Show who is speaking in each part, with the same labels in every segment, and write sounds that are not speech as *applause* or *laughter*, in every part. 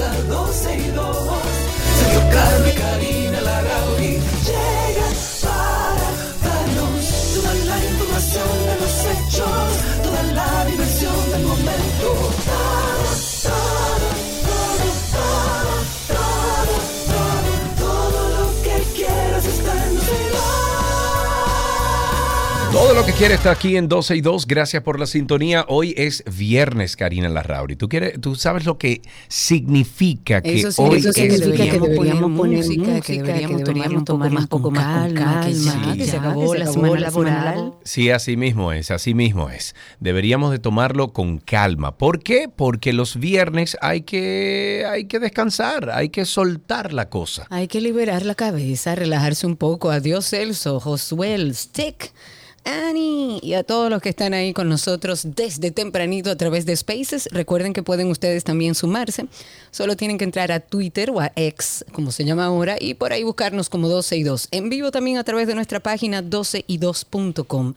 Speaker 1: comienza 12 y 2. Sergio y Karina llegan para darnos toda la información de los hechos, toda la diversión Todo lo que
Speaker 2: quiere está aquí en 12 y 2. Gracias por la sintonía. Hoy es viernes, Karina Larrauri. ¿Tú, quieres, tú sabes lo que significa que
Speaker 3: Eso
Speaker 2: hoy
Speaker 3: significa que
Speaker 2: es
Speaker 3: deberíamos
Speaker 2: viernes?
Speaker 3: poner música,
Speaker 4: música,
Speaker 3: que deberíamos tomar más poco más con calma, que
Speaker 4: calma,
Speaker 3: sí,
Speaker 4: que se acabó la semana laboral.
Speaker 2: Sí, así mismo es, así mismo es. Deberíamos de tomarlo con calma. ¿Por qué? Porque los viernes hay que, hay que descansar, hay que soltar la cosa.
Speaker 3: Hay que liberar la cabeza, relajarse un poco. Adiós Celso, Josuel, Stick, Annie y a todos los que están ahí con nosotros desde tempranito a través de Spaces. Recuerden que pueden ustedes también sumarse. Solo tienen que entrar a Twitter o a X, como se llama ahora, y por ahí buscarnos como 12 y 2. En vivo también a través de nuestra página 12y2.com.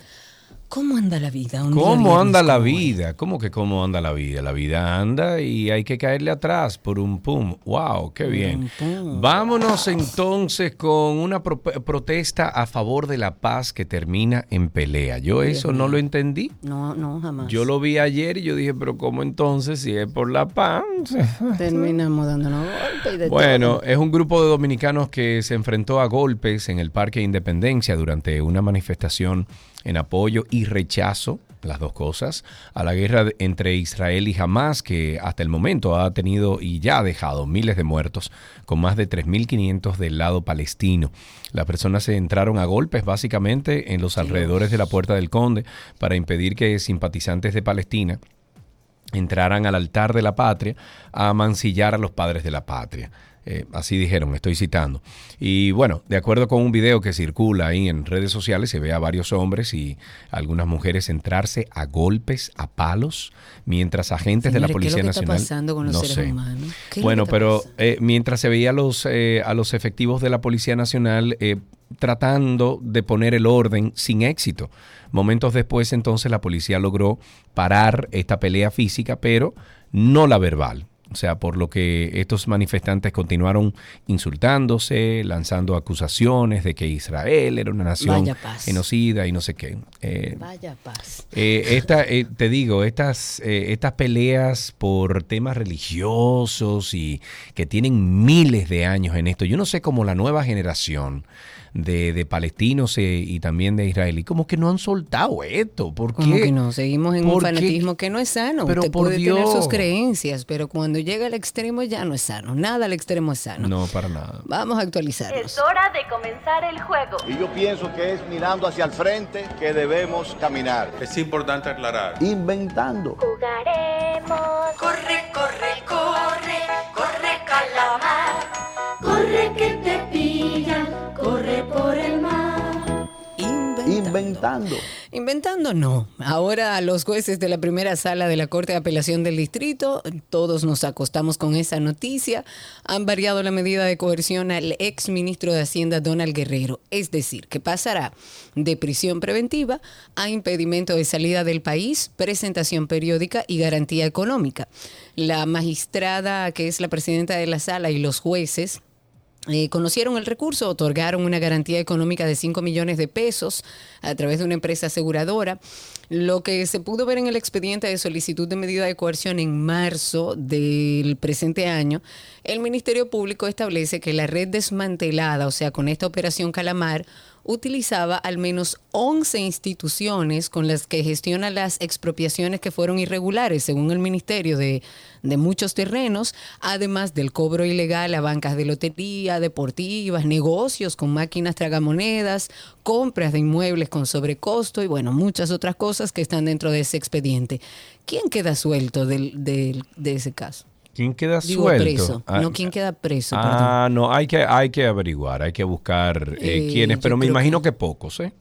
Speaker 3: ¿Cómo anda la vida? un
Speaker 2: ¿Cómo anda la
Speaker 3: como hoy?
Speaker 2: vida? ¿Cómo que cómo anda la vida? La vida anda y hay que caerle atrás por un pum. ¡Wow! ¡Qué bien! Vámonos entonces con una pro- protesta a favor de la paz que termina en pelea. Yo eso no lo entendí.
Speaker 3: No, no, jamás.
Speaker 2: Yo lo vi ayer y yo dije, pero ¿cómo entonces si es por la paz? *laughs*
Speaker 3: Terminamos dándonos golpes de
Speaker 2: Bueno,
Speaker 3: todo.
Speaker 2: es un grupo de dominicanos que se enfrentó a golpes en el Parque Independencia durante una manifestación en apoyo y rechazo, las dos cosas, a la guerra entre Israel y Hamas, que hasta el momento ha tenido y ya ha dejado miles de muertos, con más de 3.500 del lado palestino. Las personas se entraron a golpes básicamente en los alrededores de la Puerta del Conde para impedir que simpatizantes de Palestina entraran al altar de la patria a mancillar a los padres de la patria. Eh, así dijeron, estoy citando. Y bueno, de acuerdo con un video que circula ahí en redes sociales, se ve a varios hombres y algunas mujeres entrarse a golpes, a palos, mientras agentes de la
Speaker 3: ¿qué es
Speaker 2: Policía
Speaker 3: lo que está
Speaker 2: Nacional.
Speaker 3: pasando con los
Speaker 2: no
Speaker 3: seres
Speaker 2: sé.
Speaker 3: humanos? ¿Qué
Speaker 2: Bueno, pero eh, mientras se veía a los, eh, a los efectivos de la Policía Nacional eh, tratando de poner el orden sin éxito. Momentos después, entonces, la policía logró parar esta pelea física, pero no la verbal. O sea, por lo que estos manifestantes continuaron insultándose, lanzando acusaciones de que Israel era una nación genocida y no sé qué. Eh,
Speaker 3: Vaya paz.
Speaker 2: eh, esta, eh, te digo, estas, estas peleas por temas religiosos y que tienen miles de años en esto, yo no sé cómo la nueva generación de, de palestinos eh, y también de israelí, como que no han soltado esto. ¿Por
Speaker 3: Como
Speaker 2: qué?
Speaker 3: que no, seguimos en un fanatismo que no es sano.
Speaker 2: Pero
Speaker 3: Usted
Speaker 2: por
Speaker 3: puede tener
Speaker 2: Dios.
Speaker 3: sus creencias, pero cuando llega al extremo ya no es sano. Nada al extremo es sano.
Speaker 2: No, para nada.
Speaker 3: Vamos a actualizarnos.
Speaker 5: Es hora de comenzar el juego.
Speaker 6: Y yo pienso que es mirando hacia el frente que debemos caminar.
Speaker 7: Es importante aclarar.
Speaker 6: Inventando.
Speaker 5: Jugaremos. Corre, corre, corre, corre calamar. Corre que
Speaker 3: Inventando.
Speaker 6: Inventando.
Speaker 3: No. Ahora los jueces de la primera sala de la Corte de Apelación del Distrito, todos nos acostamos con esa noticia, han variado la medida de coerción al ex ministro de Hacienda Donald Guerrero. Es decir, que pasará de prisión preventiva a impedimento de salida del país, presentación periódica y garantía económica. La magistrada, que es la presidenta de la sala, y los jueces eh, conocieron el recurso, otorgaron una garantía económica de 5 millones de pesos a través de una empresa aseguradora. Lo que se pudo ver en el expediente de solicitud de medida de coerción en marzo del presente año, el Ministerio Público establece que la red desmantelada, o sea, con esta operación Calamar, utilizaba al menos 11 instituciones con las que gestiona las expropiaciones que fueron irregulares, según el Ministerio, de, de muchos terrenos, además del cobro ilegal a bancas de lotería, deportivas, negocios con máquinas tragamonedas, compras de inmuebles con sobrecosto y bueno, muchas otras cosas que están dentro de ese expediente. ¿Quién queda suelto del- del- de ese caso?
Speaker 2: ¿Quién queda
Speaker 3: Digo
Speaker 2: suelto?
Speaker 3: preso.
Speaker 2: Ah,
Speaker 3: no, ¿quién queda preso? perdón.
Speaker 2: Ah, no, hay que, hay que averiguar, hay que buscar eh,
Speaker 3: Eh,
Speaker 2: quiénes, pero me imagino
Speaker 3: que-
Speaker 2: que, pocos, ¿eh?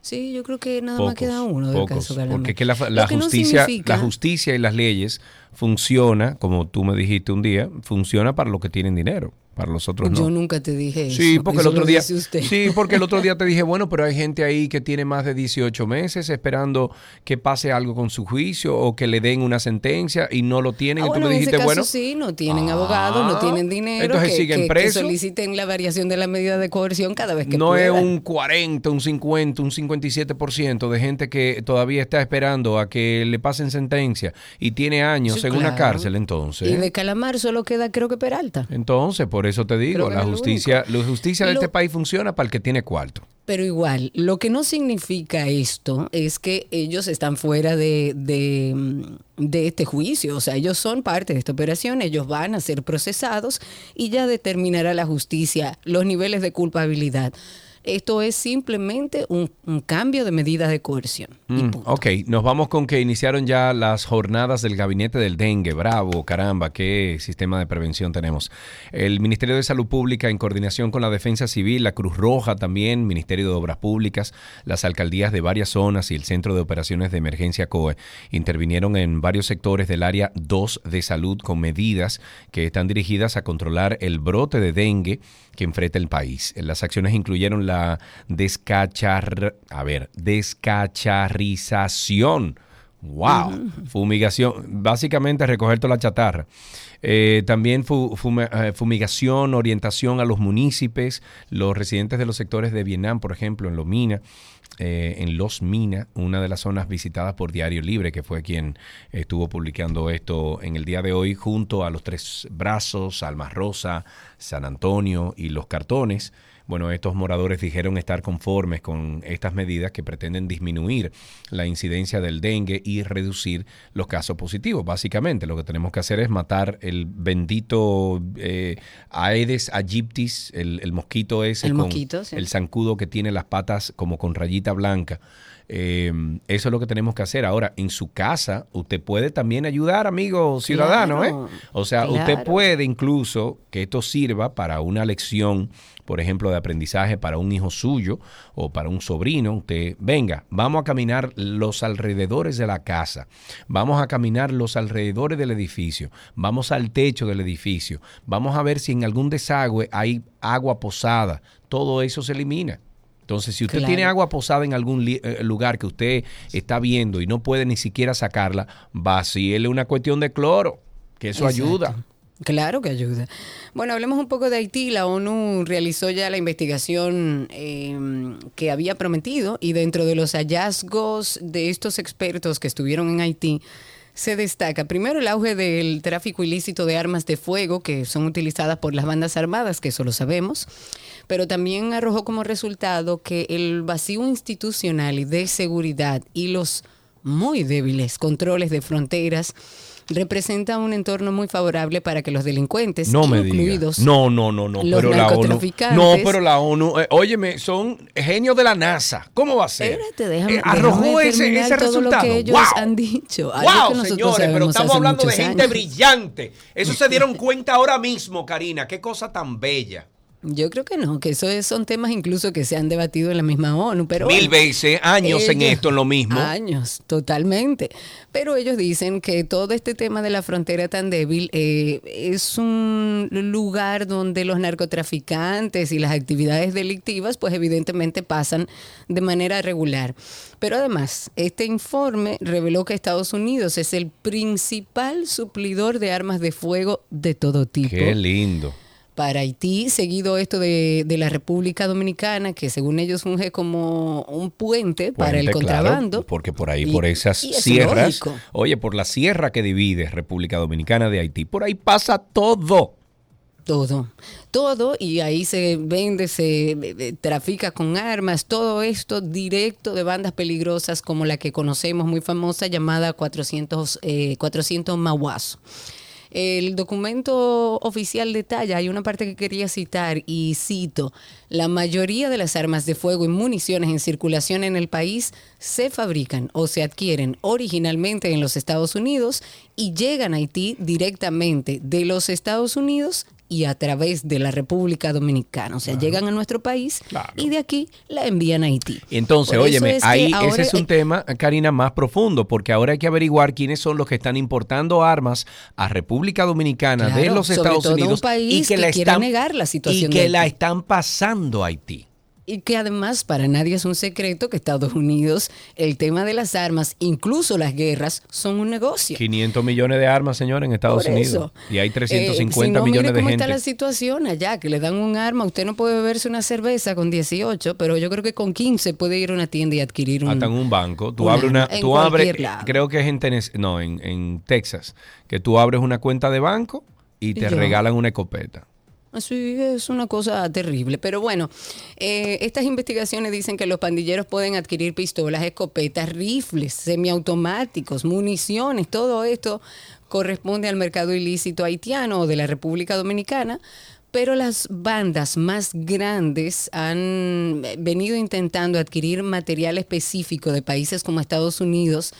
Speaker 3: Sí, yo creo que nada
Speaker 2: Pocos,
Speaker 3: más queda uno del
Speaker 2: pocos,
Speaker 3: caso
Speaker 2: porque que la, la
Speaker 3: que no
Speaker 2: justicia,
Speaker 3: significa-
Speaker 2: la justicia y las leyes funciona, como tú me dijiste un día, funciona para los que tienen dinero, para los otros no.
Speaker 3: Yo nunca te dije eso.
Speaker 2: Sí, porque el otro día, sí, porque el otro día te dije, bueno, pero hay gente ahí que tiene más de 18 meses esperando que pase algo con su juicio o que le den una sentencia y no lo tienen.
Speaker 3: Ah,
Speaker 2: y tú
Speaker 3: bueno,
Speaker 2: me
Speaker 3: en
Speaker 2: dijiste,
Speaker 3: ese caso
Speaker 2: bueno,
Speaker 3: sí, no tienen
Speaker 2: Ah,
Speaker 3: abogados, no tienen dinero,
Speaker 2: entonces
Speaker 3: que,
Speaker 2: siguen
Speaker 3: que- que
Speaker 2: presos.
Speaker 3: soliciten la variación de la medida de coerción cada vez que
Speaker 2: no es un 40, un 50, un 57% de gente que todavía está esperando a que le pasen sentencia y tiene años
Speaker 3: Sí,
Speaker 2: en una cárcel, entonces.
Speaker 3: Y de Calamar solo queda, creo que Peralta.
Speaker 2: Entonces, por eso te digo, la justicia, la justicia de
Speaker 3: Lo-
Speaker 2: este país funciona para el que tiene cuarto.
Speaker 3: Pero igual, lo que no significa esto es que ellos están fuera de, de, mm, de este juicio. O sea, ellos son parte de esta operación, ellos van a ser procesados y ya determinará la justicia los niveles de culpabilidad. Esto es simplemente un, un cambio de medidas de coerción.
Speaker 2: Mm, ok, nos vamos con que iniciaron ya las jornadas del gabinete del dengue. Bravo, caramba, qué sistema de prevención tenemos. El Ministerio de Salud Pública, en coordinación con la Defensa Civil, la Cruz Roja también, Ministerio de Obras Públicas, las alcaldías de varias zonas y el Centro de Operaciones de Emergencia COE, intervinieron en varios sectores del área 2 de salud con medidas que están dirigidas a controlar el brote de dengue que enfrenta el país. Las acciones incluyeron la descachar, a ver, descacharrización. Wow, fumigación, básicamente recoger toda la chatarra. Eh, también eh, fumigación, orientación a los municipios, los residentes de los sectores de Vietnam, por ejemplo, en Lomina, eh, en Los Mina, una de las zonas visitadas por Diario Libre, que fue quien estuvo publicando esto en el día de hoy, junto a los Tres Brazos, Alma Rosa, San Antonio y Los Cartones. Bueno, estos moradores dijeron estar conformes con estas medidas que pretenden disminuir la incidencia del dengue y reducir los casos positivos. Básicamente, lo que tenemos que hacer es matar el bendito eh, Aedes aegyptis, el, el mosquito ese,
Speaker 3: El
Speaker 2: con
Speaker 3: mosquito, sí.
Speaker 2: el zancudo que tiene las patas como con rayita blanca. Eh, eso es lo que tenemos que hacer. Ahora, en su casa, usted puede también ayudar, amigo ciudadano.
Speaker 3: Claro,
Speaker 2: ¿eh? O sea, usted puede incluso que esto sirva para una lección, por ejemplo, de aprendizaje para un hijo suyo o para un sobrino. Usted, venga, vamos a caminar los alrededores de la casa, vamos a caminar los alrededores del edificio, vamos al techo del edificio, vamos a ver si en algún desagüe hay agua posada. Todo eso se elimina. Entonces, si usted
Speaker 3: Claro.
Speaker 2: tiene agua posada en algún eh, lugar que usted está viendo y no puede ni siquiera sacarla, vacíele una cuestión de cloro, que eso
Speaker 3: Exacto.
Speaker 2: ayuda.
Speaker 3: Claro que ayuda. Bueno, hablemos un poco de Haití. La ONU realizó ya la investigación eh, que había prometido y dentro de los hallazgos de estos expertos que estuvieron en Haití, se destaca primero el auge del tráfico ilícito de armas de fuego que son utilizadas por las bandas armadas, que eso lo sabemos, pero también arrojó como resultado que el vacío institucional y de seguridad y los muy débiles controles de fronteras representa un entorno muy favorable para que los delincuentes,
Speaker 2: No me digas.
Speaker 3: incluidos
Speaker 2: No, no, no, no.
Speaker 3: los
Speaker 2: Pero la ONU. No, pero la ONU. eh, óyeme, son genios de la NASA. ¿Cómo va a ser?
Speaker 3: Espérate, déjame,
Speaker 2: Eh, arrojó
Speaker 3: déjame
Speaker 2: ese, ese
Speaker 3: todo
Speaker 2: resultado.
Speaker 3: lo que ellos
Speaker 2: ¡Wow!
Speaker 3: han dicho. algo
Speaker 2: ¡Wow, señores! Pero estamos hablando de gente
Speaker 3: años.
Speaker 2: brillante. Eso se dieron *laughs* cuenta ahora mismo, Karina. Qué cosa tan bella.
Speaker 3: Yo creo que no, que eso es- son temas incluso que se han debatido en la misma ONU, pero
Speaker 2: Mil veces, años en esto, en lo mismo.
Speaker 3: Años, totalmente. Pero ellos dicen que todo este tema de la frontera tan débil eh, es un lugar donde los narcotraficantes y las actividades delictivas, pues evidentemente pasan de manera regular. Pero además, este informe reveló que Estados Unidos es el principal suplidor de armas de fuego de todo tipo
Speaker 2: Qué lindo.
Speaker 3: Para Haití, seguido esto de, de la República Dominicana, que según ellos funge como un puente, para el
Speaker 2: claro,
Speaker 3: contrabando.
Speaker 2: porque por ahí,
Speaker 3: Y-
Speaker 2: por esas
Speaker 3: es
Speaker 2: sierras,
Speaker 3: lógico.
Speaker 2: oye, por la sierra que divide República Dominicana de Haití, por ahí pasa todo.
Speaker 3: Todo, todo, y ahí se vende, se eh, eh, trafica con armas, todo esto directo de bandas peligrosas como la que conocemos, muy famosa, llamada 400, eh, 400 Maguazo. El documento oficial detalla, hay una parte que quería citar y cito, la mayoría de las armas de fuego y municiones en circulación en el país se fabrican o se adquieren originalmente en los Estados Unidos y llegan a Haití directamente de los Estados Unidos y a través de la República Dominicana. O sea, llegan a nuestro país
Speaker 2: Claro.
Speaker 3: y de aquí la envían a Haití.
Speaker 2: Entonces,
Speaker 3: Por
Speaker 2: óyeme,
Speaker 3: es
Speaker 2: ahí
Speaker 3: ahora-
Speaker 2: ese es un tema, Karina, más profundo, porque ahora hay que averiguar quiénes son los que están importando armas a República Dominicana de los
Speaker 3: sobre
Speaker 2: Estados
Speaker 3: un
Speaker 2: Unidos
Speaker 3: país
Speaker 2: y que,
Speaker 3: que
Speaker 2: la
Speaker 3: quiere
Speaker 2: están
Speaker 3: negar la situación
Speaker 2: y que
Speaker 3: de
Speaker 2: la están pasando a Haití.
Speaker 3: Y que además para nadie es un secreto que Estados Unidos, el tema de las armas, incluso las guerras, son un negocio.
Speaker 2: 500 millones de armas, señor, en Estados
Speaker 3: Por
Speaker 2: Unidos.
Speaker 3: eso.
Speaker 2: Y hay
Speaker 3: Eh,
Speaker 2: 350
Speaker 3: si no,
Speaker 2: millones
Speaker 3: mire
Speaker 2: de
Speaker 3: cómo
Speaker 2: gente.
Speaker 3: está la situación allá, que le dan un arma. Usted no puede beberse una cerveza con 18, pero yo creo que con 15 puede ir a una tienda y adquirir un...
Speaker 2: Hasta en un banco. Tú abres una.
Speaker 3: en
Speaker 2: Tú abres.
Speaker 3: lado.
Speaker 2: Creo que es en Tennessee- no, en, en Texas. Que tú abres una cuenta de banco y te regalan una escopeta.
Speaker 3: Sí, es una cosa terrible. Pero bueno, eh, estas investigaciones dicen que los pandilleros pueden adquirir pistolas, escopetas, rifles, semiautomáticos, municiones, todo esto corresponde al mercado ilícito haitiano o de la República Dominicana. Pero las bandas más grandes han venido intentando adquirir material específico de países como Estados Unidos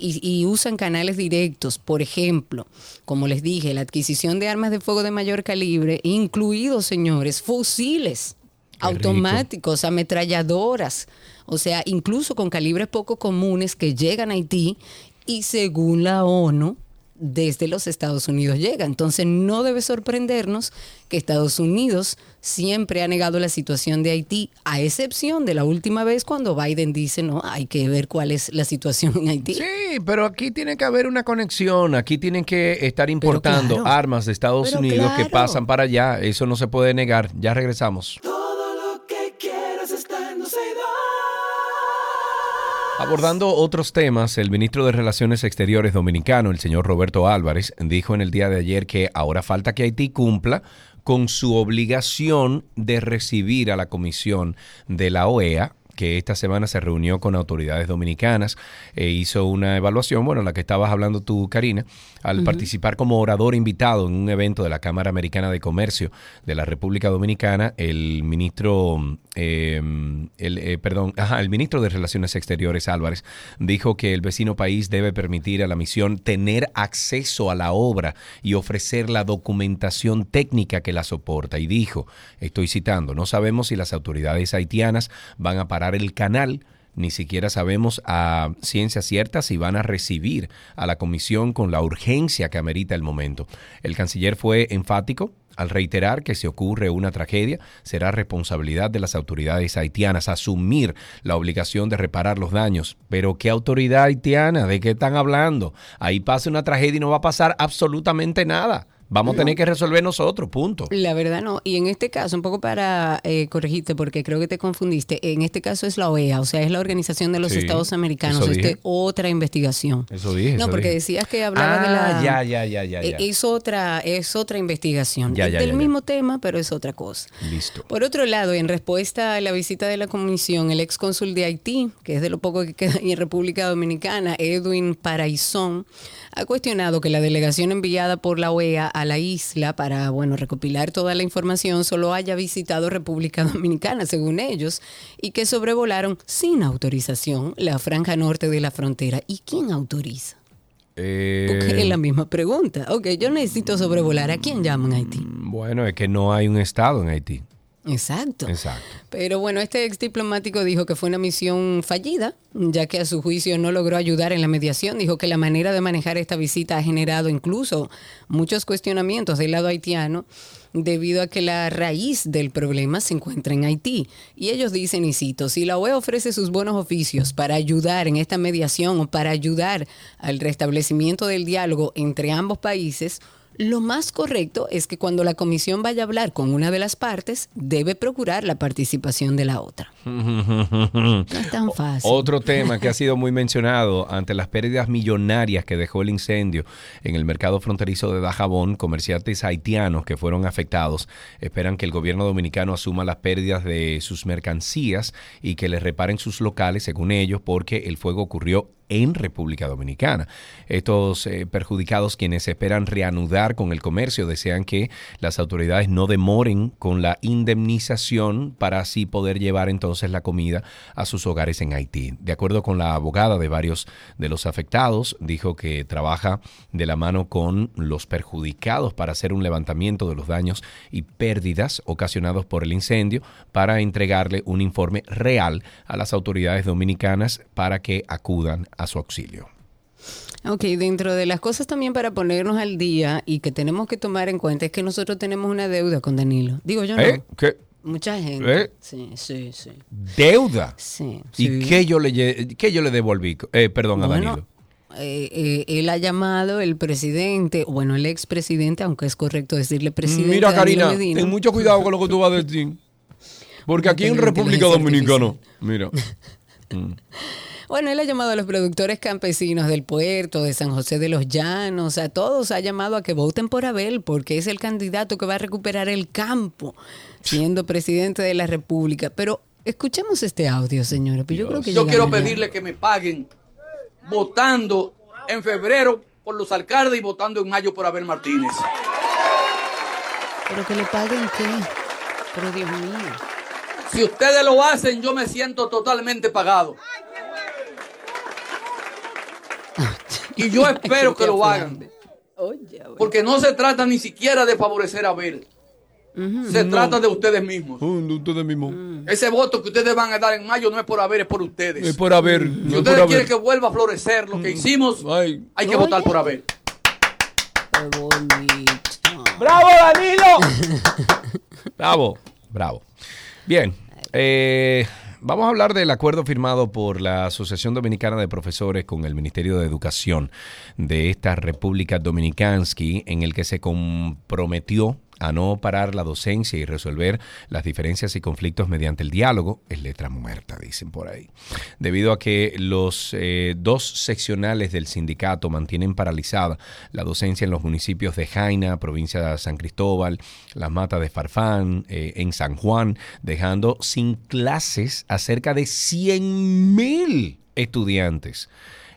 Speaker 3: y, y usan canales directos. Por ejemplo, como les dije, la adquisición de armas de fuego de mayor calibre, incluidos, señores, fusiles
Speaker 2: Qué
Speaker 3: automáticos, ametralladoras, o sea, incluso con calibres poco comunes que llegan a Haití y según la ONU, desde los Estados Unidos llega. Entonces no debe sorprendernos que Estados Unidos siempre ha negado la situación de Haití, a excepción de la última vez cuando Biden dice, no, hay que ver cuál es la situación en Haití.
Speaker 2: Sí, pero aquí tiene que haber una conexión. Aquí tienen que estar importando
Speaker 3: claro.
Speaker 2: armas de Estados Unidos que pasan para allá. Eso no se puede negar. Ya regresamos. Abordando otros temas, el ministro de Relaciones Exteriores dominicano, el señor Roberto Álvarez, dijo en el día de ayer que ahora falta que Haití cumpla con su obligación de recibir a la comisión de la OEA que esta semana se reunió con autoridades dominicanas e hizo una evaluación, bueno, la que estabas hablando tú, Karina, al participar como orador invitado en un evento de la Cámara Americana de Comercio de la República Dominicana, el ministro, eh, el, eh, perdón, ajá, el ministro de Relaciones Exteriores, Álvarez, dijo que el vecino país debe permitir a la misión tener acceso a la obra y ofrecer la documentación técnica que la soporta. Y dijo, estoy citando, no sabemos si las autoridades haitianas van a parar el canal ni siquiera sabemos a ciencia cierta si van a recibir a la comisión con la urgencia que amerita el momento. El canciller fue enfático al reiterar que si ocurre una tragedia, será responsabilidad de las autoridades haitianas asumir la obligación de reparar los daños. Pero ¿qué autoridad haitiana? ¿De qué están hablando? Ahí pasa una tragedia y no va a pasar absolutamente nada. Vamos a tener que resolver nosotros, punto.
Speaker 3: La verdad no. Y en este caso, un poco para eh, corregirte, porque creo que te confundiste, en este caso es la OEA, o sea, es la Organización de los
Speaker 2: Sí,
Speaker 3: Estados Americanos.
Speaker 2: eso
Speaker 3: Es otra investigación.
Speaker 2: Eso dije.
Speaker 3: No,
Speaker 2: eso
Speaker 3: porque
Speaker 2: dije.
Speaker 3: decías que hablaba de
Speaker 2: Ah,
Speaker 3: la...
Speaker 2: ya, ya, ya, ya,
Speaker 3: Eh,
Speaker 2: ya.
Speaker 3: Es otra, es otra investigación.
Speaker 2: Ya,
Speaker 3: Es
Speaker 2: ya,
Speaker 3: del
Speaker 2: ya,
Speaker 3: mismo tema, pero es otra cosa.
Speaker 2: Listo.
Speaker 3: Por otro lado, en respuesta a la visita de la comisión, el ex cónsul de Haití, que es de lo poco que queda en República Dominicana, Edwin Paraizón, ha cuestionado que la delegación enviada por la OEA a la isla para, bueno, recopilar toda la información solo haya visitado República *laughs* Dominicana, según ellos, y que sobrevolaron sin autorización la franja norte de la frontera. ¿Y quién autoriza?
Speaker 2: Eh,
Speaker 3: Porque es la misma pregunta. Ok, yo necesito sobrevolar. ¿A quién llaman Haití?
Speaker 2: Bueno, es que no hay un Estado en Haití.
Speaker 3: Exacto.
Speaker 2: Exacto.
Speaker 3: Pero bueno, este ex diplomático dijo que fue una misión fallida, ya que a su juicio no logró ayudar en la mediación. Dijo que la manera de manejar esta visita ha generado incluso muchos cuestionamientos del lado haitiano, debido a que la raíz del problema se encuentra en Haití. Y ellos dicen, y cito, si la UE ofrece sus buenos oficios para ayudar en esta mediación o para ayudar al restablecimiento del diálogo entre ambos países, lo más correcto es que cuando la comisión vaya a hablar con una de las partes, debe procurar la participación de la otra. *laughs* No es tan fácil.
Speaker 2: Otro tema que ha sido muy *laughs* mencionado ante las pérdidas millonarias que dejó el incendio en el mercado fronterizo de Dajabón, comerciantes haitianos que fueron afectados esperan que el gobierno dominicano asuma las pérdidas de sus mercancías y que les reparen sus locales, según ellos, porque el fuego ocurrió en República Dominicana. Estos eh, perjudicados quienes esperan reanudar con el comercio desean que las autoridades no demoren con la indemnización para así poder llevar entonces la comida a sus hogares en Haití. De acuerdo con la abogada de varios de los afectados, dijo que trabaja de la mano con los perjudicados para hacer un levantamiento de los daños y pérdidas ocasionados por el incendio para entregarle un informe real a las autoridades dominicanas para que acudan a su auxilio.
Speaker 3: Ok, dentro de las cosas también para ponernos al día y que tenemos que tomar en cuenta es que nosotros tenemos una deuda con Danilo. Digo yo no.
Speaker 2: ¿Eh? ¿Qué?
Speaker 3: Mucha gente.
Speaker 2: ¿Eh?
Speaker 3: Sí, sí, sí.
Speaker 2: ¿Deuda?
Speaker 3: Sí,
Speaker 2: ¿Y
Speaker 3: sí.
Speaker 2: qué yo le, qué yo le devolví? Eh, perdón, a Danilo.
Speaker 3: eh, eh, él ha llamado el presidente, bueno, el expresidente, aunque es correcto decirle presidente.
Speaker 2: Mira,
Speaker 3: Danilo
Speaker 2: Karina,
Speaker 3: Medina.
Speaker 2: ten mucho cuidado con lo que tú vas a decir. Porque aquí en República Dominicana, mira. *laughs*
Speaker 3: Bueno, él ha llamado a los productores campesinos del puerto, de San José de los Llanos, a todos ha llamado a que voten por Abel, porque es el candidato que va a recuperar el campo, siendo presidente de la República. Pero escuchemos este audio, señora. Yo creo que
Speaker 7: Yo quiero pedirle que me paguen votando en febrero por los alcaldes y votando en mayo por Abel Martínez.
Speaker 3: Pero que le paguen qué. Pero Dios mío.
Speaker 7: Si ustedes lo hacen, yo me siento totalmente pagado. Y yo espero que lo hagan. Porque no se trata ni siquiera de favorecer a Abel. Se trata de ustedes mismos.
Speaker 2: Ustedes mismos.
Speaker 7: Ese voto que ustedes van a dar en mayo no es por Abel, es por ustedes.
Speaker 2: Es por haber.
Speaker 7: Si
Speaker 2: no
Speaker 7: ustedes quieren
Speaker 2: haber.
Speaker 7: que vuelva a florecer lo que hicimos,
Speaker 2: Ay.
Speaker 7: hay que
Speaker 3: Oye.
Speaker 7: votar por Abel.
Speaker 3: Qué bonito.
Speaker 2: ¡Bravo, Danilo! *laughs* bravo, bravo. Bien, eh, vamos a hablar del acuerdo firmado por la Asociación Dominicana de Profesores con el Ministerio de Educación de esta República Dominicansky, en el que se comprometió a no parar la docencia y resolver las diferencias y conflictos mediante el diálogo, es letra muerta, dicen por ahí. Debido a que los eh, dos seccionales del sindicato mantienen paralizada la docencia en los municipios de Jaina, provincia de San Cristóbal, Las Matas de Farfán, eh, en San Juan, dejando sin clases a cerca de 100 mil estudiantes.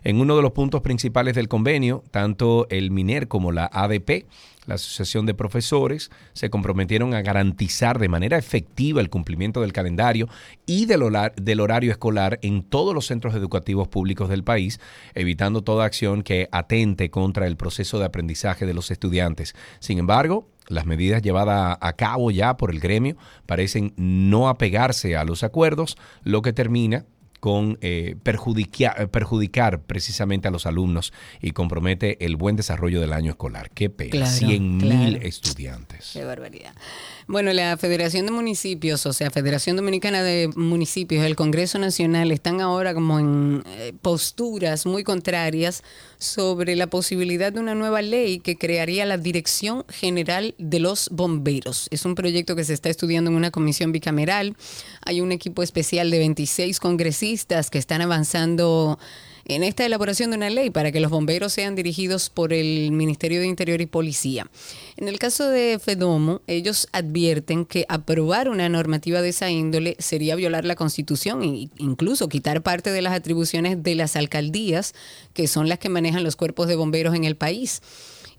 Speaker 2: En uno de los puntos principales del convenio, tanto el MINER como la ADP, la Asociación de Profesores, se comprometieron a garantizar de manera efectiva el cumplimiento del calendario y del, horar- del horario escolar en todos los centros educativos públicos del país, evitando toda acción que atente contra el proceso de aprendizaje de los estudiantes. Sin embargo, las medidas llevadas a cabo ya por el gremio parecen no apegarse a los acuerdos, lo que termina con eh, perjudicia- eh, perjudicar precisamente a los alumnos y compromete el buen desarrollo del año escolar. Qué pena,
Speaker 3: Claro,
Speaker 2: 100 mil estudiantes.
Speaker 3: Qué barbaridad. Bueno, la Federación de Municipios, o sea, Federación Dominicana de Municipios, el Congreso Nacional están ahora como en eh, posturas muy contrarias sobre la posibilidad de una nueva ley que crearía la Dirección General de los Bomberos. Es un proyecto que se está estudiando en una comisión bicameral. Hay un equipo especial de 26 congresistas que están avanzando en esta elaboración de una ley para que los bomberos sean dirigidos por el Ministerio de Interior y Policía. En el caso de Fedomo, ellos advierten que aprobar una normativa de esa índole sería violar la Constitución e incluso quitar parte de las atribuciones de las alcaldías, que son las que manejan los cuerpos de bomberos en el país.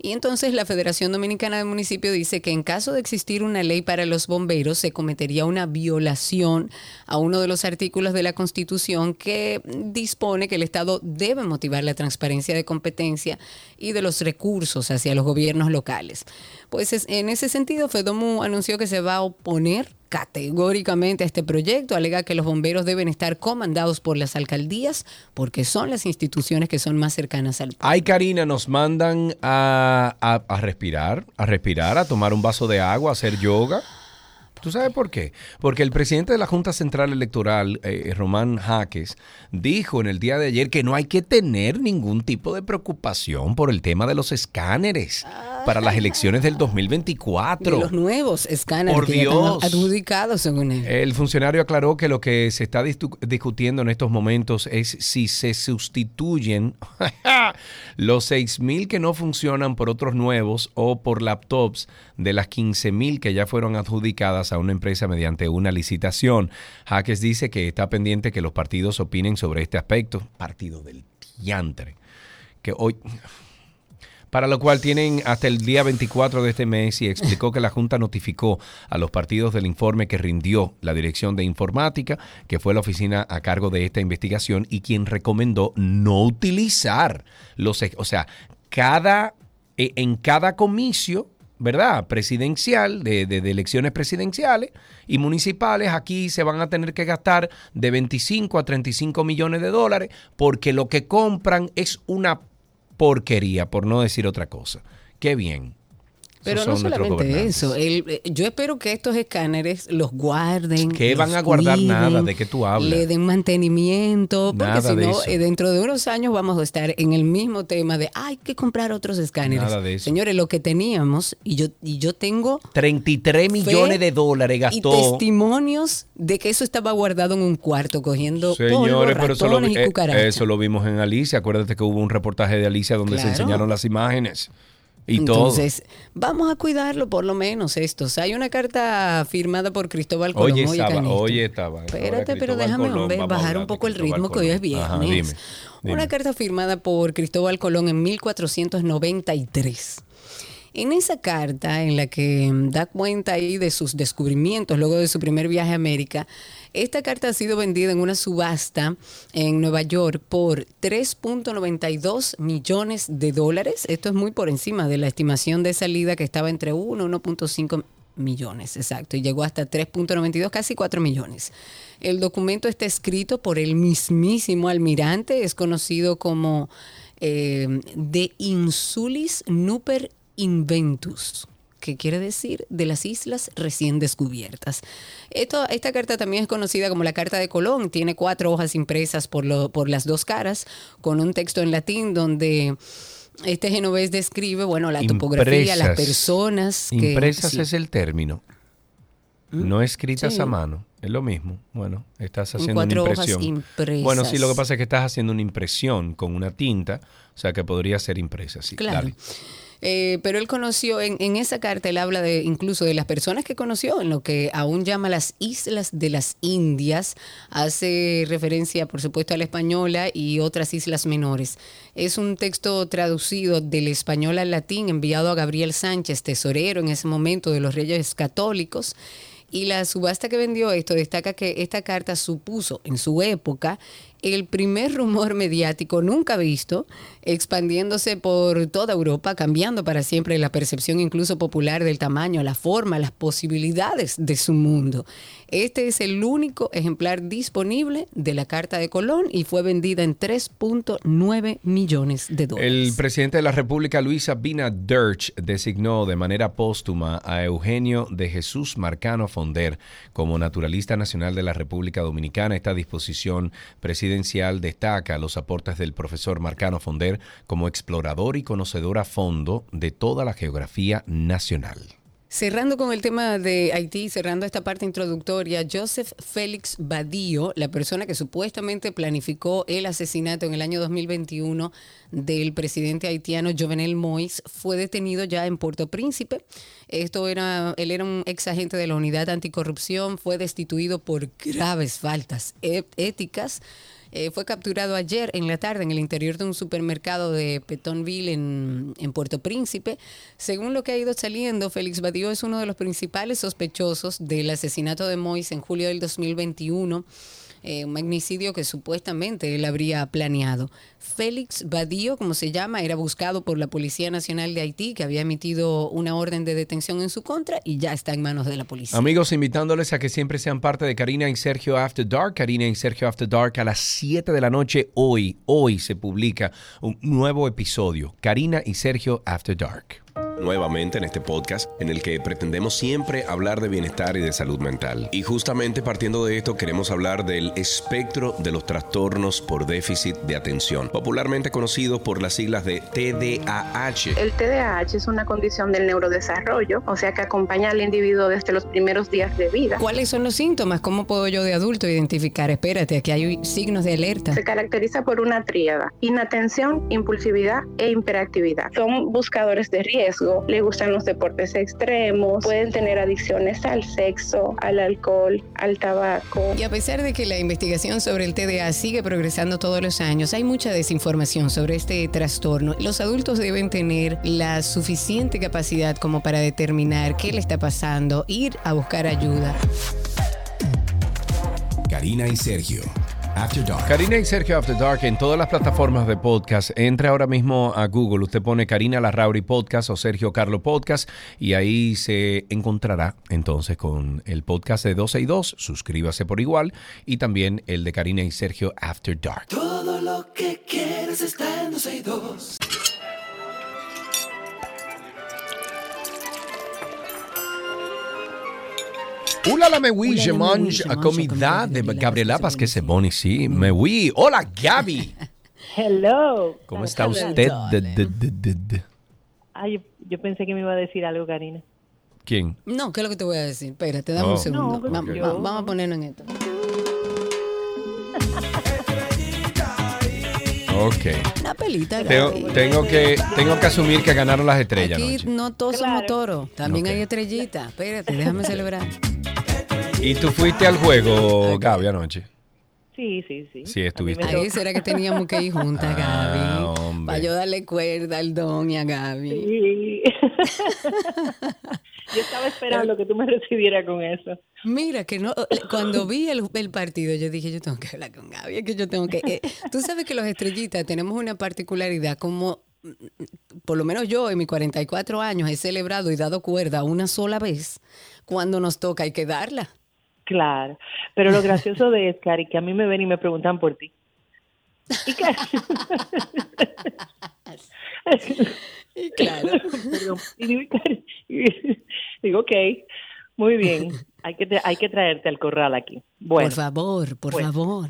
Speaker 3: Y entonces la Federación Dominicana de Municipios dice que en caso de existir una ley para los bomberos se cometería una violación a uno de los artículos de la Constitución que dispone que el Estado debe motivar la transparencia de competencia y de los recursos hacia los gobiernos locales. Pues es- en ese sentido, FEDOMU anunció que se va a oponer categóricamente a este proyecto, alega que los bomberos deben estar comandados por las alcaldías porque son las instituciones que son más cercanas al
Speaker 2: Ay, Karina, nos mandan a, a- a respirar, a respirar, a tomar un vaso de agua, a hacer yoga. ¿Tú sabes por qué? Porque el presidente de la Junta Central Electoral, eh, Román Jaques, dijo en el día de ayer que no hay que tener ningún tipo de preocupación por el tema de los escáneres para las elecciones del
Speaker 3: de
Speaker 2: 2024.
Speaker 3: los nuevos escáneres
Speaker 2: Por
Speaker 3: que ya
Speaker 2: Dios.
Speaker 3: adjudicados según él.
Speaker 2: El funcionario aclaró que lo que se está discutiendo en estos momentos es si se sustituyen *laughs* los 6.000 que no funcionan por otros nuevos o por laptops de las 15.000 que ya fueron adjudicadas a una empresa mediante una licitación. Jaques dice que está pendiente que los partidos opinen sobre este aspecto. Partido del diantre. Que hoy, para lo cual tienen hasta el día 24 de este mes y explicó que la Junta notificó a los partidos del informe que rindió la Dirección de Informática, que fue la oficina a cargo de esta investigación y quien recomendó no utilizar los, o sea, cada eh, en cada comicio, ¿verdad? Presidencial, de, de- elecciones presidenciales y municipales, aquí se van a tener que gastar de 25 a 35 millones de dólares porque lo que compran es una porquería, por no decir otra cosa. Qué bien.
Speaker 3: Pero
Speaker 2: Esos
Speaker 3: no solamente eso. el- eh, yo espero que estos escáneres los guarden.
Speaker 2: ¿Qué van a guardar?
Speaker 3: cuiden,
Speaker 2: Nada, ¿de qué tú hablas?
Speaker 3: Le den mantenimiento. Porque si no, eh, dentro de unos años vamos a estar en el mismo tema de hay que comprar otros escáneres.
Speaker 2: Nada de eso.
Speaker 3: Señores, lo que teníamos, y yo, y yo tengo
Speaker 2: 33 millones de dólares
Speaker 3: y
Speaker 2: gastó.
Speaker 3: testimonios de que eso estaba guardado en un cuarto cogiendo polvo,
Speaker 2: Señores, pero eso lo,
Speaker 3: ratones
Speaker 2: vi-
Speaker 3: y
Speaker 2: eh, eso lo vimos en Alicia. Acuérdate que hubo un reportaje de Alicia donde se enseñaron las imágenes y
Speaker 3: Entonces, vamos a cuidarlo por lo menos estos. Hay una carta firmada por Cristóbal
Speaker 2: todo.
Speaker 3: Colón.
Speaker 2: Oye,
Speaker 3: Canito.
Speaker 2: oye, estaba. Ahora
Speaker 3: Espérate, pero déjame
Speaker 2: Colón,
Speaker 3: hombre, bajar un poco el ritmo que hoy es
Speaker 2: Colón.
Speaker 3: viernes.
Speaker 2: Ajá, dime, dime.
Speaker 3: Una carta firmada por Cristóbal Colón en 1493. En esa carta, en la que mm, da cuenta ahí de sus descubrimientos luego de su primer viaje a América, esta carta ha sido vendida en una subasta en Nueva York por 3.92 millones de dólares. Esto es muy por encima de la estimación de salida que estaba entre 1 y 1.5 millones, exacto, y llegó hasta 3.92, casi 4 millones. El documento está escrito por el mismísimo almirante, es conocido como eh, De Insulis Nuper Inventus que quiere decir de las islas recién descubiertas. Esto, esta carta también es conocida como la Carta de Colón. Tiene cuatro hojas impresas por, lo, por las dos caras, con un texto en latín donde este genovés describe, bueno, la topografía, las
Speaker 2: Impresas.
Speaker 3: personas. que-
Speaker 2: Impresas
Speaker 3: sí.
Speaker 2: es el término. No escritas
Speaker 3: Sí.
Speaker 2: a mano. Es lo mismo. Bueno, estás
Speaker 3: En
Speaker 2: haciendo una
Speaker 3: hojas
Speaker 2: impresión.
Speaker 3: impresas.
Speaker 2: Bueno, sí, lo que pasa es que estás haciendo una impresión con una tinta, o sea que podría ser impresa, sí.
Speaker 3: Claro.
Speaker 2: Dale.
Speaker 3: Eh, pero él conoció, en, en esa carta él habla de incluso de las personas que conoció, en lo que aún llama las Islas de las Indias, hace referencia por supuesto a la española y otras islas menores. Es un texto traducido del español al latín enviado a Gabriel Sánchez, tesorero en ese momento de los Reyes Católicos. Y la subasta que vendió esto destaca que esta carta supuso en su época el primer rumor mediático nunca visto, expandiéndose por toda Europa, cambiando para siempre la percepción incluso popular del tamaño, la forma, las posibilidades de su mundo. Este es el único ejemplar disponible de la Carta de Colón y fue vendida en 3.9 millones de dólares.
Speaker 2: El presidente de la República, Luis Abinader, designó de manera póstuma a Eugenio de Jesús Marcano Fonder como naturalista nacional de la República Dominicana. Esta disposición destaca los aportes del profesor Marcano Fonder como explorador y conocedor a fondo de toda la geografía nacional.
Speaker 3: Cerrando con el tema de Haití, cerrando esta parte introductoria, Joseph Félix Badillo, la persona que supuestamente planificó el asesinato en el año 2021 del presidente haitiano Jovenel Moïse, fue detenido ya en Puerto Príncipe. Esto era, él era un ex agente de la unidad anticorrupción, fue destituido por graves faltas éticas. Eh, fue capturado ayer en la tarde en el interior de un supermercado de Petonville en, en Puerto Príncipe. Según lo que ha ido saliendo, Félix Badillo es uno de los principales sospechosos del asesinato de Mois en julio del 2021. Eh, un magnicidio que supuestamente él habría planeado. Félix Badillo, como se llama, era buscado por la Policía Nacional de Haití, que había emitido una orden de detención en su contra y ya está en manos de la policía.
Speaker 2: Amigos, invitándoles a que siempre sean parte de Karina y Sergio After Dark. Karina y Sergio After Dark a las 7 de la noche hoy. Hoy se publica un nuevo episodio. Karina y Sergio After Dark.
Speaker 8: Nuevamente en este podcast en el que pretendemos siempre hablar de bienestar y de salud mental. Y justamente partiendo de esto queremos hablar del espectro de los trastornos por déficit de atención, popularmente conocidos por las siglas de TDAH.
Speaker 9: El TDAH es una condición del neurodesarrollo, o sea que acompaña al individuo desde los primeros días de vida.
Speaker 3: ¿Cuáles son los síntomas? ¿Cómo puedo yo de adulto identificar? Espérate, aquí hay signos de alerta.
Speaker 9: Se caracteriza por una tríada, inatención, impulsividad e hiperactividad. Son buscadores de riesgo. Riesgo, le gustan los deportes extremos, pueden tener adicciones al sexo, al alcohol, al tabaco.
Speaker 3: Y a pesar de que la investigación sobre el TDA sigue progresando todos los años, hay mucha desinformación sobre este trastorno. Los adultos deben tener la suficiente capacidad como para determinar qué le está pasando, ir a buscar ayuda.
Speaker 10: Karina y Sergio. After Dark.
Speaker 2: Karina y Sergio After Dark en todas las plataformas de podcast. Entre ahora mismo a Google. Usted pone Karina Larrauri Podcast o Sergio Carlo Podcast y ahí se encontrará entonces con el podcast de 12 y 2. Suscríbase por igual y también el de Karina y Sergio After Dark.
Speaker 1: Todo lo que quieres está en 12 y 2.
Speaker 2: Hola la me oui,
Speaker 3: Oula,
Speaker 2: je
Speaker 3: la me oui,
Speaker 2: mange
Speaker 3: je
Speaker 2: a comida de Gabriela
Speaker 3: Gabriela
Speaker 2: Paz que se boni, sí. Me oui. Hola Gaby.
Speaker 11: Hello.
Speaker 2: ¿Cómo está usted? De- de- de- de- de-
Speaker 11: Ay, yo, pensé que me iba a decir algo, Karina.
Speaker 2: ¿Quién?
Speaker 3: No, ¿qué es lo que te voy a decir? Espérate, dame
Speaker 2: Oh.
Speaker 3: un segundo.
Speaker 11: No, pues
Speaker 3: vamos a ponernos en esto.
Speaker 2: Ok.
Speaker 3: Una pelita.
Speaker 2: Tengo, tengo que, tengo que asumir que ganaron las estrellas
Speaker 3: Aquí
Speaker 2: anoche.
Speaker 3: no todos somos
Speaker 11: Claro.
Speaker 3: toros. También hay estrellitas. Espérate, déjame celebrar.
Speaker 2: ¿Y tú fuiste al juego, Gaby, anoche?
Speaker 11: Sí, sí, sí.
Speaker 2: Sí, estuviste.
Speaker 3: Ahí será que teníamos que ir juntas,
Speaker 2: Ah,
Speaker 3: Gaby.
Speaker 2: hombre.
Speaker 3: Para yo darle cuerda al don y a Gaby.
Speaker 11: Sí. *laughs* yo estaba esperando que tú me recibieras con eso.
Speaker 3: Mira, que no, eh, cuando vi el, el partido, yo dije, yo tengo que hablar con Gaby, es que yo tengo que... eh, *laughs* tú sabes que los estrellitas tenemos una particularidad como, mm, por lo menos yo en mis 44 años he celebrado y dado cuerda una sola vez. Cuando nos toca hay que darla.
Speaker 11: Claro. Pero lo gracioso de es, Cari, que a mí me ven y me preguntan por ti. ¿Y qué? *laughs*
Speaker 3: Y claro.
Speaker 11: Perdón. Y digo, y digo, ok, muy bien. Hay que, hay que traerte al corral aquí. Bueno.
Speaker 3: por favor, por favor.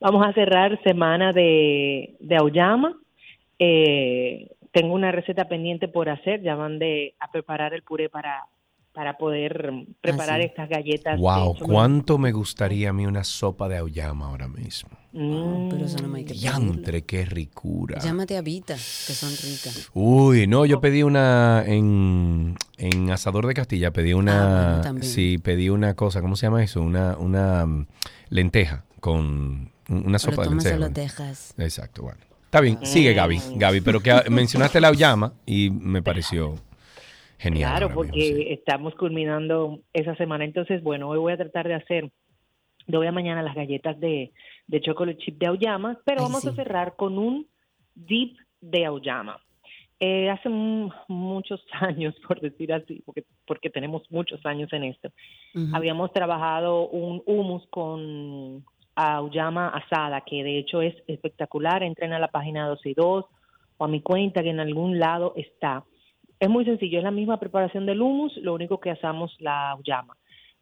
Speaker 11: Vamos a cerrar semana de, de auyama. Eh, tengo una receta pendiente por hacer. Ya van de, a preparar el puré para, para poder preparar
Speaker 3: sí.
Speaker 11: estas galletas.
Speaker 2: Wow, cuánto me gustaría a mí una sopa de auyama ahora mismo.
Speaker 11: Mm,
Speaker 3: Pero eso no me hay que.
Speaker 2: Diantre, qué ricura.
Speaker 3: Llámate a Vita, que son ricas.
Speaker 2: Uy, no, yo pedí una en, en Asador de Castilla, pedí
Speaker 3: Ah,
Speaker 2: una,
Speaker 3: bueno, también.
Speaker 2: sí, pedí una cosa, ¿cómo se llama eso? Una, una mm, lenteja con una sopa
Speaker 3: lo
Speaker 2: de
Speaker 3: tomas o
Speaker 2: lenteja.
Speaker 3: lo
Speaker 2: bueno.
Speaker 3: dejas.
Speaker 2: Exacto, bueno. Está bien, sigue Gaby, Gaby, pero que ah, mencionaste la auyama y me pareció genial.
Speaker 11: Claro, porque
Speaker 2: sí.
Speaker 11: estamos culminando esa semana. Entonces, bueno, hoy voy a tratar de hacer de hoy a mañana las galletas de, de chocolate chip de auyama, pero
Speaker 3: Ay,
Speaker 11: vamos
Speaker 3: sí.
Speaker 11: a cerrar con un dip de auyama. Eh, hace mu- muchos *laughs* años, por decir así, porque, porque tenemos muchos años en esto, habíamos trabajado un hummus con auyama asada, que de hecho es espectacular. Entren a la página 12 y 2 o a mi cuenta, que en algún lado está. Es muy sencillo, es la misma preparación del hummus, lo único que asamos la auyama.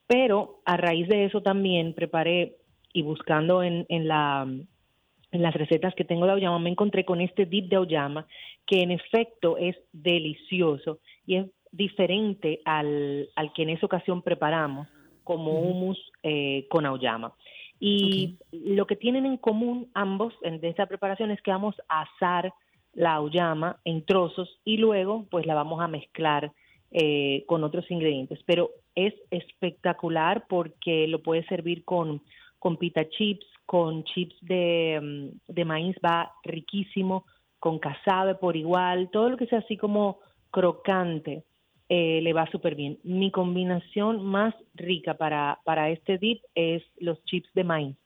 Speaker 11: Pero a raíz de eso también preparé y buscando en, en, la, en las recetas que tengo de auyama, me encontré con este dip de auyama, que en efecto es delicioso y es diferente al, al que en esa ocasión preparamos como hummus eh, con auyama. Y lo que tienen en común ambos en de esta preparación es que vamos a asar la auyama en trozos y luego pues la vamos a mezclar eh, con otros ingredientes. Pero es espectacular porque lo puedes servir con, con pita chips, con chips de, mm, de maíz va riquísimo, con casabe por igual, todo lo que sea así como crocante eh, le va súper bien. Mi combinación más rica para, para este dip es los chips de maíz,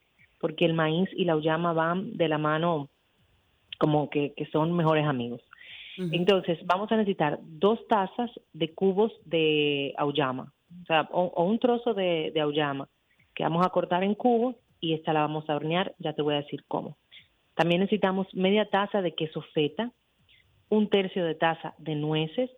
Speaker 11: porque el maíz y la auyama van de la mano como que, que son mejores amigos. Entonces, vamos a necesitar dos tazas de cubos de auyama, o sea, o, o un trozo de, de auyama que vamos a cortar en cubos y esta la vamos a hornear, ya te voy a decir cómo. También necesitamos media taza de queso feta, un tercio de taza de nueces.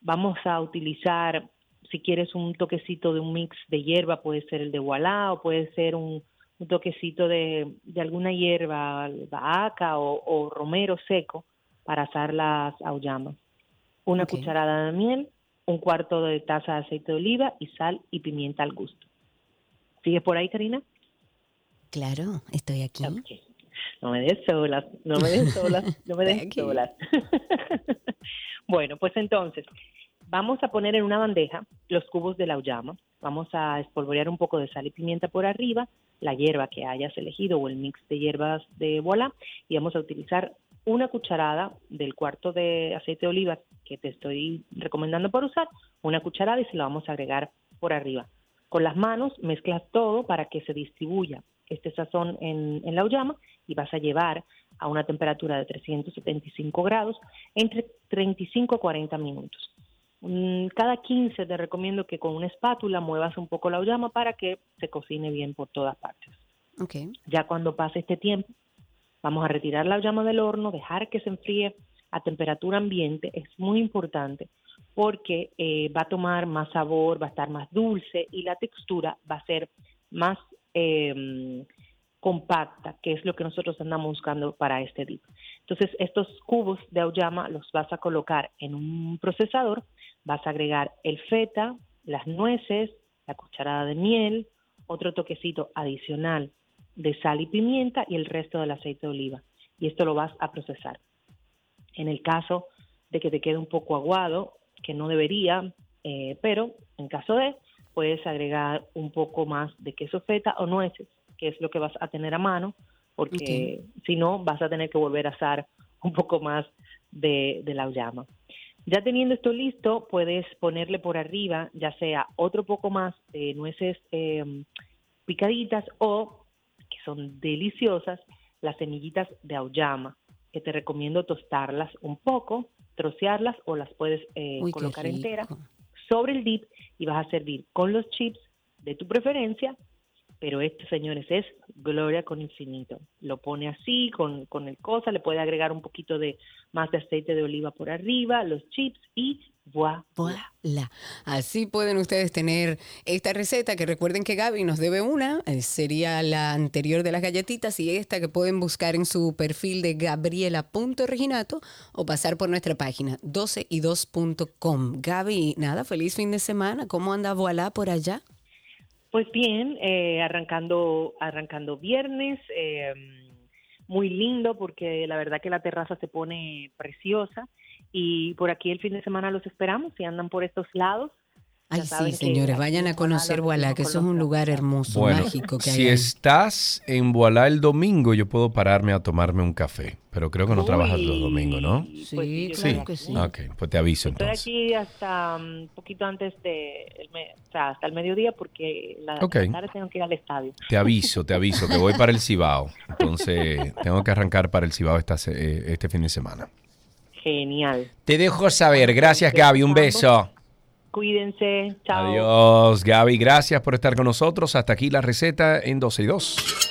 Speaker 11: Vamos a utilizar, si quieres, un toquecito de un mix de hierba, puede ser el de Wallah o puede ser un, un toquecito de, de alguna hierba, albahaca o, o romero seco para asar las auyamas. Una cucharada de miel, un cuarto de taza de aceite de oliva y sal y pimienta al gusto. ¿Sigues por ahí, Karina?
Speaker 3: Claro, estoy aquí.
Speaker 11: No me dejes solas, no me dejes solas, no me *laughs*
Speaker 3: Aquí.
Speaker 11: solas. *laughs* Bueno, pues entonces, vamos a poner en una bandeja los cubos de la auyama. Vamos a espolvorear un poco de sal y pimienta por arriba, la hierba que hayas elegido o el mix de hierbas de bola y vamos a utilizar una cucharada del cuarto de aceite de oliva que te estoy recomendando para usar, una cucharada y se lo vamos a agregar por arriba. Con las manos mezclas todo para que se distribuya este sazón en, la auyama y vas a llevar a una temperatura de 375 grados entre 35 a 40 minutos. Mm, Cada 15 te recomiendo que con una espátula muevas un poco la auyama para que se cocine bien por todas partes.
Speaker 3: Ok.
Speaker 11: Ya cuando pase este tiempo, vamos a retirar la llama del horno, dejar que se enfríe a temperatura ambiente, es muy importante porque eh, va a tomar más sabor, va a estar más dulce y la textura va a ser más eh, compacta, que es lo que nosotros andamos buscando para este dip. Entonces, estos cubos de auyama los vas a colocar en un procesador, vas a agregar el feta, las nueces, la cucharada de miel, otro toquecito adicional de sal y pimienta y el resto del aceite de oliva. Y esto lo vas a procesar. En el caso de que te quede un poco aguado, que no debería, eh, pero en caso de, puedes agregar un poco más de queso feta o nueces, que es lo que vas a tener a mano, porque si no vas a tener que volver a asar un poco más de, de la llama. Ya teniendo esto listo, puedes ponerle por arriba, ya sea otro poco más de nueces eh, picaditas o, que son deliciosas, las semillitas de auyama, que te recomiendo tostarlas un poco, trocearlas o las puedes eh,
Speaker 3: Uy,
Speaker 11: colocar
Speaker 3: rico.
Speaker 11: enteras sobre el dip y vas a servir con los chips de tu preferencia, pero esto, señores, es gloria con infinito. Lo pone así, con, con el cosa, le puede agregar un poquito de más de aceite de oliva por arriba, los chips y voilà.
Speaker 3: Así pueden ustedes tener esta receta, que recuerden que Gaby nos debe una, eh, sería la anterior de las galletitas y esta que pueden buscar en su perfil de gabriela.reginato o pasar por nuestra página 12y2.com. Gaby, nada, feliz fin de semana. ¿Cómo anda Voilà por allá?
Speaker 11: Pues bien, eh, arrancando, arrancando viernes, eh, muy lindo porque la verdad que la terraza se pone preciosa y por aquí el fin de semana los esperamos si andan por estos lados.
Speaker 3: Ay, sí, señores, vayan a conocer
Speaker 11: recibimos
Speaker 3: que eso es un lugar hermoso,
Speaker 2: Bueno,
Speaker 3: mágico que hay
Speaker 2: si
Speaker 3: ahí.
Speaker 2: estás en Voilà el domingo, yo puedo pararme a tomarme un café. Pero creo que no trabajas los domingos, ¿no?
Speaker 3: Sí,
Speaker 11: yo
Speaker 3: claro que sí.
Speaker 2: Ok, pues te aviso
Speaker 11: Estoy
Speaker 2: entonces.
Speaker 11: aquí hasta un poquito antes de, el me- o sea, hasta el mediodía porque la,
Speaker 2: Ok.
Speaker 11: la tarde tengo que ir al estadio.
Speaker 2: Te aviso, te aviso que voy para el Cibao. Entonces, tengo que arrancar para el Cibao esta eh, este fin de semana.
Speaker 11: Genial.
Speaker 2: Te dejo saber. Gracias, Gaby. Un beso.
Speaker 11: Cuídense. Chao.
Speaker 2: Adiós, Gaby. Gracias por estar con nosotros. Hasta aquí la receta en 12 y 2.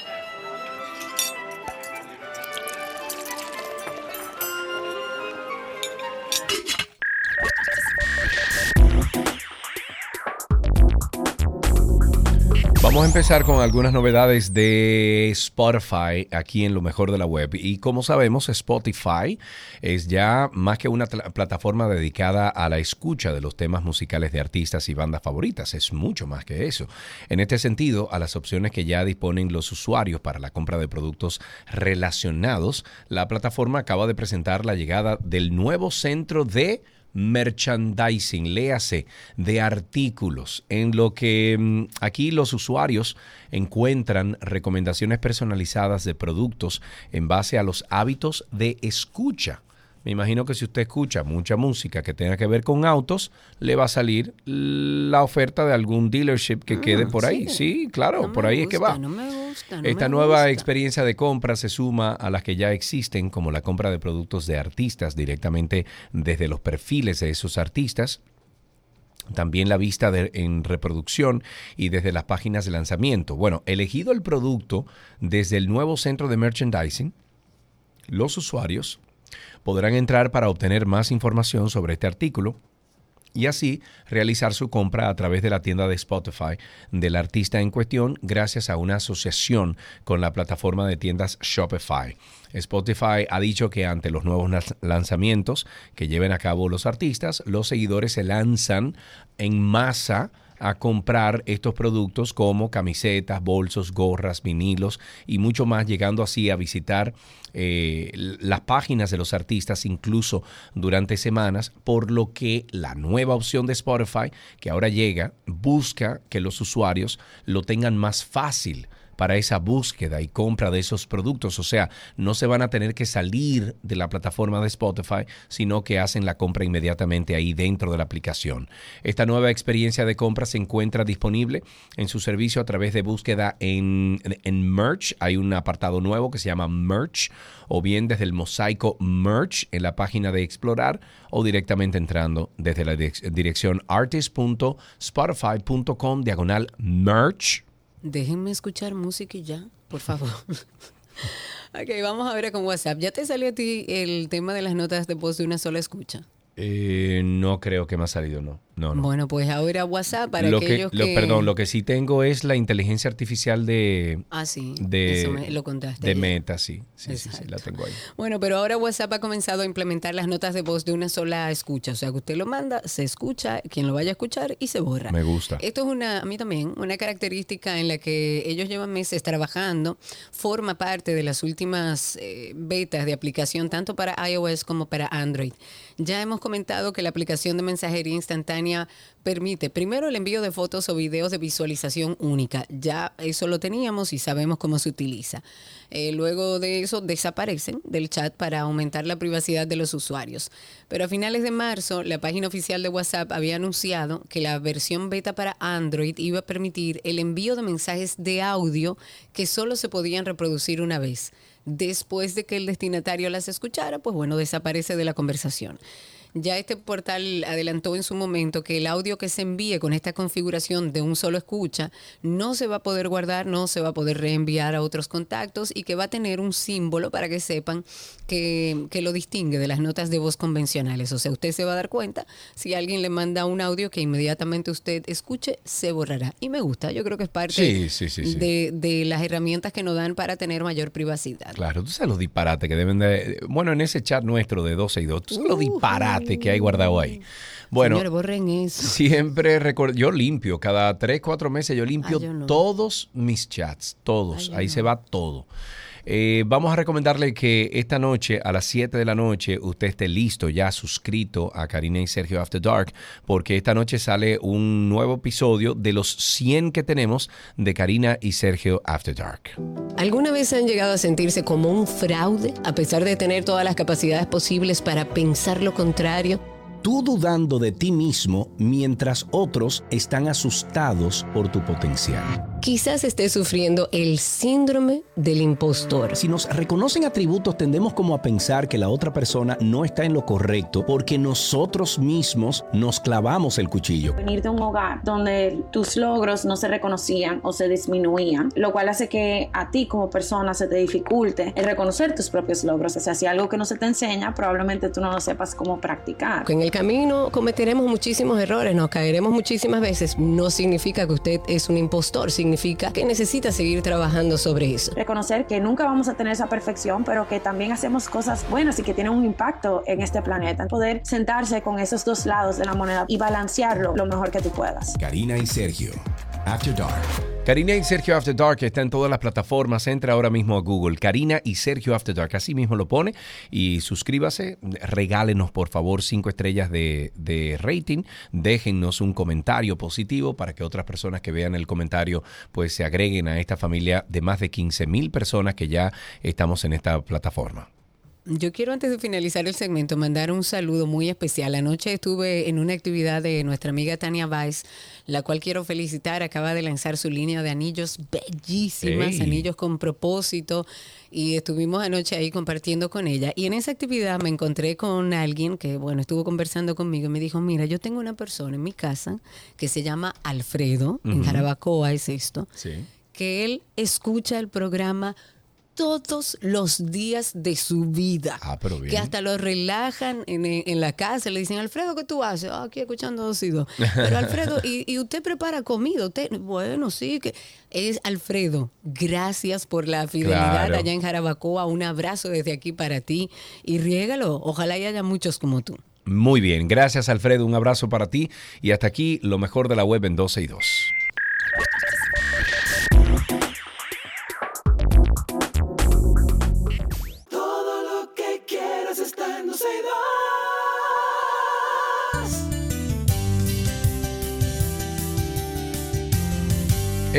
Speaker 2: Empezar con algunas novedades de Spotify aquí en lo mejor de la web. Y como sabemos, Spotify es ya más que una plataforma dedicada a la escucha de los temas musicales de artistas y bandas favoritas. Es mucho más que eso. En este sentido, a las opciones que ya disponen los usuarios para la compra de productos relacionados, la plataforma acaba de presentar la llegada del nuevo centro de merchandising, léase, de artículos, en lo que mm, aquí los usuarios encuentran recomendaciones personalizadas de productos en base a los hábitos de escucha. Me imagino que si usted escucha mucha música que tenga que ver con autos, le va a salir la oferta de algún dealership que quede por ahí. Sí, claro, por ahí es que va.
Speaker 3: No me gusta, no
Speaker 2: Esta
Speaker 3: me
Speaker 2: nueva
Speaker 3: gusta.
Speaker 2: experiencia de compra se suma a las que ya existen, como la compra de productos de artistas directamente desde los perfiles de esos artistas. También la vista de- en reproducción y desde las páginas de lanzamiento. Bueno, elegido el producto desde el nuevo centro de merchandising, los usuarios podrán entrar para obtener más información sobre este artículo y así realizar su compra a través de la tienda de Spotify del artista en cuestión gracias a una asociación con la plataforma de tiendas Shopify. Spotify ha dicho que ante los nuevos lanzamientos que lleven a cabo los artistas, los seguidores se lanzan en masa a comprar estos productos como camisetas, bolsos, gorras, vinilos y mucho más, llegando así a visitar eh, las páginas de los artistas incluso durante semanas, por lo que la nueva opción de Spotify que ahora llega busca que los usuarios lo tengan más fácil para esa búsqueda y compra de esos productos. O sea, no se van a tener que salir de la plataforma de Spotify, sino que hacen la compra inmediatamente ahí dentro de la aplicación. Esta nueva experiencia de compra se encuentra disponible en su servicio a través de búsqueda en, en Merch. Hay un apartado nuevo que se llama Merch o bien desde el mosaico Merch en la página de Explorar o directamente entrando desde la dirección artist.spotify.com diagonal Merch
Speaker 3: Déjenme escuchar música y ya, por favor. *laughs* ok, vamos a ver con WhatsApp. ¿Ya te salió a ti el tema de las notas de voz de una sola escucha?
Speaker 2: Eh, no creo que me ha salido, no.
Speaker 3: Bueno, pues ahora WhatsApp para
Speaker 2: lo
Speaker 3: aquellos
Speaker 2: que, perdón, lo que sí tengo es la inteligencia artificial de...
Speaker 3: Ah, sí.
Speaker 2: De,
Speaker 3: eso lo contaste.
Speaker 2: De Meta, sí. Sí, sí, la tengo ahí.
Speaker 3: Bueno, pero ahora WhatsApp ha comenzado a implementar las notas de voz de una sola escucha. O sea, que usted lo manda, se escucha, quien lo vaya a escuchar y se borra.
Speaker 2: Me gusta.
Speaker 3: Esto es una, a mí también, una característica en la que ellos llevan meses trabajando. Forma parte de las últimas eh, betas de aplicación, tanto para iOS como para Android. Ya hemos comentado que la aplicación de mensajería instantánea permite primero el envío de fotos o videos de visualización única. Ya eso lo teníamos y sabemos cómo se utiliza. Eh, luego de eso desaparecen del chat para aumentar la privacidad de los usuarios. Pero a finales de marzo, la página oficial de WhatsApp había anunciado que la versión beta para Android iba a permitir el envío de mensajes de audio que solo se podían reproducir una vez. Después de que el destinatario las escuchara, pues bueno, desaparece de la conversación. Ya este portal adelantó en su momento que el audio que se envíe con esta configuración de un solo escucha no se va a poder guardar, no se va a poder reenviar a otros contactos y que va a tener un símbolo para que sepan que, lo distingue de las notas de voz convencionales. O sea, usted se va a dar cuenta si alguien le manda un audio que inmediatamente usted escuche, se borrará. Y me gusta, yo creo que es parte de, de, las herramientas que nos dan para tener mayor privacidad.
Speaker 2: Claro, tú sabes los disparates que deben de... Bueno, en ese chat nuestro de 12 y 2, tú sabes los disparates que hay guardado ahí. Bueno, siempre recuerdo, yo limpio, cada tres, cuatro meses yo limpio todos mis chats, todos, ahí se va todo. Eh, vamos a recomendarle que esta noche a las 7 de la noche usted esté listo, ya suscrito a Karina y Sergio After Dark, porque esta noche sale un nuevo episodio de los 100 que tenemos de Karina y Sergio After Dark.
Speaker 3: ¿Alguna vez han llegado a sentirse como un fraude a pesar de tener todas las capacidades posibles para pensar lo contrario?
Speaker 10: Tú dudando de ti mismo mientras otros están asustados por tu potencial.
Speaker 3: Quizás estés sufriendo el síndrome del impostor.
Speaker 10: Si nos reconocen atributos, tendemos como a pensar que la otra persona no está en lo correcto porque nosotros mismos nos clavamos el cuchillo.
Speaker 9: Venir de un hogar donde tus logros no se reconocían o se disminuían, lo cual hace que a ti como persona se te dificulte el reconocer tus propios logros. O sea, si algo que no se te enseña, probablemente tú no lo sepas cómo practicar
Speaker 3: camino cometeremos muchísimos errores, nos caeremos muchísimas veces. No significa que usted es un impostor, significa que necesita seguir trabajando sobre eso.
Speaker 9: Reconocer que nunca vamos a tener esa perfección, pero que también hacemos cosas buenas y que tienen un impacto en este planeta. Poder sentarse con esos dos lados de la moneda y balancearlo lo mejor que tú puedas.
Speaker 10: Karina y Sergio, After Dark.
Speaker 2: Karina y Sergio After Dark está en todas las plataformas. Entra ahora mismo a Google. Karina y Sergio After Dark. Así mismo lo pone. Y suscríbase. Regálenos, por favor, cinco estrellas de, de rating. Déjennos un comentario positivo para que otras personas que vean el comentario pues se agreguen a esta familia de más de 15 mil personas que ya estamos en esta plataforma.
Speaker 3: Yo quiero antes de finalizar el segmento mandar un saludo muy especial. Anoche estuve en una actividad de nuestra amiga Tania Weiss, la cual quiero felicitar. Acaba de lanzar su línea de anillos bellísimas, anillos con propósito. Y estuvimos anoche ahí compartiendo con ella. Y en esa actividad me encontré con alguien que, bueno, estuvo conversando conmigo y me dijo, mira, yo tengo una persona en mi casa que se llama Alfredo, en Jarabacoa es esto, que él escucha el programa todos los días de su vida.
Speaker 2: Ah, pero bien.
Speaker 3: Que hasta lo relajan en, la casa. Le dicen, Alfredo, ¿qué tú haces? Ah, aquí escuchando dos y dos. Pero Alfredo, *laughs* ¿y, usted prepara comida? ¿Usted? Bueno, sí, que es Alfredo. Gracias por la fidelidad allá en Jarabacoa. Un abrazo desde aquí para ti. Y riégalo. Ojalá y haya muchos como tú.
Speaker 2: Muy bien, gracias Alfredo, un abrazo para ti y hasta aquí lo mejor de la web en 12 y 2.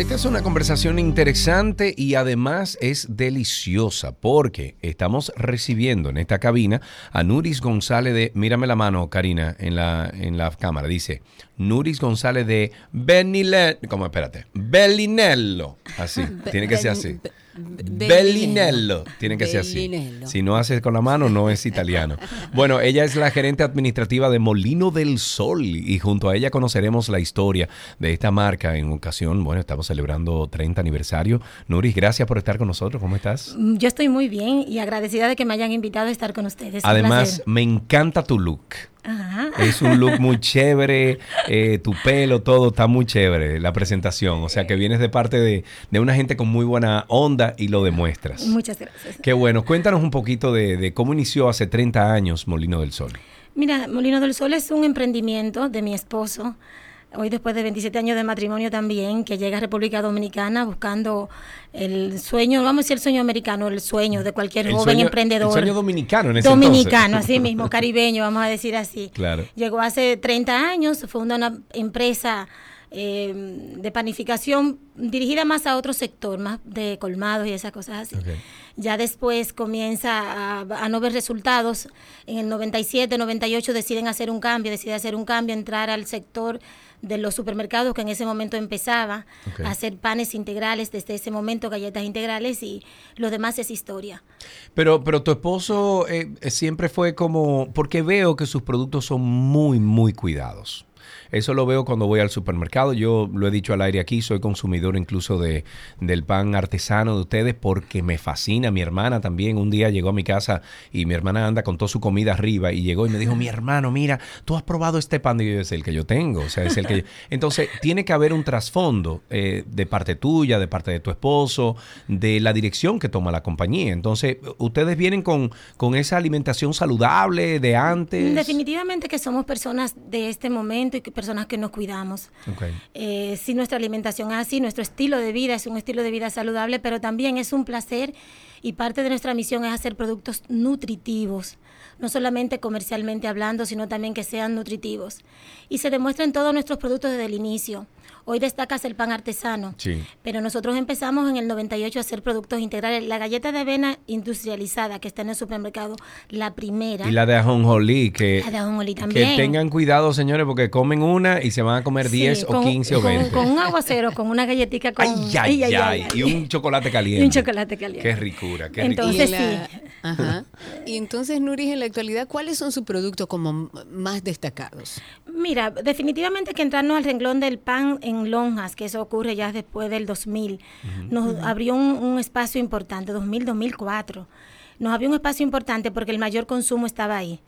Speaker 2: Esta es una conversación interesante y además es deliciosa porque estamos recibiendo en esta cabina a Nuris González de, mírame la mano Karina en la, en la cámara, dice Nuris González de Benile, como espérate, Bellinello, así, *laughs* tiene que ser así. Bellinello, tiene que ser así.
Speaker 3: Bellinello.
Speaker 2: Si no haces con la mano, no es italiano. *laughs* Bueno, ella es la gerente administrativa de Molino del Sol y junto a ella conoceremos la historia de esta marca en ocasión, bueno, estamos celebrando 30 aniversario. Nuris, gracias por estar con nosotros. ¿Cómo estás?
Speaker 12: Mm, Yo estoy muy bien y agradecida de que me hayan invitado a estar con ustedes.
Speaker 2: Además, me encanta tu look.
Speaker 12: Ajá.
Speaker 2: Es un look muy *laughs* chévere, eh, tu pelo, todo está muy chévere, la presentación. O sea que vienes de parte de, de una gente con muy buena onda y lo demuestras.
Speaker 12: Muchas gracias.
Speaker 2: Qué bueno, cuéntanos un poquito de, de cómo inició hace 30 años Molino del Sol.
Speaker 12: Mira, Molino del Sol es un emprendimiento de mi esposo. Hoy después de 27 años de matrimonio también, que llega a República Dominicana buscando el sueño, vamos a decir el sueño americano, el sueño de cualquier
Speaker 2: El
Speaker 12: joven
Speaker 2: sueño-
Speaker 12: emprendedor.
Speaker 2: el sueño dominicano en ese
Speaker 12: Dominicano,
Speaker 2: entonces.
Speaker 12: así *laughs* mismo, caribeño, vamos a decir así.
Speaker 2: Claro.
Speaker 12: Llegó hace 30 años, fundó una empresa eh, de panificación dirigida más a otro sector, más de colmados y esas cosas así. Ya después comienza a, a no ver resultados. En el 97, 98 deciden hacer un cambio, decide hacer un cambio, entrar al sector de los supermercados que en ese momento empezaba a hacer panes integrales desde ese momento, galletas integrales y lo demás es historia.
Speaker 2: Pero, pero tu esposo eh, eh, siempre fue como, porque veo que sus productos son muy, muy cuidados. Eso lo veo cuando voy al supermercado. Yo lo he dicho al aire aquí, soy consumidor incluso de, del pan artesano de ustedes porque me fascina. Mi hermana también un día llegó a mi casa y mi hermana anda con toda su comida arriba y llegó y me dijo, mi hermano, mira, tú has probado este pan. Y yo, es el que yo tengo. O sea, es el que yo-". *laughs* Entonces, tiene que haber un trasfondo eh, de parte tuya, de parte de tu esposo, de la dirección que toma la compañía. Entonces, ustedes vienen con, con esa alimentación saludable de antes.
Speaker 12: Definitivamente que somos personas de este momento y que personas que nos cuidamos.
Speaker 2: Ok.
Speaker 12: Eh, si nuestra alimentación es así, nuestro estilo de vida es un estilo de vida saludable, pero también es un placer y parte de nuestra misión es hacer productos nutritivos, no solamente comercialmente hablando, sino también que sean nutritivos. Y se demuestra en todos nuestros productos desde el inicio. Hoy destacas el pan artesano,
Speaker 2: Sí.
Speaker 12: pero nosotros empezamos en el 98 a hacer productos integrales. La galleta de avena industrializada que está en el supermercado, la primera.
Speaker 2: Y la de ajonjolí, que,
Speaker 12: La de ajonjolí
Speaker 2: que
Speaker 12: también.
Speaker 2: tengan cuidado, señores, porque comen una y se van a comer
Speaker 12: Sí,
Speaker 2: 10 o
Speaker 12: con-
Speaker 2: 15 o
Speaker 12: con-
Speaker 2: 20.
Speaker 12: Con, un aguacero, con una galletita con...
Speaker 2: Ay, ay, ay, Y un chocolate caliente.
Speaker 12: Y un chocolate caliente.
Speaker 2: Qué ricura, qué
Speaker 12: Entonces,
Speaker 2: ricura.
Speaker 3: Y la- Ajá. Y entonces, Nuris, en la actualidad, ¿cuáles son sus productos como más destacados?
Speaker 12: Mira, definitivamente que entrarnos al renglón del pan en lonjas, que eso ocurre ya después del 2000, nos
Speaker 3: Ujú.
Speaker 12: abrió un, un espacio importante, 2000, 2004. Nos abrió un espacio importante porque el mayor consumo estaba ahí.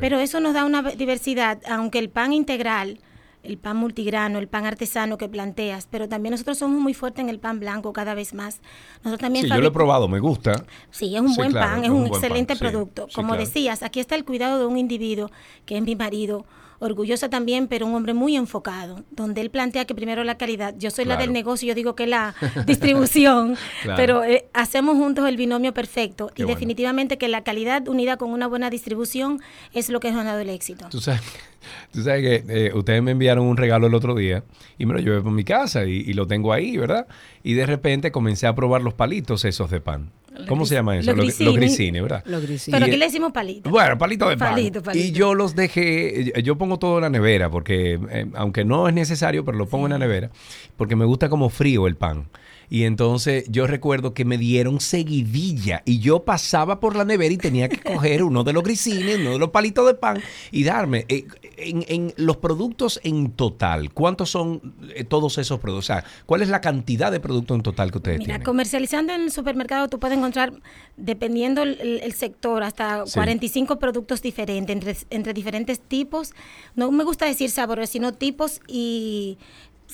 Speaker 12: Pero eso nos da una diversidad, aunque el pan integral, el pan multigrano, el pan artesano que planteas, pero también nosotros somos muy fuertes en el pan blanco cada vez más. Nosotros también
Speaker 2: Sí, yo lo he probado, me gusta.
Speaker 12: Sí, es un
Speaker 2: Sí,
Speaker 12: buen
Speaker 2: claro,
Speaker 12: pan,
Speaker 2: es
Speaker 12: es un, excelente
Speaker 2: pan,
Speaker 12: producto.
Speaker 2: sí,
Speaker 12: Como
Speaker 2: claro.
Speaker 12: decías, aquí está el cuidado de un individuo que es mi marido, orgullosa también, pero un hombre muy enfocado, donde él plantea que primero la calidad. Yo soy la del negocio, yo digo que la *laughs* distribución,
Speaker 13: Claro.
Speaker 12: pero eh, hacemos juntos el binomio perfecto
Speaker 2: Qué
Speaker 12: y
Speaker 2: bueno.
Speaker 12: definitivamente que la calidad unida con una buena distribución es lo que ha dado el éxito.
Speaker 2: Tú sabes, *laughs* tú sabes que eh, ustedes me enviaron un regalo el otro día y me lo llevé por mi casa y, y lo tengo ahí, ¿verdad? Y de repente comencé a probar los palitos esos de pan. ¿Cómo se llama eso?
Speaker 12: Los grisini,
Speaker 2: ¿verdad?
Speaker 3: Los grisini.
Speaker 12: Pero aquí le decimos palito.
Speaker 2: Bueno, palito de pan.
Speaker 12: Palito, palito.
Speaker 2: Y yo los dejé, yo pongo todo en la nevera, porque eh, aunque no es necesario, pero lo pongo en la nevera, porque me gusta como frío el pan. Y entonces yo recuerdo que me dieron seguidilla y yo pasaba por la nevera y tenía que coger uno de los grisines, uno de los palitos de pan y darme. eh, en, en los productos en total, ¿cuántos son eh, todos esos productos? O sea, ¿cuál es la cantidad de productos en total que ustedes
Speaker 12: Mira,
Speaker 2: tienen?
Speaker 12: comercializando en el supermercado tú puedes encontrar, dependiendo el, el- el sector, hasta
Speaker 2: Sí.
Speaker 12: 45 productos diferentes, entre, entre diferentes tipos. No me gusta decir sabores, sino tipos y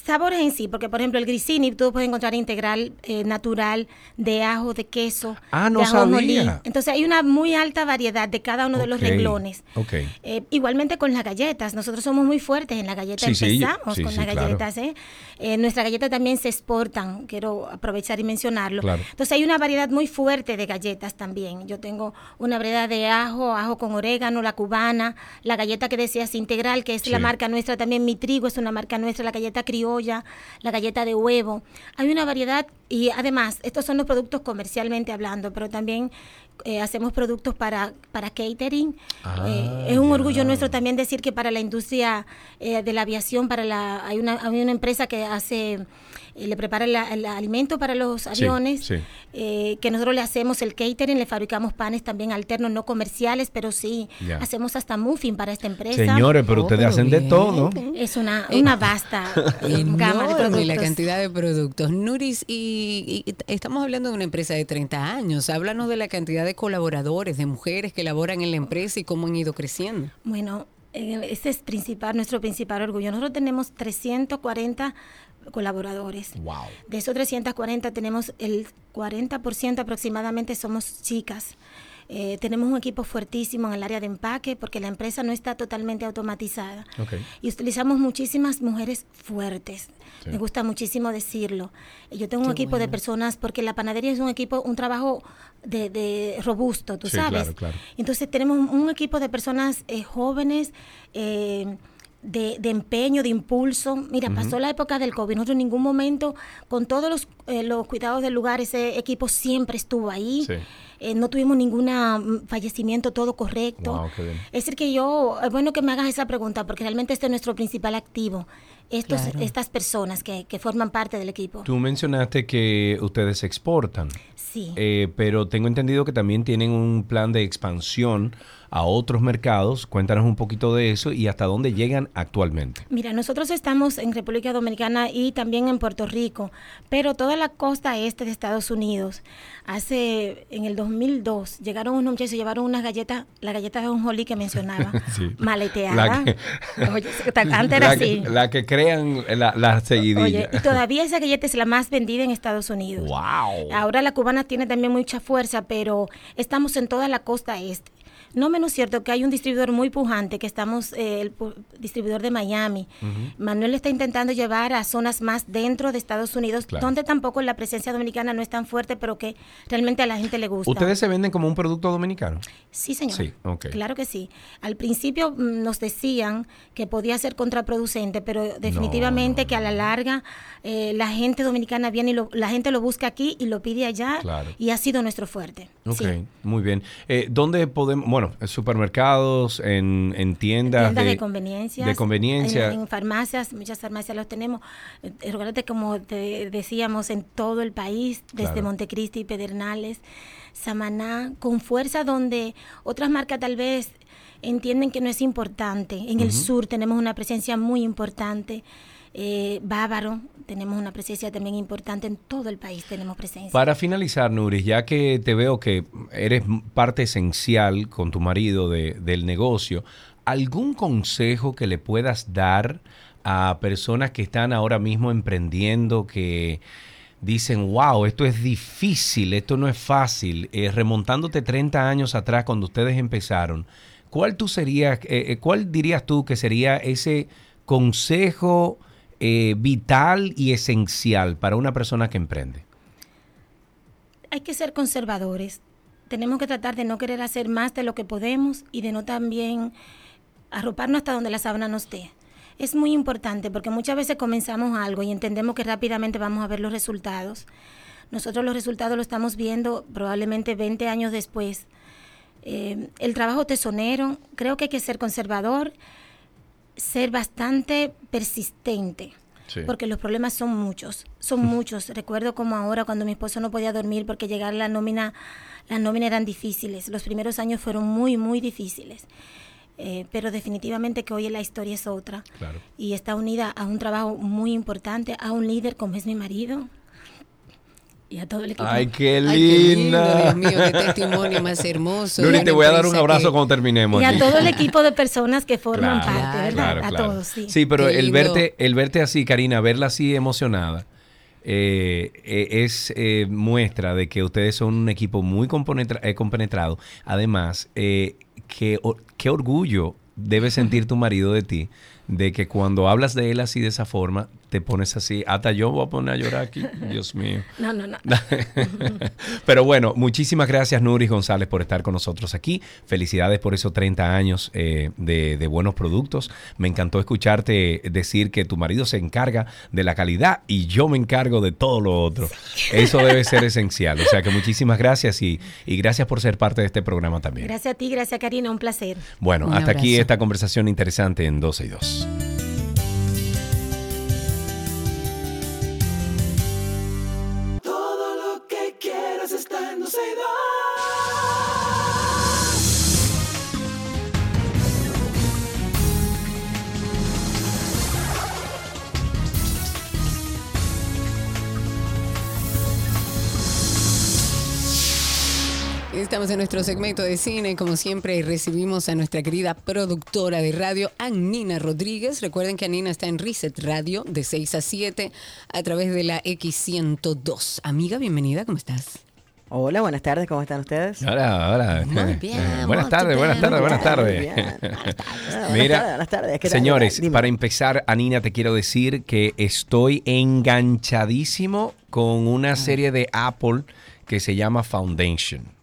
Speaker 12: sabores en sí, porque por ejemplo el grissini tú puedes encontrar integral, eh, natural, de ajo, de queso,
Speaker 2: Ah, no
Speaker 12: de
Speaker 2: sabía.
Speaker 12: Entonces hay una muy alta variedad de cada uno de los renglones.
Speaker 2: ok.
Speaker 12: Eh, igualmente con las galletas, nosotros somos muy fuertes en la galleta,
Speaker 2: Sí,
Speaker 12: empezamos
Speaker 2: sí,
Speaker 12: con
Speaker 2: sí,
Speaker 12: las galletas. ¿eh? Eh, nuestras galletas también se exportan, quiero aprovechar y mencionarlo.
Speaker 2: Claro.
Speaker 12: Entonces hay una variedad muy fuerte de galletas también. Yo tengo una variedad de ajo, ajo con orégano, la cubana, la galleta que decías integral, que es la marca nuestra también, mi trigo es una marca nuestra, la galleta criolla, la galleta de huevo. Hay una variedad y además, estos son los productos comercialmente hablando, pero también eh, hacemos productos para, para catering.
Speaker 13: Ah,
Speaker 12: Eh, es un orgullo nuestro también decir que para la industria eh, de la aviación, para la, hay, una, hay una empresa que hace, eh, le prepara la- el alimento para los aviones,
Speaker 2: sí.
Speaker 12: eh, que nosotros le hacemos el catering, le fabricamos panes también alternos, no comerciales, pero sí,
Speaker 2: Ya.
Speaker 12: hacemos hasta muffin para esta empresa.
Speaker 2: Señores, pero ustedes hacen de todo.
Speaker 12: Es una, una vasta *laughs* gama de
Speaker 3: Enorme la
Speaker 12: productos.
Speaker 3: cantidad de productos. Nuris, y, y estamos hablando de una empresa de 30 años. Háblanos de la cantidad de colaboradores, de mujeres que laboran en la empresa y cómo han ido creciendo.
Speaker 12: Bueno, eh, ese es principal, nuestro principal orgullo. Nosotros tenemos 340 colaboradores.
Speaker 2: Wow.
Speaker 12: De esos 340 tenemos el 40% aproximadamente somos chicas. Eh, tenemos un equipo fuertísimo en el área de empaque porque la empresa no está totalmente automatizada.
Speaker 2: Ok.
Speaker 12: Y utilizamos muchísimas mujeres fuertes.
Speaker 2: Sí.
Speaker 12: Me gusta muchísimo decirlo. Eh, Yo tengo un
Speaker 2: Qué
Speaker 12: equipo de
Speaker 2: bueno.
Speaker 12: personas porque la panadería es un equipo, un trabajo de, de robusto, tú
Speaker 2: Sí,
Speaker 12: sabes.
Speaker 2: claro, claro.
Speaker 12: Entonces tenemos un- un equipo de personas eh, jóvenes. eh, de, de empeño, de impulso. Mira, pasó la época del COVID. Nosotros en ningún momento, con todos los, eh, los cuidados del lugar, ese equipo siempre estuvo ahí.
Speaker 2: Sí.
Speaker 12: Eh, no tuvimos ningún fallecimiento, todo correcto.
Speaker 2: Wow.
Speaker 12: Es decir, que yo, es bueno que me hagas esa pregunta, porque realmente este es nuestro principal activo. Estos,
Speaker 2: Claro.
Speaker 12: Estas personas que, que forman parte del equipo.
Speaker 2: Tú mencionaste que ustedes exportan.
Speaker 12: Sí.
Speaker 2: Eh, pero tengo entendido que también tienen un plan de expansión a otros mercados. Cuéntanos un poquito de eso y hasta dónde llegan actualmente.
Speaker 12: Mira, nosotros estamos en República Dominicana y también en Puerto Rico, pero toda la costa este de Estados Unidos. Hace, en el 2002, llegaron unos muchachos y llevaron unas galletas, la galleta de un que mencionaba, *laughs*
Speaker 2: Sí.
Speaker 12: maleteada.
Speaker 2: La que-
Speaker 12: Oye, antes era
Speaker 2: la,
Speaker 12: así.
Speaker 2: que, la que crean la, la seguidilla.
Speaker 12: Oye, y todavía esa galleta es la más vendida en Estados Unidos.
Speaker 2: ¡Wow!
Speaker 12: Ahora la cubana tiene también mucha fuerza, pero estamos en toda la costa este. No menos cierto que hay un distribuidor muy pujante, que estamos, eh, el distribuidor de Miami. Manuel está intentando llevar a zonas más dentro de Estados Unidos,
Speaker 2: Claro.
Speaker 12: donde tampoco la presencia dominicana no es tan fuerte, pero que realmente a la gente le gusta.
Speaker 2: ¿Ustedes se venden como un producto dominicano?
Speaker 12: Sí, señor.
Speaker 2: Sí, ok.
Speaker 12: Claro que sí. Al principio mm, nos decían que podía ser contraproducente, pero definitivamente que a la larga eh, la gente dominicana viene y lo- la gente lo busca aquí y lo pide allá
Speaker 2: Claro.
Speaker 12: y ha sido nuestro fuerte.
Speaker 2: Ok,
Speaker 12: Sí.
Speaker 2: muy bien. Eh, ¿Dónde podemos, bueno, en supermercados, en, en tiendas,
Speaker 12: tiendas de, conveniencia.
Speaker 2: De conveniencia.
Speaker 12: En, en farmacias, muchas farmacias los tenemos. Eh, Recuérdate, como te decíamos, en todo el país, desde
Speaker 2: Claro.
Speaker 12: Montecristi, Pedernales, Samaná, con fuerza donde otras marcas tal vez entienden que no es importante. En el sur tenemos una presencia muy importante. Eh, Bávaro, tenemos una presencia también importante. En todo el país tenemos presencia.
Speaker 2: Para finalizar, Nuris, ya que te veo que eres parte esencial con tu marido de- del negocio, ¿algún consejo que le puedas dar a personas que están ahora mismo emprendiendo, que dicen, wow, esto es difícil, esto no es fácil, Eh, remontándote 30 años atrás cuando ustedes empezaron, ¿cuál, tú serías, eh, eh, ¿cuál dirías tú que sería ese consejo eh, vital y esencial para una persona que emprende?
Speaker 12: hay que ser conservadores. Tenemos que tratar de no querer hacer más de lo que podemos y de no también arroparnos hasta donde la sábana nos dé. Es muy importante porque muchas veces comenzamos algo y entendemos que rápidamente vamos a ver los resultados. Nosotros los resultados los estamos viendo probablemente 20 años después. Eh, el trabajo tesonero, creo que hay que ser conservador, ser bastante persistente.
Speaker 13: Sí.
Speaker 12: Porque los problemas son muchos, son muchos. Recuerdo como ahora cuando mi esposo no podía dormir porque llegar la nómina, las nóminas eran difíciles. Los primeros años fueron muy, muy difíciles. Eh, pero definitivamente que hoy la historia es otra.
Speaker 2: Claro.
Speaker 12: Y está unida a un trabajo muy importante, a un líder como es mi marido, y a todo el equipo.
Speaker 2: Ay, qué
Speaker 3: Ay, qué lindo,
Speaker 2: linda.
Speaker 3: Dios mío, qué testimonio más hermoso.
Speaker 2: Luli, te voy a dar un abrazo
Speaker 3: que-
Speaker 2: cuando terminemos.
Speaker 12: Y a todo el equipo de personas que forman
Speaker 2: Claro,
Speaker 12: parte, ¿verdad?
Speaker 2: claro,
Speaker 12: a
Speaker 2: claro.
Speaker 12: todos, sí.
Speaker 2: Sí, pero
Speaker 3: Qué
Speaker 2: el
Speaker 3: lindo.
Speaker 2: verte, el verte así, Karina, verla así emocionada, eh, eh, es eh, muestra de que ustedes son un equipo muy compenetra- compenetrado. Además, eh, qué, qué orgullo debe sentir tu marido de ti, de que cuando hablas de él así de esa forma, te pones así. Hasta yo voy a poner a llorar aquí, *laughs* Dios mío.
Speaker 12: No, no, no. *laughs*
Speaker 2: Pero bueno, muchísimas gracias Nuris González por estar con nosotros aquí. Felicidades por esos 30 años eh, de, de buenos productos. Me encantó escucharte decir que tu marido se encarga de la calidad y yo me encargo de todo lo otro. Eso debe ser *laughs* esencial. O sea que muchísimas gracias y, y gracias por ser parte de este programa también.
Speaker 12: Gracias a ti, gracias Karina, un placer.
Speaker 2: Bueno,
Speaker 3: Un
Speaker 2: hasta aquí esta conversación interesante en 12 y 2.
Speaker 3: Estamos en nuestro segmento de cine, como siempre recibimos a nuestra querida productora de radio, Anina Rodríguez. Recuerden que Anina está en Reset Radio de 6 a 7 a través de la X102. Amiga, bienvenida, ¿cómo estás?
Speaker 13: Hola, buenas tardes, ¿cómo están ustedes?
Speaker 2: Hola, hola.
Speaker 3: Muy *laughs* bien,
Speaker 2: Eh, *laughs* buenas tardes, buenas tardes, buenas
Speaker 13: muy
Speaker 2: tardes.
Speaker 13: bien. Buenas tardes,
Speaker 2: Mira,
Speaker 13: buenas tardes,
Speaker 2: señores, para empezar, Anina, te quiero decir que estoy enganchadísimo con una serie de Apple que se llama Foundation.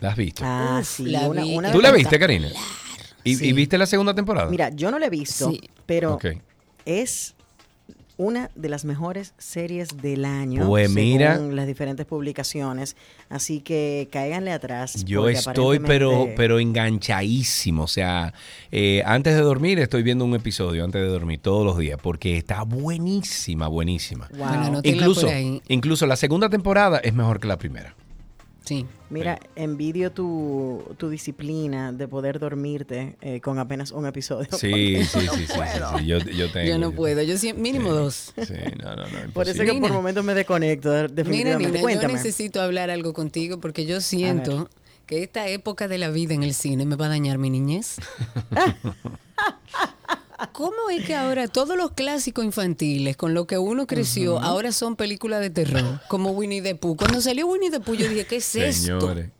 Speaker 2: ¿La has visto?
Speaker 13: Ah, sí,
Speaker 3: la
Speaker 13: una,
Speaker 3: vi.
Speaker 13: una
Speaker 2: ¿Tú la viste, Karina? ¿Y,
Speaker 13: Sí.
Speaker 2: y viste la segunda temporada?
Speaker 13: Mira, yo no la he visto,
Speaker 3: Sí.
Speaker 13: pero es una de las mejores series del año.
Speaker 2: Pues mira.
Speaker 13: según las diferentes publicaciones. Así que cáiganle atrás.
Speaker 2: Yo estoy, pero, pero enganchadísimo. O sea, eh, antes de dormir estoy viendo un episodio, antes de dormir, todos los días, porque está buenísima, buenísima.
Speaker 13: Wow.
Speaker 3: Bueno, anótenla
Speaker 2: Incluso, incluso la segunda temporada es mejor que la primera.
Speaker 3: Sí.
Speaker 13: Mira, envidio tu, tu disciplina de poder dormirte eh, con apenas un episodio.
Speaker 2: Sí, sí, sí, sí, sí, sí, Yo, yo tengo.
Speaker 3: Yo no puedo, yo sí, mínimo dos.
Speaker 2: Sí, no, no, no.
Speaker 13: Por eso que por momentos me desconecto, de-
Speaker 3: Mira. Nina, yo necesito hablar algo contigo porque yo siento que esta época de la vida en el cine me va a dañar mi niñez. *laughs* ¿Cómo es que ahora todos los clásicos infantiles con lo que uno creció ahora son películas de terror? Como Winnie the Pooh. Cuando salió Winnie the Pooh yo dije, ¿qué es esto?
Speaker 2: Señores.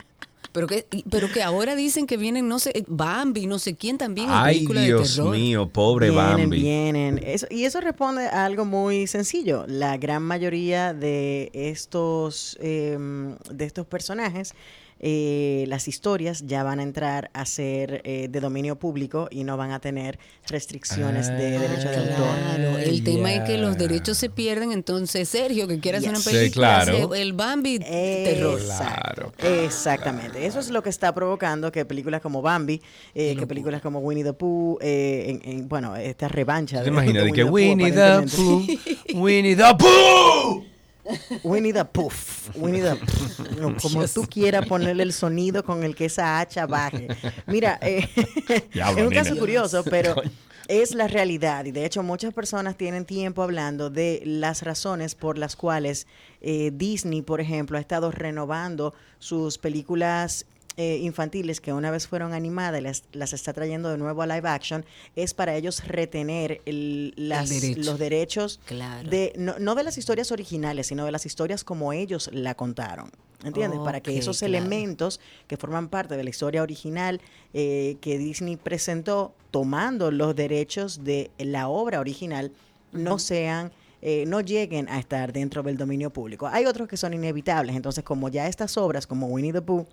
Speaker 3: Pero que, pero que ahora dicen que vienen, no sé, Bambi, no sé quién también
Speaker 2: Ay,
Speaker 3: películas de
Speaker 2: Dios
Speaker 3: terror.
Speaker 2: mío, pobre
Speaker 13: vienen,
Speaker 2: Bambi.
Speaker 13: Vienen, Eso- y eso responde a algo muy sencillo. La gran mayoría de estos, em, de estos personajes, eh, las historias ya van a entrar a ser eh, de dominio público y no van a tener restricciones de
Speaker 2: Ah,
Speaker 13: derecho de autor.
Speaker 3: Claro, el tema es que los derechos se pierden, entonces Sergio, que quiere hacer una.
Speaker 2: Sí,
Speaker 3: película,
Speaker 2: claro.
Speaker 3: el Bambi terror.
Speaker 2: Claro.
Speaker 13: Exactamente. Eso es lo que está provocando que películas como Bambi, eh, que películas como Winnie the Pooh, eh, en, en- bueno, esta revancha.
Speaker 2: ¿Te
Speaker 13: de-
Speaker 2: imaginas?
Speaker 13: de
Speaker 2: De que Winnie the. Pooh, Winnie the Pooh. *laughs*
Speaker 13: Winnie the Poof. Winnie the Poof. No, como tú quieras ponerle el sonido con el que esa hacha baje. Mira, eh, *laughs* *laughs* es un caso curioso, *laughs* pero es la realidad. Y de hecho, muchas personas tienen tiempo hablando de las razones por las cuales eh, Disney, por ejemplo, ha estado renovando sus películas eh, infantiles que una vez fueron animadas y las, las está trayendo de nuevo a live action, es para ellos retener el- las-
Speaker 3: derecho.
Speaker 13: los derechos
Speaker 3: Claro.
Speaker 13: de no, no de las historias originales, sino de las historias como ellos la contaron. ¿Entiendes? Para que esos
Speaker 3: claro.
Speaker 13: elementos que forman parte de la historia original eh, que Disney presentó, tomando los derechos de la obra original, no sean, eh, no lleguen a estar dentro del dominio público. Hay otros que son inevitables. Entonces, como ya estas obras, como Winnie the Pooh,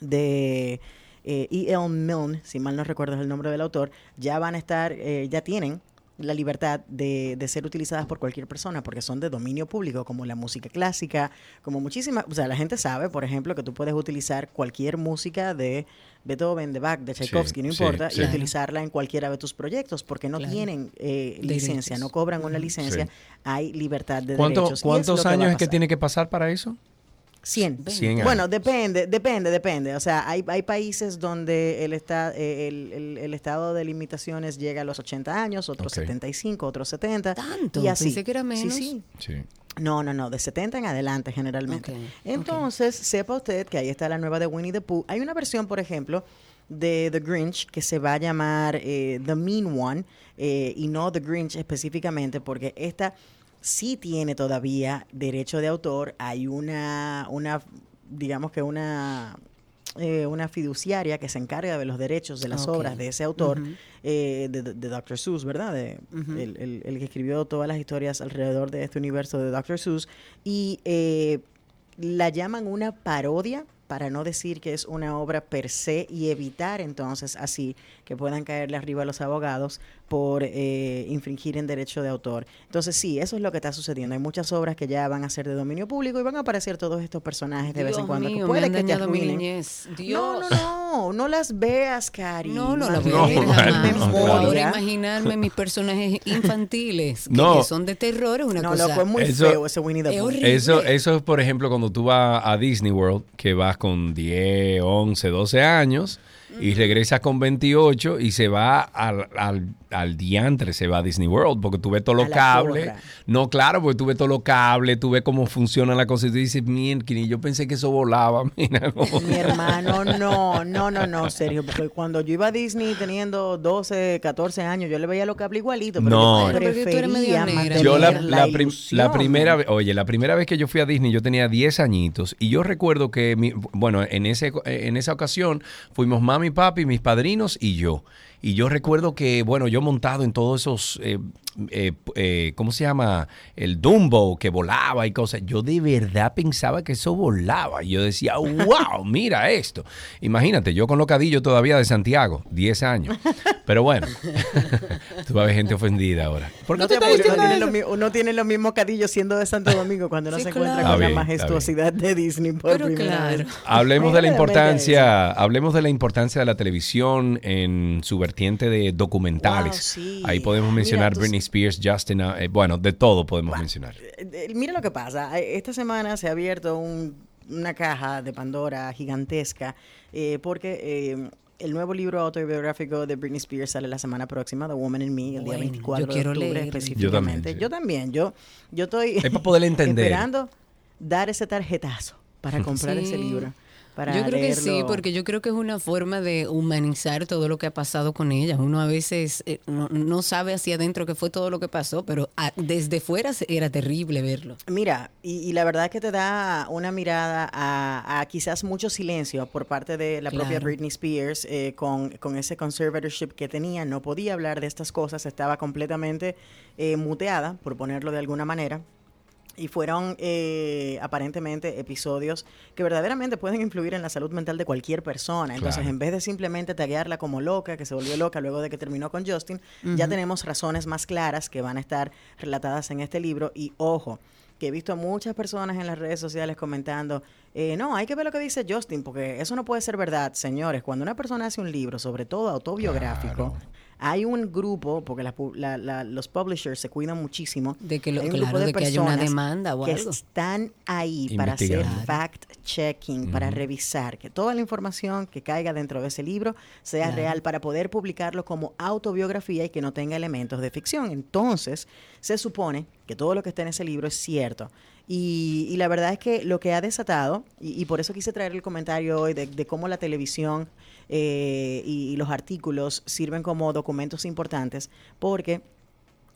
Speaker 13: de eh, E.L. Milne, si mal no recuerdo es el nombre del autor, ya van a estar, eh, ya tienen la libertad de, de ser utilizadas por cualquier persona porque son de dominio público, como la música clásica, como muchísimas, o sea, la gente sabe, por ejemplo, que tú puedes utilizar cualquier música de Beethoven, de Bach, de Tchaikovsky, no importa,
Speaker 2: sí.
Speaker 13: y utilizarla en cualquiera de tus proyectos porque no
Speaker 3: Claro.
Speaker 13: tienen eh, licencia, no cobran una licencia,
Speaker 2: Sí.
Speaker 13: hay libertad de
Speaker 2: ¿Cuánto-
Speaker 13: derechos. es
Speaker 2: ¿Cuántos años es que tiene que pasar para eso?
Speaker 13: 100.
Speaker 2: 100 años.
Speaker 13: Bueno, depende, depende, depende. O sea, hay, hay países donde el, esta- eh, el, el- el estado de limitaciones llega a los 80 años, otros
Speaker 2: Ok.
Speaker 13: 75, otros 70.
Speaker 3: ¿Tanto?
Speaker 13: Y así.
Speaker 3: Pensé que era
Speaker 13: Sí,
Speaker 3: menos.
Speaker 13: sí.
Speaker 2: Sí.
Speaker 13: No, no, no, de 70 en adelante generalmente. Entonces, sepa usted que ahí está la nueva de Winnie the Pooh. Hay una versión, por ejemplo, de The Grinch que se va a llamar eh, The Mean One eh, y no The Grinch específicamente porque esta sí tiene todavía derecho de autor. Hay una, una digamos que una... eh, una fiduciaria que se encarga de los derechos de las obras de ese autor, eh, de, de Dr. Seuss, ¿verdad? De-
Speaker 3: Ujú.
Speaker 13: el, el- el que escribió todas las historias alrededor de este universo de Dr. Seuss. Y eh, la llaman una parodia, para no decir que es una obra per se, y evitar entonces así que puedan caerle arriba a los abogados por eh, infringir en derecho de autor. Entonces sí, eso es lo que está sucediendo. Hay muchas obras que ya van a ser de dominio público y van a aparecer todos estos personajes de vez en cuando. que
Speaker 3: mío,
Speaker 13: puede
Speaker 3: me han
Speaker 13: que te
Speaker 3: dañado mi
Speaker 13: arruinen.
Speaker 3: niñez.
Speaker 13: No, no, no, no las veas, Cari.
Speaker 3: No, no la
Speaker 13: Más
Speaker 3: voy a
Speaker 13: bien,
Speaker 3: ver
Speaker 2: No,
Speaker 3: jamás.
Speaker 2: no, claro.
Speaker 3: favor, imaginarme mis personajes infantiles que,
Speaker 2: No.
Speaker 3: que son de terror es una
Speaker 13: No,
Speaker 3: cosa.
Speaker 13: loco, es muy
Speaker 2: Eso-
Speaker 13: feo ese Winnie the
Speaker 3: Es
Speaker 13: Pooh.
Speaker 2: Eso, eso es, por ejemplo, cuando tú vas a Disney World, que vas con 10, 11, 12 años y regresas con 28 y se va al, al, al diantre, se va a Disney World, porque tú ves todos los cables. No, claro, porque tú ves todos los cables, tú ves cómo funciona la cosa y tú dices, mierda, yo pensé que eso volaba. *laughs* Mira cómo-
Speaker 13: Mi hermano, no, no, no, no, Sergio, porque cuando yo iba a Disney teniendo 12, 14 años, yo le veía los cables igualitos, pero
Speaker 2: No.
Speaker 13: yo
Speaker 3: Pero
Speaker 13: prefería mantener
Speaker 2: Yo la,
Speaker 13: la,
Speaker 2: la prim-
Speaker 13: ilusión.
Speaker 2: la primera vez, oye, la primera vez que yo fui a Disney yo tenía 10 añitos y yo recuerdo que, mi- bueno, en, ese, en esa ocasión fuimos mami, papi, mis padrinos y yo. Y yo recuerdo que, bueno, yo montado en todos esos, eh, eh, eh, ¿cómo se llama? El Dumbo que volaba y cosas. Yo de verdad pensaba que eso volaba. Y yo decía, wow, mira esto. Imagínate, yo con locadillo todavía de Santiago, 10 años. Pero bueno, *laughs* tú vas a ver gente ofendida ahora. ¿Por qué
Speaker 13: No te apures,
Speaker 2: diciendo
Speaker 13: uno tiene, uno tiene los mismos cadillos siendo de Santo Domingo cuando no
Speaker 3: Sí,
Speaker 13: se encuentra con la majestuosidad de Disney por
Speaker 3: Pero
Speaker 13: primera
Speaker 3: claro.
Speaker 13: vez.
Speaker 2: Hablemos de la
Speaker 13: Mira,
Speaker 2: importancia, hablemos de la importancia de la televisión en su vertiente de documentales.
Speaker 13: Wow, sí.
Speaker 2: Ahí podemos
Speaker 13: Mira,
Speaker 2: mencionar
Speaker 13: tú-
Speaker 2: Britney Spears, Justin, eh, bueno, de todo podemos mencionar.
Speaker 13: Eh, eh, Mira lo que pasa. Esta semana se ha abierto un- una caja de Pandora gigantesca eh, porque eh, el nuevo libro autobiográfico de Britney Spears sale la semana próxima, The Woman in Me, el día
Speaker 3: Bueno,
Speaker 13: 24
Speaker 3: yo quiero
Speaker 13: de octubre específicamente.
Speaker 2: sí.
Speaker 13: Yo también. Yo, yo estoy
Speaker 2: Es para poder entender. *laughs*
Speaker 13: esperando dar ese tarjetazo para comprar ese libro. Para
Speaker 3: yo creo que sí, porque yo creo que es una forma de humanizar todo lo que ha pasado con ella. Uno a veces eh, no, no sabe hacia adentro qué fue todo lo que pasó, pero ah, desde fuera era terrible verlo.
Speaker 13: Mira, y, y la verdad que te da una mirada a, a quizás mucho silencio por parte de la propia. Britney Spears eh, con, con ese conservatorship que tenía. No podía hablar de estas cosas, estaba completamente eh, muteada, por ponerlo de alguna manera. Y fueron eh, aparentemente episodios que verdaderamente pueden influir en la salud mental de cualquier persona. Entonces,
Speaker 2: Claro.
Speaker 13: en vez de simplemente taguearla como loca, que se volvió loca luego de que terminó con Justin, ya tenemos razones más claras que van a estar relatadas en este libro. Y ojo, que he visto a muchas personas en las redes sociales comentando, eh, no, hay que ver lo que dice Justin, porque eso no puede ser verdad. Señores, cuando una persona hace un libro, sobre todo autobiográfico, hay un grupo, porque pu- la- la- los publishers se cuidan muchísimo,
Speaker 3: De que lo-
Speaker 13: hay un
Speaker 3: claro,
Speaker 13: grupo
Speaker 3: de que haya una
Speaker 13: personas
Speaker 3: demanda o
Speaker 13: que
Speaker 3: algo.
Speaker 13: están ahí para hacer fact-checking, para revisar que toda la información que caiga dentro de ese libro sea
Speaker 3: Claro.
Speaker 13: real, para poder publicarlo como autobiografía y que no tenga elementos de ficción. Entonces, se supone que todo lo que está en ese libro es cierto. Y, y la verdad es que lo que ha desatado, y, y por eso quise traer el comentario hoy de, de cómo la televisión eh, y, los artículos sirven como documentos importantes, porque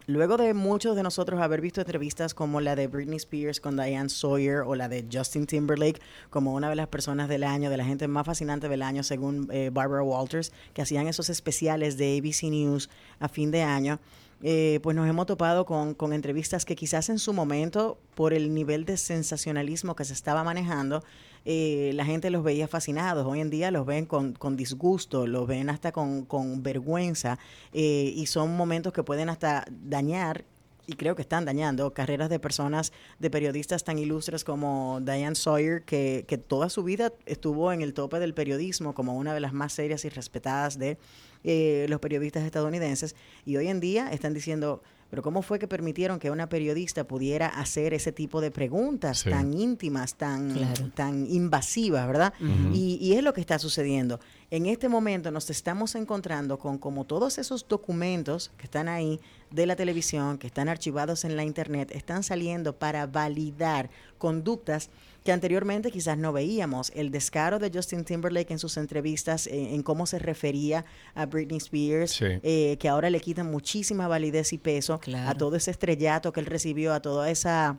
Speaker 13: Luego de muchos de nosotros haber visto entrevistas como la de Britney Spears con Diane Sawyer o la de Justin Timberlake como una de las personas del año, de la gente más fascinante del año, según eh, Barbara Walters, que hacían esos especiales de ABC News a fin de año, eh, pues nos hemos topado con, con entrevistas que quizás en su momento, por el nivel de sensacionalismo que se estaba manejando, eh, la gente los veía fascinados. Hoy en día los ven con, con disgusto, los ven hasta con, con vergüenza eh, y son momentos que pueden hasta dañar y creo que están dañando carreras de personas, de periodistas tan ilustres como Diane Sawyer, que, que toda su vida estuvo en el tope del periodismo como una de las más serias y respetadas de eh, los periodistas estadounidenses y hoy en día están diciendo, pero ¿cómo fue que permitieron que una periodista pudiera hacer ese tipo de preguntas
Speaker 2: Sí.
Speaker 13: tan íntimas, tan,
Speaker 3: Claro.
Speaker 13: tan invasivas, ¿verdad? Y es lo que está sucediendo. En este momento nos estamos encontrando con como todos esos documentos que están ahí de la televisión, que están archivados en la internet, están saliendo para validar conductas que anteriormente quizás no veíamos. El descaro de Justin Timberlake en sus entrevistas, eh, en cómo se refería a Britney Spears,
Speaker 2: Sí.
Speaker 13: eh, que ahora le quitan muchísima validez y peso a todo ese estrellato que él recibió, a toda esa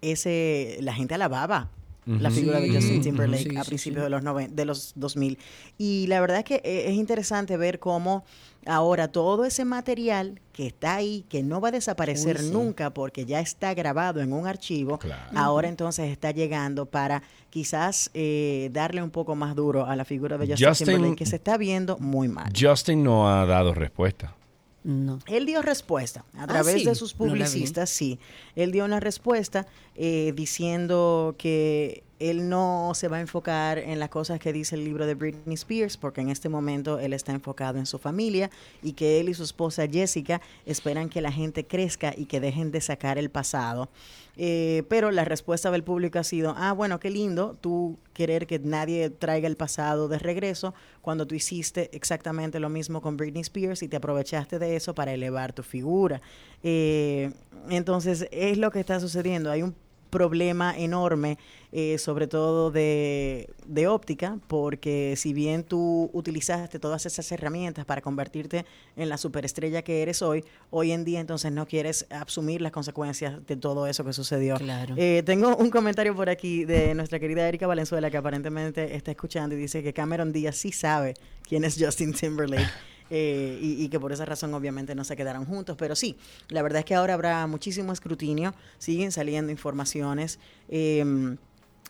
Speaker 13: ese la gente alababa la figura de. Justin. Timberlake
Speaker 2: Sí,
Speaker 13: a principios
Speaker 2: sí.
Speaker 13: de los noven- de los 2000 y la verdad es que eh, es interesante ver cómo ahora todo ese material que está ahí que no va a desaparecer
Speaker 3: Uy, sí.
Speaker 13: nunca porque ya está grabado en un archivo ahora entonces está llegando para quizás eh, darle un poco más duro a la figura de Justin,
Speaker 2: Justin-
Speaker 13: Timberlake que se está viendo muy mal
Speaker 2: Justin no ha dado respuesta.
Speaker 3: No.
Speaker 13: él dio respuesta a
Speaker 3: Ah,
Speaker 13: través
Speaker 3: sí.
Speaker 13: de sus
Speaker 3: No
Speaker 13: publicistas, sí. Él dio una respuesta eh, diciendo que él no se va a enfocar en las cosas que dice el libro de Britney Spears, porque en este momento él está enfocado en su familia y que él y su esposa Jessica esperan que la gente crezca y que dejen de sacar el pasado. Eh, pero la respuesta del público ha sido, ah, bueno, qué lindo tú querer que nadie traiga el pasado de regreso cuando tú hiciste exactamente lo mismo con Britney Spears y te aprovechaste de eso para elevar tu figura. Eh, entonces, es lo que está sucediendo. Hay un problema enorme, eh, sobre todo de, de óptica, porque si bien tú utilizaste todas esas herramientas para convertirte en la superestrella que eres hoy, hoy en día entonces no quieres asumir las consecuencias de todo eso que sucedió.
Speaker 3: Claro.
Speaker 13: Eh, tengo un comentario por aquí de nuestra querida Erika Valenzuela que aparentemente está escuchando y dice que Cameron Díaz sí sabe quién es Justin Timberlake. Eh, y, y que por esa razón obviamente no se quedaron juntos, pero sí, la verdad es que ahora habrá muchísimo escrutinio, siguen saliendo informaciones. em,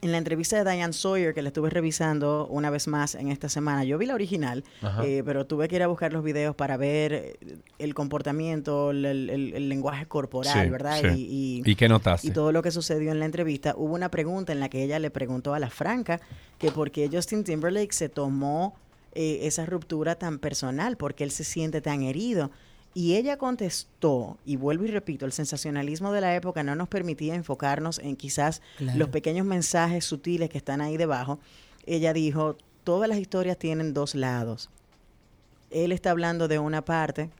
Speaker 13: en la entrevista de Diane Sawyer, que la estuve revisando una vez más en esta semana, yo vi la original, eh, pero tuve que ir a buscar los videos para ver eh, el comportamiento, el, el- el- el lenguaje corporal,
Speaker 2: Sí,
Speaker 13: ¿verdad?
Speaker 2: sí.
Speaker 13: Y,
Speaker 2: ¿Y qué notaste?
Speaker 13: Y todo lo que sucedió en la entrevista. Hubo una pregunta en la que ella le preguntó a la Franca que por qué Justin Timberlake se tomó eh, esa ruptura tan personal, porque él se siente tan herido. Y ella contestó, y vuelvo y repito, el sensacionalismo de la época no nos permitía enfocarnos en quizás
Speaker 3: Claro.
Speaker 13: los pequeños mensajes sutiles que están ahí debajo. Ella dijo, todas las historias tienen dos lados. Él está hablando de una parte,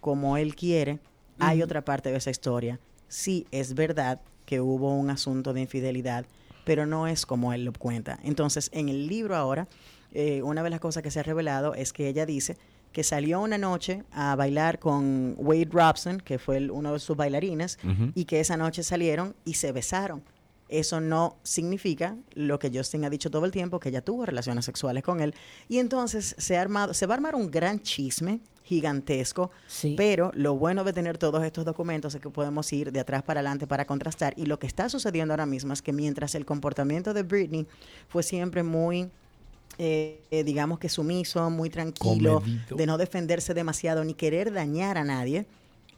Speaker 13: como él quiere, hay otra parte de esa historia. Sí, es verdad que hubo un asunto de infidelidad, pero no es como él lo cuenta. Entonces, en el libro ahora, eh, una de las cosas que se ha revelado es que ella dice que salió una noche a bailar con Wade Robson, que fue el- uno de sus bailarines, y que esa noche salieron y se besaron. Eso no significa lo que Justin ha dicho todo el tiempo, que ella tuvo relaciones sexuales con él. Y entonces se, ha armado, se va a armar un gran chisme gigantesco, pero lo bueno de tener todos estos documentos es que podemos ir de atrás para adelante para contrastar. Y lo que está sucediendo ahora mismo es que mientras el comportamiento de Britney fue siempre muy eh, eh, digamos que sumiso, muy tranquilo, de no defenderse demasiado ni querer dañar a nadie,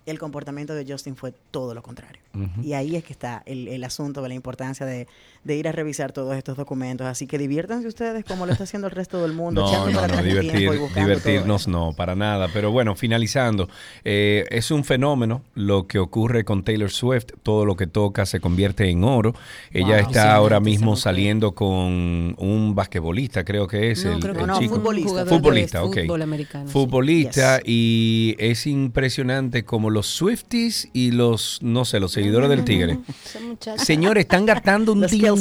Speaker 13: el comportamiento de Justin fue todo lo contrario. Y ahí es que está el, el asunto de la importancia de, de ir a revisar todos estos documentos. Así que diviértanse ustedes como lo está haciendo el resto del mundo. *laughs*
Speaker 2: No,
Speaker 13: echando
Speaker 2: no, no, divertir- divertirnos no, para nada. Pero bueno, finalizando, eh, es un fenómeno lo que ocurre con Taylor Swift. Todo lo que toca se convierte en oro. Ella
Speaker 13: Wow.
Speaker 2: está ahora mismo saliendo con un basquetbolista, creo que es
Speaker 3: No,
Speaker 2: el,
Speaker 3: creo que
Speaker 2: el
Speaker 3: no,
Speaker 2: chico.
Speaker 3: futbolista.
Speaker 2: Futbolista, ok.
Speaker 3: fútbol americano, sí.
Speaker 2: Futbolista
Speaker 3: Yes.
Speaker 2: y es impresionante como los Swifties y los, no sé, los seguidores del Tigre. *laughs* Señores, están gastando un *laughs* dinero.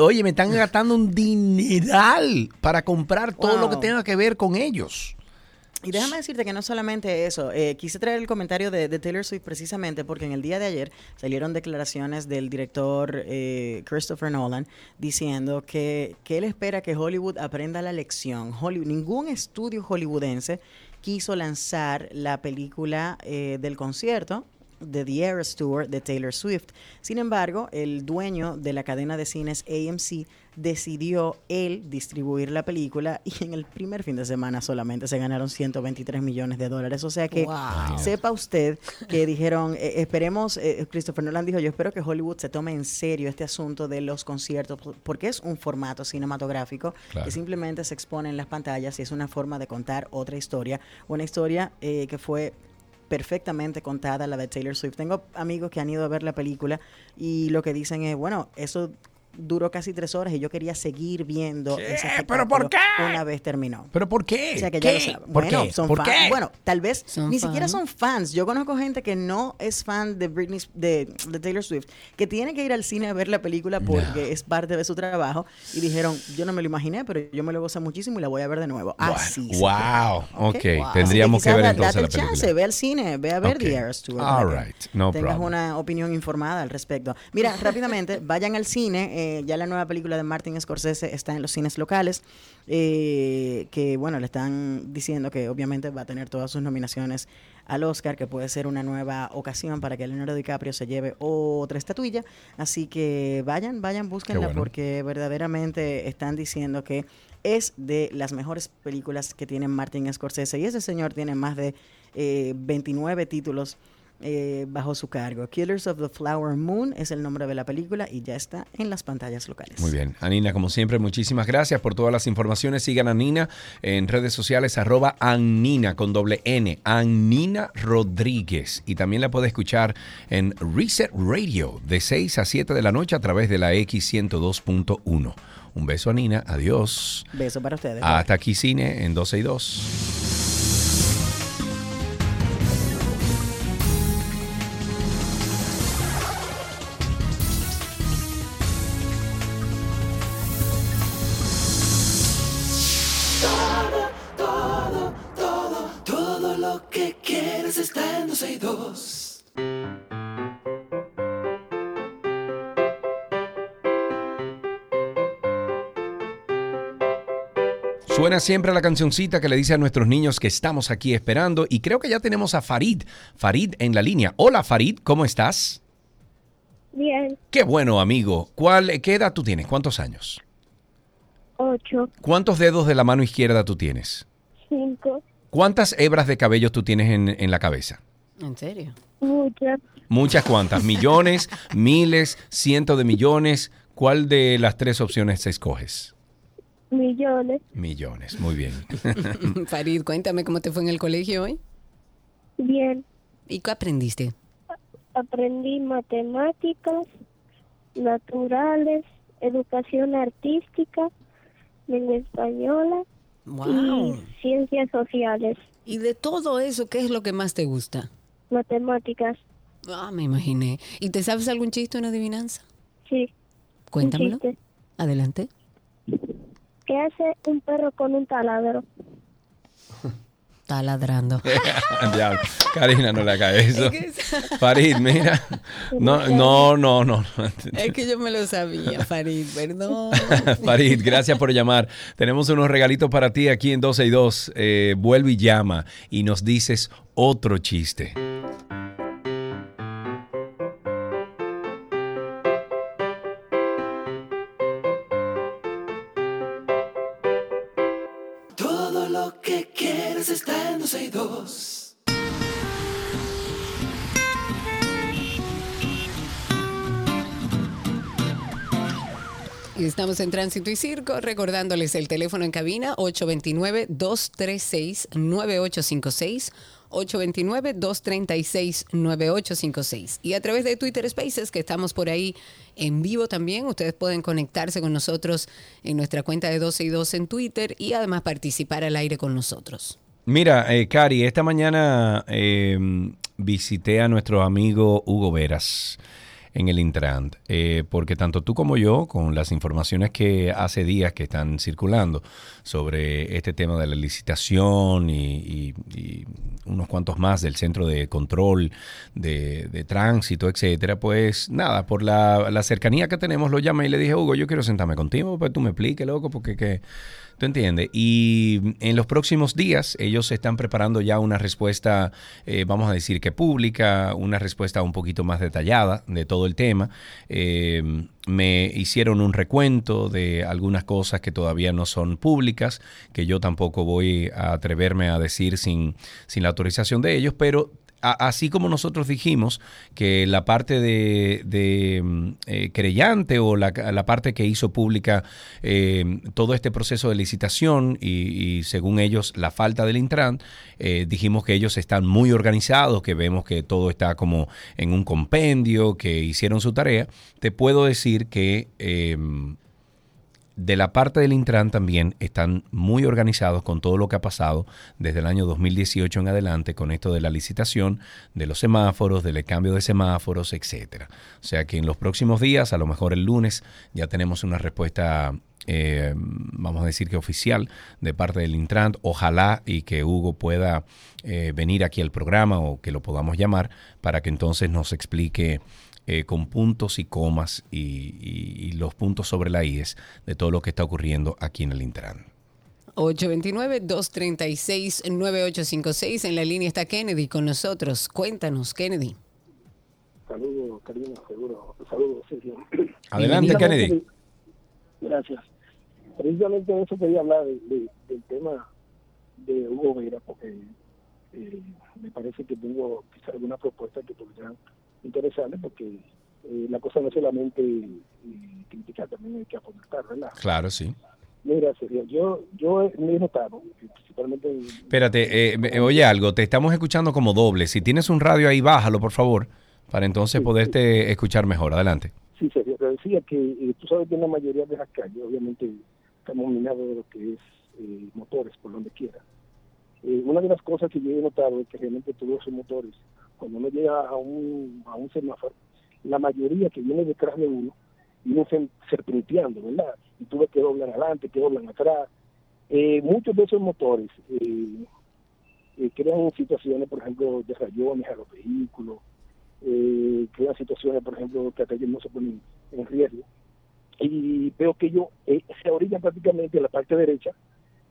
Speaker 2: Oye, me están gastando un dineral para comprar todo lo que tenga que ver con ellos.
Speaker 13: Y déjame decirte que no solamente eso, eh, quise traer el comentario de, de Taylor Swift precisamente porque en el día de ayer salieron declaraciones del director eh, Christopher Nolan diciendo que, que él espera que Hollywood aprenda la lección. Hollywood, ningún estudio hollywoodense quiso lanzar la película eh, del concierto de The Eras Tour de Taylor Swift. Sin embargo, el dueño de la cadena de cines AMC decidió él distribuir la película y en el primer fin de semana solamente se ganaron 123 millones de dólares. O sea que
Speaker 3: Wow.
Speaker 13: sepa usted que dijeron, eh, esperemos, eh, Christopher Nolan dijo, yo espero que Hollywood se tome en serio este asunto de los conciertos, por- porque es un formato cinematográfico
Speaker 2: Claro.
Speaker 13: que simplemente se expone en las pantallas y es una forma de contar otra historia, una historia eh, que fue perfectamente contada la de Taylor Swift. Tengo amigos que han ido a ver la película y lo que dicen es, bueno, eso duró casi tres horas y yo quería seguir viendo ese
Speaker 2: ¿Pero por qué?
Speaker 13: una vez terminó.
Speaker 2: ¿Pero por qué?
Speaker 13: O sea que ya
Speaker 2: ¿Qué?
Speaker 13: lo saben.
Speaker 2: ¿Por
Speaker 13: Bueno,
Speaker 2: qué?
Speaker 13: son
Speaker 2: ¿Por
Speaker 13: fans.
Speaker 2: qué?
Speaker 13: Bueno, tal vez
Speaker 3: Son
Speaker 13: ni siquiera son fans. Yo conozco gente que no es fan de Britney de, de Taylor Swift, que tiene que ir al cine a ver la película porque es parte de su trabajo y dijeron, yo no me lo imaginé, pero yo me lo gocé muchísimo y la voy a ver de nuevo. Así. se
Speaker 2: Wow, ok.
Speaker 13: Wow.
Speaker 2: Tendríamos
Speaker 13: Así
Speaker 2: que ver entonces
Speaker 13: date
Speaker 2: la
Speaker 13: el chance,
Speaker 2: película.
Speaker 13: ve al cine, ve a ver. The Eras Tour.
Speaker 2: All right, no
Speaker 13: tengas
Speaker 2: problem.
Speaker 13: una opinión informada al respecto. Mira, rápidamente, *laughs* vayan al cine. eh, ya la nueva película de Martin Scorsese está en los cines locales. eh, que bueno, le están diciendo que obviamente va a tener todas sus nominaciones al Oscar, que puede ser una nueva ocasión para que Leonardo DiCaprio se lleve otra estatuilla. Así que vayan, vayan, búsquenla
Speaker 2: bueno.
Speaker 13: porque verdaderamente están diciendo que es de las mejores películas que tiene Martin Scorsese. Y ese señor tiene más de eh, 29 títulos eh, bajo su cargo. Killers of the Flower Moon es el nombre de la película y ya está en las pantallas locales.
Speaker 2: Muy bien. Anina, como siempre, muchísimas gracias por todas las informaciones. Sigan a Nina en redes sociales, arroba Annina con doble N, Annina Rodríguez. Y también la puede escuchar en Reset Radio de 6 a 7 de la noche a través de la X102.1. Un beso a Nina, adiós.
Speaker 13: Beso para ustedes.
Speaker 2: Hasta aquí cine en 12 y 2. Siempre la cancioncita que le dice a nuestros niños que estamos aquí esperando y creo que ya tenemos a Farid. Farid en la línea. Hola Farid, ¿cómo estás?
Speaker 14: Bien,
Speaker 2: Qué bueno, amigo. ¿Cuál, ¿Qué edad tú tienes? ¿Cuántos años?
Speaker 14: ocho,
Speaker 2: ¿Cuántos dedos de la mano izquierda tú tienes?
Speaker 14: cinco,
Speaker 2: ¿Cuántas hebras de cabello tú tienes en, en la cabeza?
Speaker 3: ¿En serio?
Speaker 14: muchas,
Speaker 2: Muchas cuantas. *laughs* Millones, miles, cientos de millones. ¿Cuál de las tres opciones escoges?
Speaker 14: Millones.
Speaker 2: Millones, muy bien. *laughs*
Speaker 3: Farid, cuéntame cómo te fue en el colegio hoy.
Speaker 14: Bien,
Speaker 3: ¿Y qué aprendiste?
Speaker 14: aprendí matemáticas, naturales, educación artística, lengua española
Speaker 3: Wow.
Speaker 14: y ciencias sociales,
Speaker 3: Y de todo eso, ¿qué es lo que más te gusta?
Speaker 14: matemáticas.
Speaker 3: Ah, me imaginé. ¿Y te sabes algún chiste, una adivinanza?
Speaker 14: Sí.
Speaker 3: Cuéntamelo. Adelante.
Speaker 14: ¿Qué hace un perro con un taladro? *laughs*
Speaker 3: Está ladrando.
Speaker 2: Diablo, *laughs* Karina, no le haga eso. Farid, mira. No, no, no, no. no.
Speaker 3: Es que yo me lo sabía, Farid, perdón. *laughs*
Speaker 2: Farid, gracias por llamar. Tenemos unos regalitos para ti aquí en 12 y 2. Eh, vuelve y llama y nos dices otro chiste.
Speaker 3: Estamos en Tránsito y Circo, recordándoles el teléfono en cabina 829-236-9856. 829-236-9856. Y a través de Twitter Spaces, que estamos por ahí en vivo también, ustedes pueden conectarse con nosotros en nuestra cuenta de 12 y 2 en Twitter y además participar al aire con nosotros.
Speaker 2: Mira, eh, Cari, esta mañana eh, visité a nuestro amigo Hugo Veras en el Intrant, eh, porque tanto tú como yo, con las informaciones que hace días que están circulando sobre este tema de la licitación y, y- y unos cuantos más del centro de control de, de tránsito, etcétera, pues nada, por la, la cercanía que tenemos, lo llamé y le dije, Hugo, yo quiero sentarme contigo, pues tú me expliques, loco, porque que ¿Tú entiendes? Y en los próximos días ellos están preparando ya una respuesta, eh, vamos a decir que pública, una respuesta un poquito más detallada de todo el tema. Eh, me hicieron un recuento de algunas cosas que todavía no son públicas, que yo tampoco voy a atreverme a decir sin, sin la autorización de ellos, pero así como nosotros dijimos que la parte de, de mm, eh, o la, parte que hizo pública eh, todo este proceso de licitación y, y, según ellos la falta del Intran, eh, dijimos que ellos están muy organizados, que vemos que todo está como en un compendio, que hicieron su tarea, te puedo decir que de la parte del Intran también están muy organizados con todo lo que ha pasado desde el año 2018 en adelante con esto de la licitación, de los semáforos, del cambio de semáforos, etcétera. O sea que en los próximos días, a lo mejor el lunes, ya tenemos una respuesta eh, vamos a decir que oficial de parte del Intran. Ojalá y que Hugo pueda eh, venir aquí al programa o que lo podamos llamar para que entonces nos explique eh, con puntos y comas y, y, y, los puntos sobre la IES de todo lo que está ocurriendo aquí en el Intran.
Speaker 3: 829-236-9856. En la línea está Kennedy con nosotros. Cuéntanos, Kennedy.
Speaker 15: Saludos, Karina, seguro. Saludos, Sergio.
Speaker 2: Adelante, Kennedy.
Speaker 15: Gracias. Precisamente de eso quería hablar de, de, del tema de Hugo Vera, porque eh, me parece que tengo quizá alguna propuesta que podrían interesante porque eh, la cosa no es solamente eh, criticar, también hay que aportar, ¿verdad?
Speaker 2: Claro, sí.
Speaker 15: Mira, Sergio, yo, yo me he notado, principalmente... En,
Speaker 2: Espérate, eh, oye algo, te estamos escuchando como doble. Si tienes un radio ahí, bájalo, por favor, para entonces sí, poderte sí. escuchar mejor. Adelante.
Speaker 15: Sí, Sergio, te decía que eh, tú sabes que en la mayoría de las calles, obviamente, estamos minados de lo que es eh, motores, por donde quiera. Eh, una de las cosas que yo he notado es que realmente todos esos motores cuando uno llega a un, a un semáforo, la mayoría que viene detrás de uno vienen serpenteando, ¿verdad? Y tú ves que doblan adelante, que doblan atrás. Eh, muchos de esos motores eh, eh, crean situaciones, por ejemplo, de rayones a los vehículos, eh, crean situaciones, por ejemplo, que hasta ellos no se ponen en riesgo. Y veo que ellos se orillan prácticamente a la parte derecha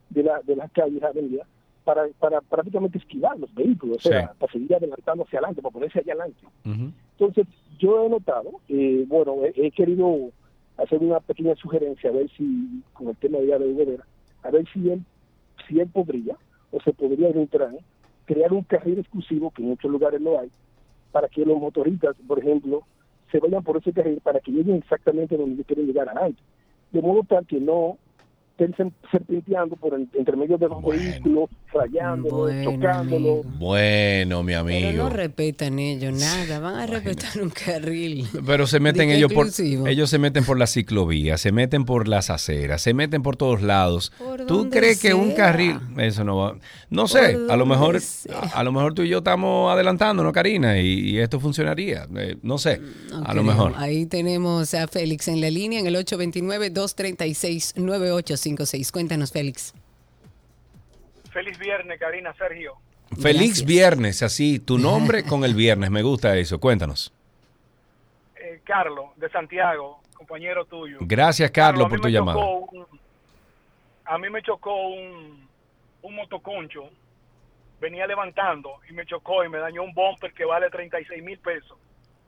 Speaker 15: de, la, de las calles, avenidas, para, para prácticamente esquivar los vehículos, o sea, para seguir adelantando hacia adelante, para ponerse allá adelante. Uh -huh. Entonces, yo he notado, eh, bueno, he, he, querido hacer una pequeña sugerencia, a ver si, con el tema de de Vera, a ver si él, si él podría, o se podría entrar, crear un carril exclusivo, que en muchos lugares lo hay, para que los motoristas, por ejemplo, se vayan por ese carril para que lleguen exactamente donde quieren llegar adelante. De modo tal que no estén serpenteando por el, entre medio de los bueno, vehículos, rayándolo, bueno, chocándolo.
Speaker 2: Bueno, mi amigo.
Speaker 3: Pero no respetan ellos nada, van a respetar un carril. *laughs*
Speaker 2: Pero se meten ellos por ellos se meten por la ciclovía, se meten por las aceras, se meten por todos lados.
Speaker 3: ¿Por
Speaker 2: ¿Tú crees sea? que un carril eso no va? No sé, a lo mejor a, a, lo mejor tú y yo estamos adelantando, ¿no, Karina? Y, y esto funcionaría, eh, no sé, no a lo mejor.
Speaker 3: Ahí tenemos a Félix en la línea en el 829 236 98 56. Cuéntanos, Félix.
Speaker 16: Feliz viernes, Karina, Sergio.
Speaker 2: Feliz Gracias. viernes, así, tu *laughs* nombre con el viernes, me gusta eso, cuéntanos.
Speaker 16: Eh, Carlos, de Santiago, compañero tuyo.
Speaker 2: Gracias, Carlos, Carlos por tu llamada.
Speaker 16: Un, a mí me chocó un, un motoconcho, venía levantando y me chocó y me dañó un bumper que vale 36 mil pesos.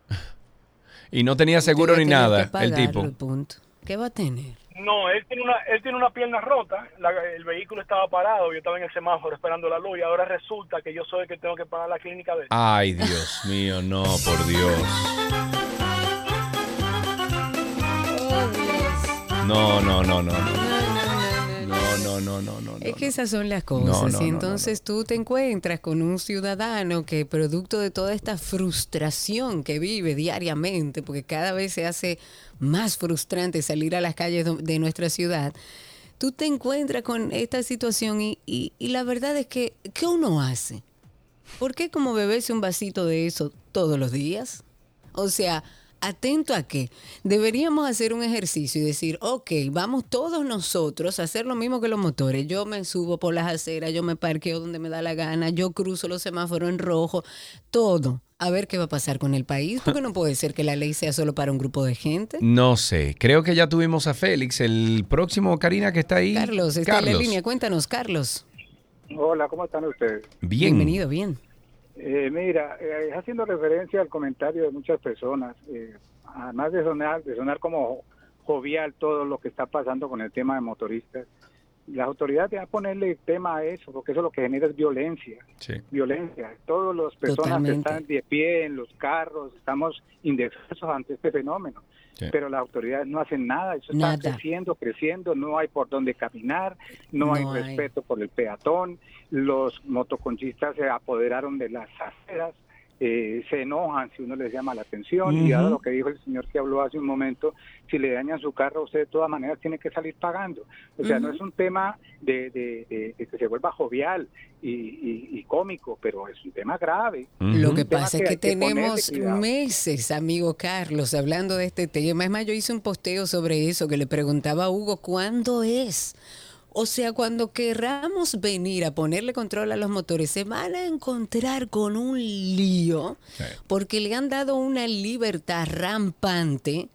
Speaker 16: *laughs*
Speaker 2: y no tenía seguro ni nada, el tipo.
Speaker 3: El punto. ¿Qué va a tener?
Speaker 16: No, él tiene una, él tiene una pierna rota, la, el vehículo estaba parado, yo estaba en el semáforo esperando la luz y ahora resulta que yo soy el que tengo que pagar la clínica de él.
Speaker 2: Ay, Dios *laughs* mío, no, por Dios. No, no, no, no, no. No, no, no, no,
Speaker 3: Es que esas son las cosas. y entonces tú te encuentras con un ciudadano que producto de toda esta frustración que vive diariamente, porque cada vez se hace más frustrante salir a las calles de nuestra ciudad, tú te encuentras con esta situación y, y, y la verdad es que, ¿qué uno hace? ¿Por qué como beberse un vasito de eso todos los días? O sea, atento a que deberíamos hacer un ejercicio y decir, ok, vamos todos nosotros a hacer lo mismo que los motores. Yo me subo por las aceras, yo me parqueo donde me da la gana, yo cruzo los semáforos en rojo, todo a ver qué va a pasar con el país, porque no puede ser que la ley sea solo para un grupo de gente.
Speaker 2: No sé, creo que ya tuvimos a Félix. El próximo, Karina, que está ahí.
Speaker 3: Carlos, está en la línea. Cuéntanos, Carlos.
Speaker 17: Hola, ¿cómo están ustedes?
Speaker 2: Bien.
Speaker 3: Bienvenido, bien.
Speaker 17: Eh, mira, eh, haciendo referencia al comentario de muchas personas, eh, además de sonar, de sonar como jovial todo lo que está pasando con el tema de motoristas, las autoridades deben ponerle tema a eso, porque eso lo que genera es violencia. Violencia. Todas las personas
Speaker 3: Totalmente.
Speaker 17: que están de pie en los carros, estamos indefensos ante este fenómeno.
Speaker 2: Sí.
Speaker 17: Pero las autoridades no hacen nada, eso
Speaker 3: Nada.
Speaker 17: está creciendo, creciendo, no hay por dónde caminar, no, hay
Speaker 3: No hay.
Speaker 17: respeto por el peatón, los motoconchistas se apoderaron de las aceras, eh, se enojan si uno les llama la atención y dado lo que dijo el señor que habló hace un momento, si le dañan su carro, usted de todas maneras tiene que salir pagando. O sea, no es un tema de, de- de- de que se vuelva jovial y, y- y cómico, pero es un tema grave.
Speaker 3: Lo que pasa es que tenemos meses, amigo Carlos, hablando de este tema. Es más, yo hice un posteo sobre eso que le preguntaba a Hugo, ¿cuándo es? O sea, cuando querramos venir a ponerle control a los motores, se van a encontrar con un lío porque le han dado una libertad rampante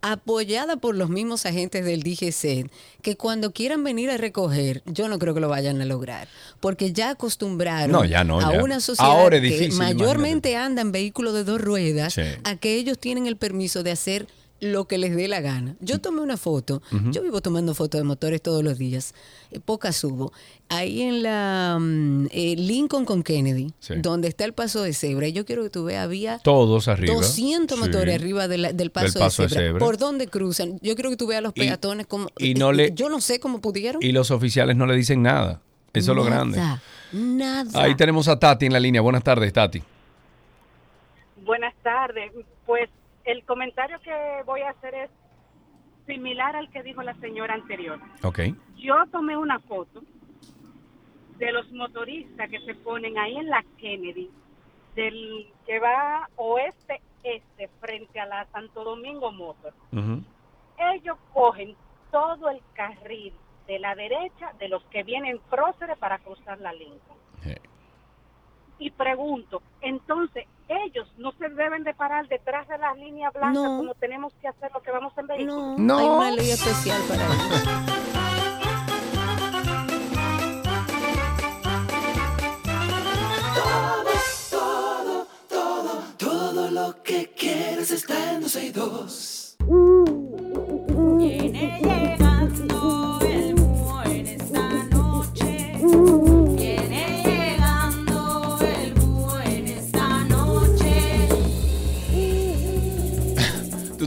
Speaker 3: apoyada por los mismos agentes del DGC, que cuando quieran venir a recoger, yo no creo que lo vayan a lograr, porque ya acostumbraron
Speaker 2: No, ya no,
Speaker 3: a
Speaker 2: ya.
Speaker 3: una sociedad
Speaker 2: Ahora
Speaker 3: que mayormente anda en vehículos de dos ruedas,
Speaker 2: Sí.
Speaker 3: a que ellos tienen el permiso de hacer lo que les dé la gana. Yo tomé una foto, yo vivo tomando fotos de motores todos los días, eh, pocas subo, ahí en la mm, eh, Lincoln con Kennedy,
Speaker 2: Sí.
Speaker 3: donde está el paso de cebra, y yo quiero que tú veas, había
Speaker 2: Todos arriba.
Speaker 3: 200
Speaker 2: Sí.
Speaker 3: motores arriba de la- del, paso
Speaker 2: paso de
Speaker 3: de, cebra.
Speaker 2: cebra.
Speaker 3: ¿Por dónde cruzan? Yo creo que tú veas a los
Speaker 2: Y-
Speaker 3: peatones como...
Speaker 2: y no le-
Speaker 3: Yo no sé cómo pudieron.
Speaker 2: Y los oficiales no le dicen nada. Eso es lo grande.
Speaker 3: Nada.
Speaker 2: Ahí tenemos a Tati en la línea. Buenas tardes, Tati.
Speaker 18: Buenas tardes. Pues el comentario que voy a hacer es similar al que dijo la señora anterior.
Speaker 2: Ok.
Speaker 18: Yo tomé una foto de los motoristas que se ponen ahí en la Kennedy, del que va oeste-este frente a la Santo Domingo Motor. Ellos cogen todo el carril de la derecha de los que vienen próceres para cruzar la Lincoln. Y pregunto, entonces, ellos no se deben de parar detrás de las líneas blancas
Speaker 3: No.
Speaker 18: como tenemos que hacer lo que vamos en vehículos.
Speaker 3: No, hay una ley especial para ellos.
Speaker 1: Todo, todo, todo, todo lo que quieres está en 262.
Speaker 5: Viene llegando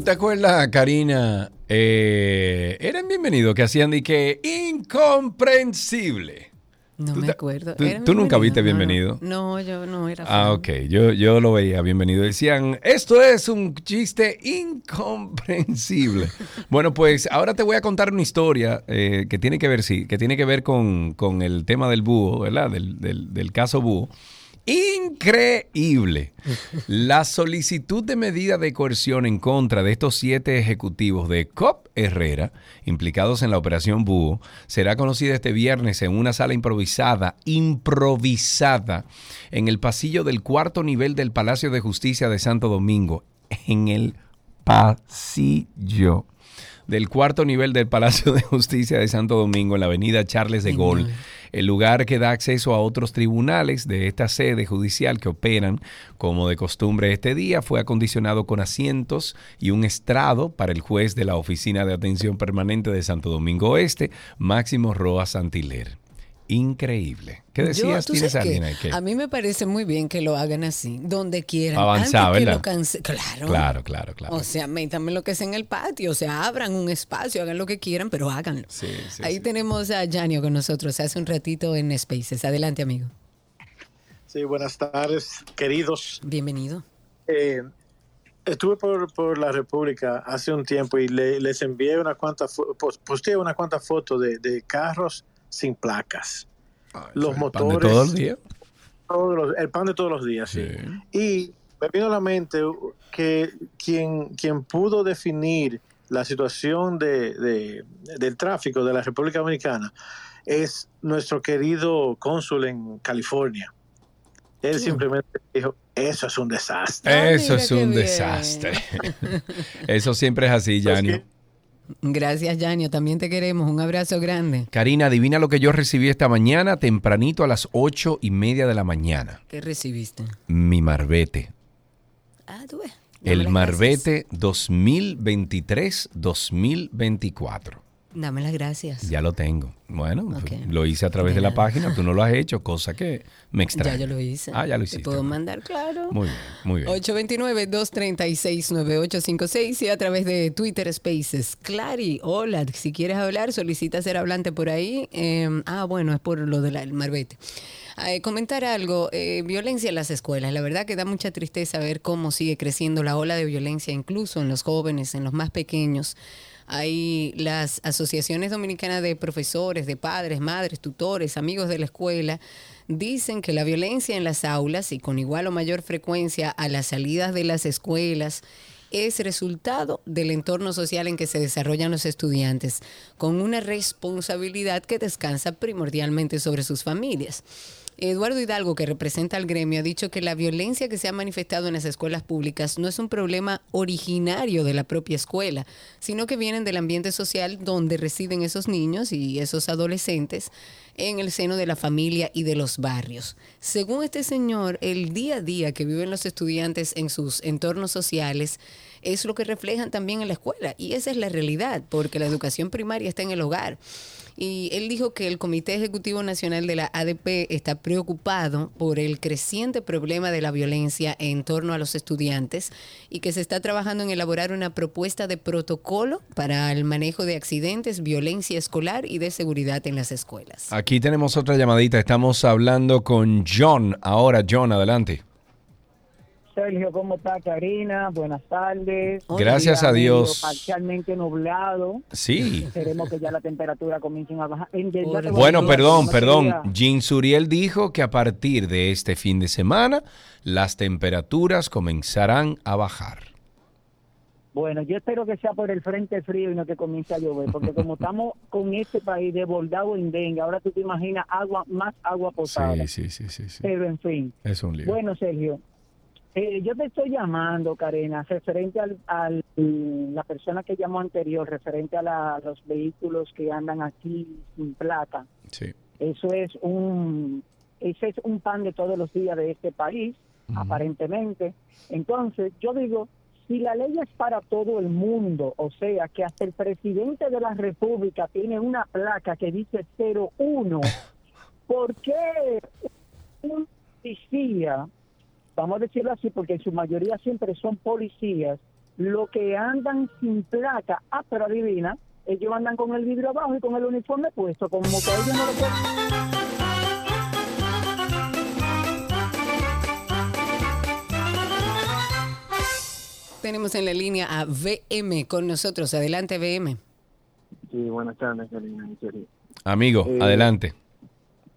Speaker 2: te acuerdas, Karina? Eh, eran bienvenidos que hacían de que incomprensible.
Speaker 3: No
Speaker 2: ¿Tú
Speaker 3: me acuerdo.
Speaker 2: tú-
Speaker 3: ¿Era
Speaker 2: tú nunca viste
Speaker 3: no.
Speaker 2: Bienvenido?
Speaker 3: No, yo no era
Speaker 2: Ah,
Speaker 3: fan.
Speaker 2: ok. Yo, yo lo veía bienvenido. Decían, esto es un chiste incomprensible. *laughs* bueno, pues ahora te voy a contar una historia eh, que tiene que ver, sí, que tiene que ver con, con el tema del búho, ¿verdad? Del, del- del caso búho. Increíble. *laughs* La solicitud de medida de coerción en contra de estos siete ejecutivos de COP Herrera, implicados en la operación Búho, será conocida este viernes en una sala improvisada, improvisada, en el pasillo del cuarto nivel del Palacio de Justicia de Santo Domingo. En el pasillo del cuarto nivel del Palacio de Justicia de Santo Domingo, en la avenida Charles de Gaulle, el lugar que da acceso a otros tribunales de esta sede judicial que operan como de costumbre este día, fue acondicionado con asientos y un estrado para el juez de la Oficina de Atención Permanente de Santo Domingo Este, Máximo Roa Santiler. Increíble. ¿Qué
Speaker 3: Yo,
Speaker 2: decías?
Speaker 3: ¿tú
Speaker 2: ¿Tienes alguien que-
Speaker 3: A mí me parece muy bien que lo hagan así, donde quieran.
Speaker 2: Avanzar,
Speaker 3: Antes que
Speaker 2: ¿verdad?
Speaker 3: lo Claro.
Speaker 2: Claro, claro, claro.
Speaker 3: O sea, métanme lo que sea en el patio, o sea, abran un espacio, hagan lo que quieran, pero háganlo.
Speaker 2: Sí, sí,
Speaker 3: Ahí tenemos a Janio con nosotros hace un ratito en Spaces. Adelante, amigo.
Speaker 19: Sí, buenas tardes, queridos.
Speaker 3: Bienvenido.
Speaker 19: Eh, estuve por, por la República hace un tiempo y le- les envié una cuanta posteé una cuanta fotos de, de carros sin placas. los
Speaker 2: ¿El pan
Speaker 19: motores.
Speaker 2: de todos los días?
Speaker 19: todos los- el pan de todos los días, sí. Y me vino a la mente que quien, quien pudo definir la situación de, de- del tráfico de la República Dominicana es nuestro querido cónsul en California. Él simplemente dijo, eso es un desastre.
Speaker 2: Eso es un desastre. *laughs* Eso siempre es así, Yanio.
Speaker 3: Gracias, Yanio. También te queremos. Un abrazo grande.
Speaker 2: Karina, adivina lo que yo recibí esta mañana, tempranito a las ocho y media de la mañana.
Speaker 3: ¿Qué recibiste?
Speaker 2: Mi marbete.
Speaker 3: Ah, tú ves.
Speaker 2: El marbete 2023-2024.
Speaker 3: Dame las gracias.
Speaker 2: Ya lo tengo. Bueno, pues, lo hice a través de la página, tú no lo has hecho, cosa que me *laughs* extraña.
Speaker 3: Ya yo lo hice.
Speaker 2: Ah, ya lo
Speaker 3: Te
Speaker 2: hiciste.
Speaker 3: puedo mandar, claro.
Speaker 2: Muy bien, muy bien.
Speaker 3: 829-236-9856 y a través de Twitter Spaces. Clary, hola, si quieres hablar, solicita ser hablante por ahí. Eh, ah, bueno, es por lo del marbete. Eh, comentar algo, eh, violencia en las escuelas. La verdad que da mucha tristeza ver cómo sigue creciendo la ola de violencia, incluso en los jóvenes, en los más pequeños. Hay las asociaciones dominicanas de profesores, de padres, madres, tutores, amigos de la escuela, dicen que la violencia en las aulas y con igual o mayor frecuencia a las salidas de las escuelas es resultado del entorno social en que se desarrollan los estudiantes, con una responsabilidad que descansa primordialmente sobre sus familias. Eduardo Hidalgo, que representa al gremio, ha dicho que la violencia que se ha manifestado en las escuelas públicas no es un problema originario de la propia escuela, sino que vienen del ambiente social donde residen esos niños y esos adolescentes en el seno de la familia y de los barrios. Según este señor, el día a día que viven los estudiantes en sus entornos sociales es lo que reflejan también en la escuela y esa es la realidad, porque la educación primaria está en el hogar. Y él dijo que el Comité Ejecutivo Nacional de la ADP está preocupado por el creciente problema de la violencia en torno a los estudiantes y que se está trabajando en elaborar una propuesta de protocolo para el manejo de accidentes, violencia escolar y de seguridad en las escuelas.
Speaker 2: Aquí tenemos otra llamadita. Estamos hablando con John. Ahora, John, adelante.
Speaker 20: Sergio, ¿cómo está Karina? Buenas tardes.
Speaker 2: Gracias a Dios.
Speaker 20: Parcialmente nublado.
Speaker 2: Sí.
Speaker 20: Esperemos que ya la temperatura comience a bajar.
Speaker 2: Bueno, perdón,
Speaker 20: ¿cómo
Speaker 2: perdón. Jean Suriel dijo que a partir de este fin de semana las temperaturas comenzarán a bajar.
Speaker 20: Bueno, yo espero que sea por el frente frío y no que comience a llover, porque como *laughs* estamos con este país desbordado en dengue, ahora tú te imaginas agua, más agua potable.
Speaker 2: Sí, sí, sí, sí.
Speaker 20: Pero en fin.
Speaker 2: Es un lío.
Speaker 20: Bueno, Sergio, eh, yo te estoy llamando, Karina, referente al, al- la persona que llamó anterior, referente a, la- a los vehículos que andan aquí sin placa.
Speaker 2: Sí.
Speaker 20: Eso es un, ese es un pan de todos los días de este país, aparentemente. Entonces, yo digo, si la ley es para todo el mundo, o sea, que hasta el presidente de la República tiene una placa que dice 01, *laughs* ¿por qué un policía, vamos a decirlo así, porque en su mayoría siempre son policías, lo que andan sin placa, ah, pero adivina, ellos andan con el vidrio abajo y con el uniforme puesto, como que ellos no lo pueden...
Speaker 3: Tenemos en la línea a VM con nosotros. Adelante, VM.
Speaker 21: Sí, buenas tardes, Karina.
Speaker 2: Amigo,
Speaker 21: Eh,
Speaker 2: adelante.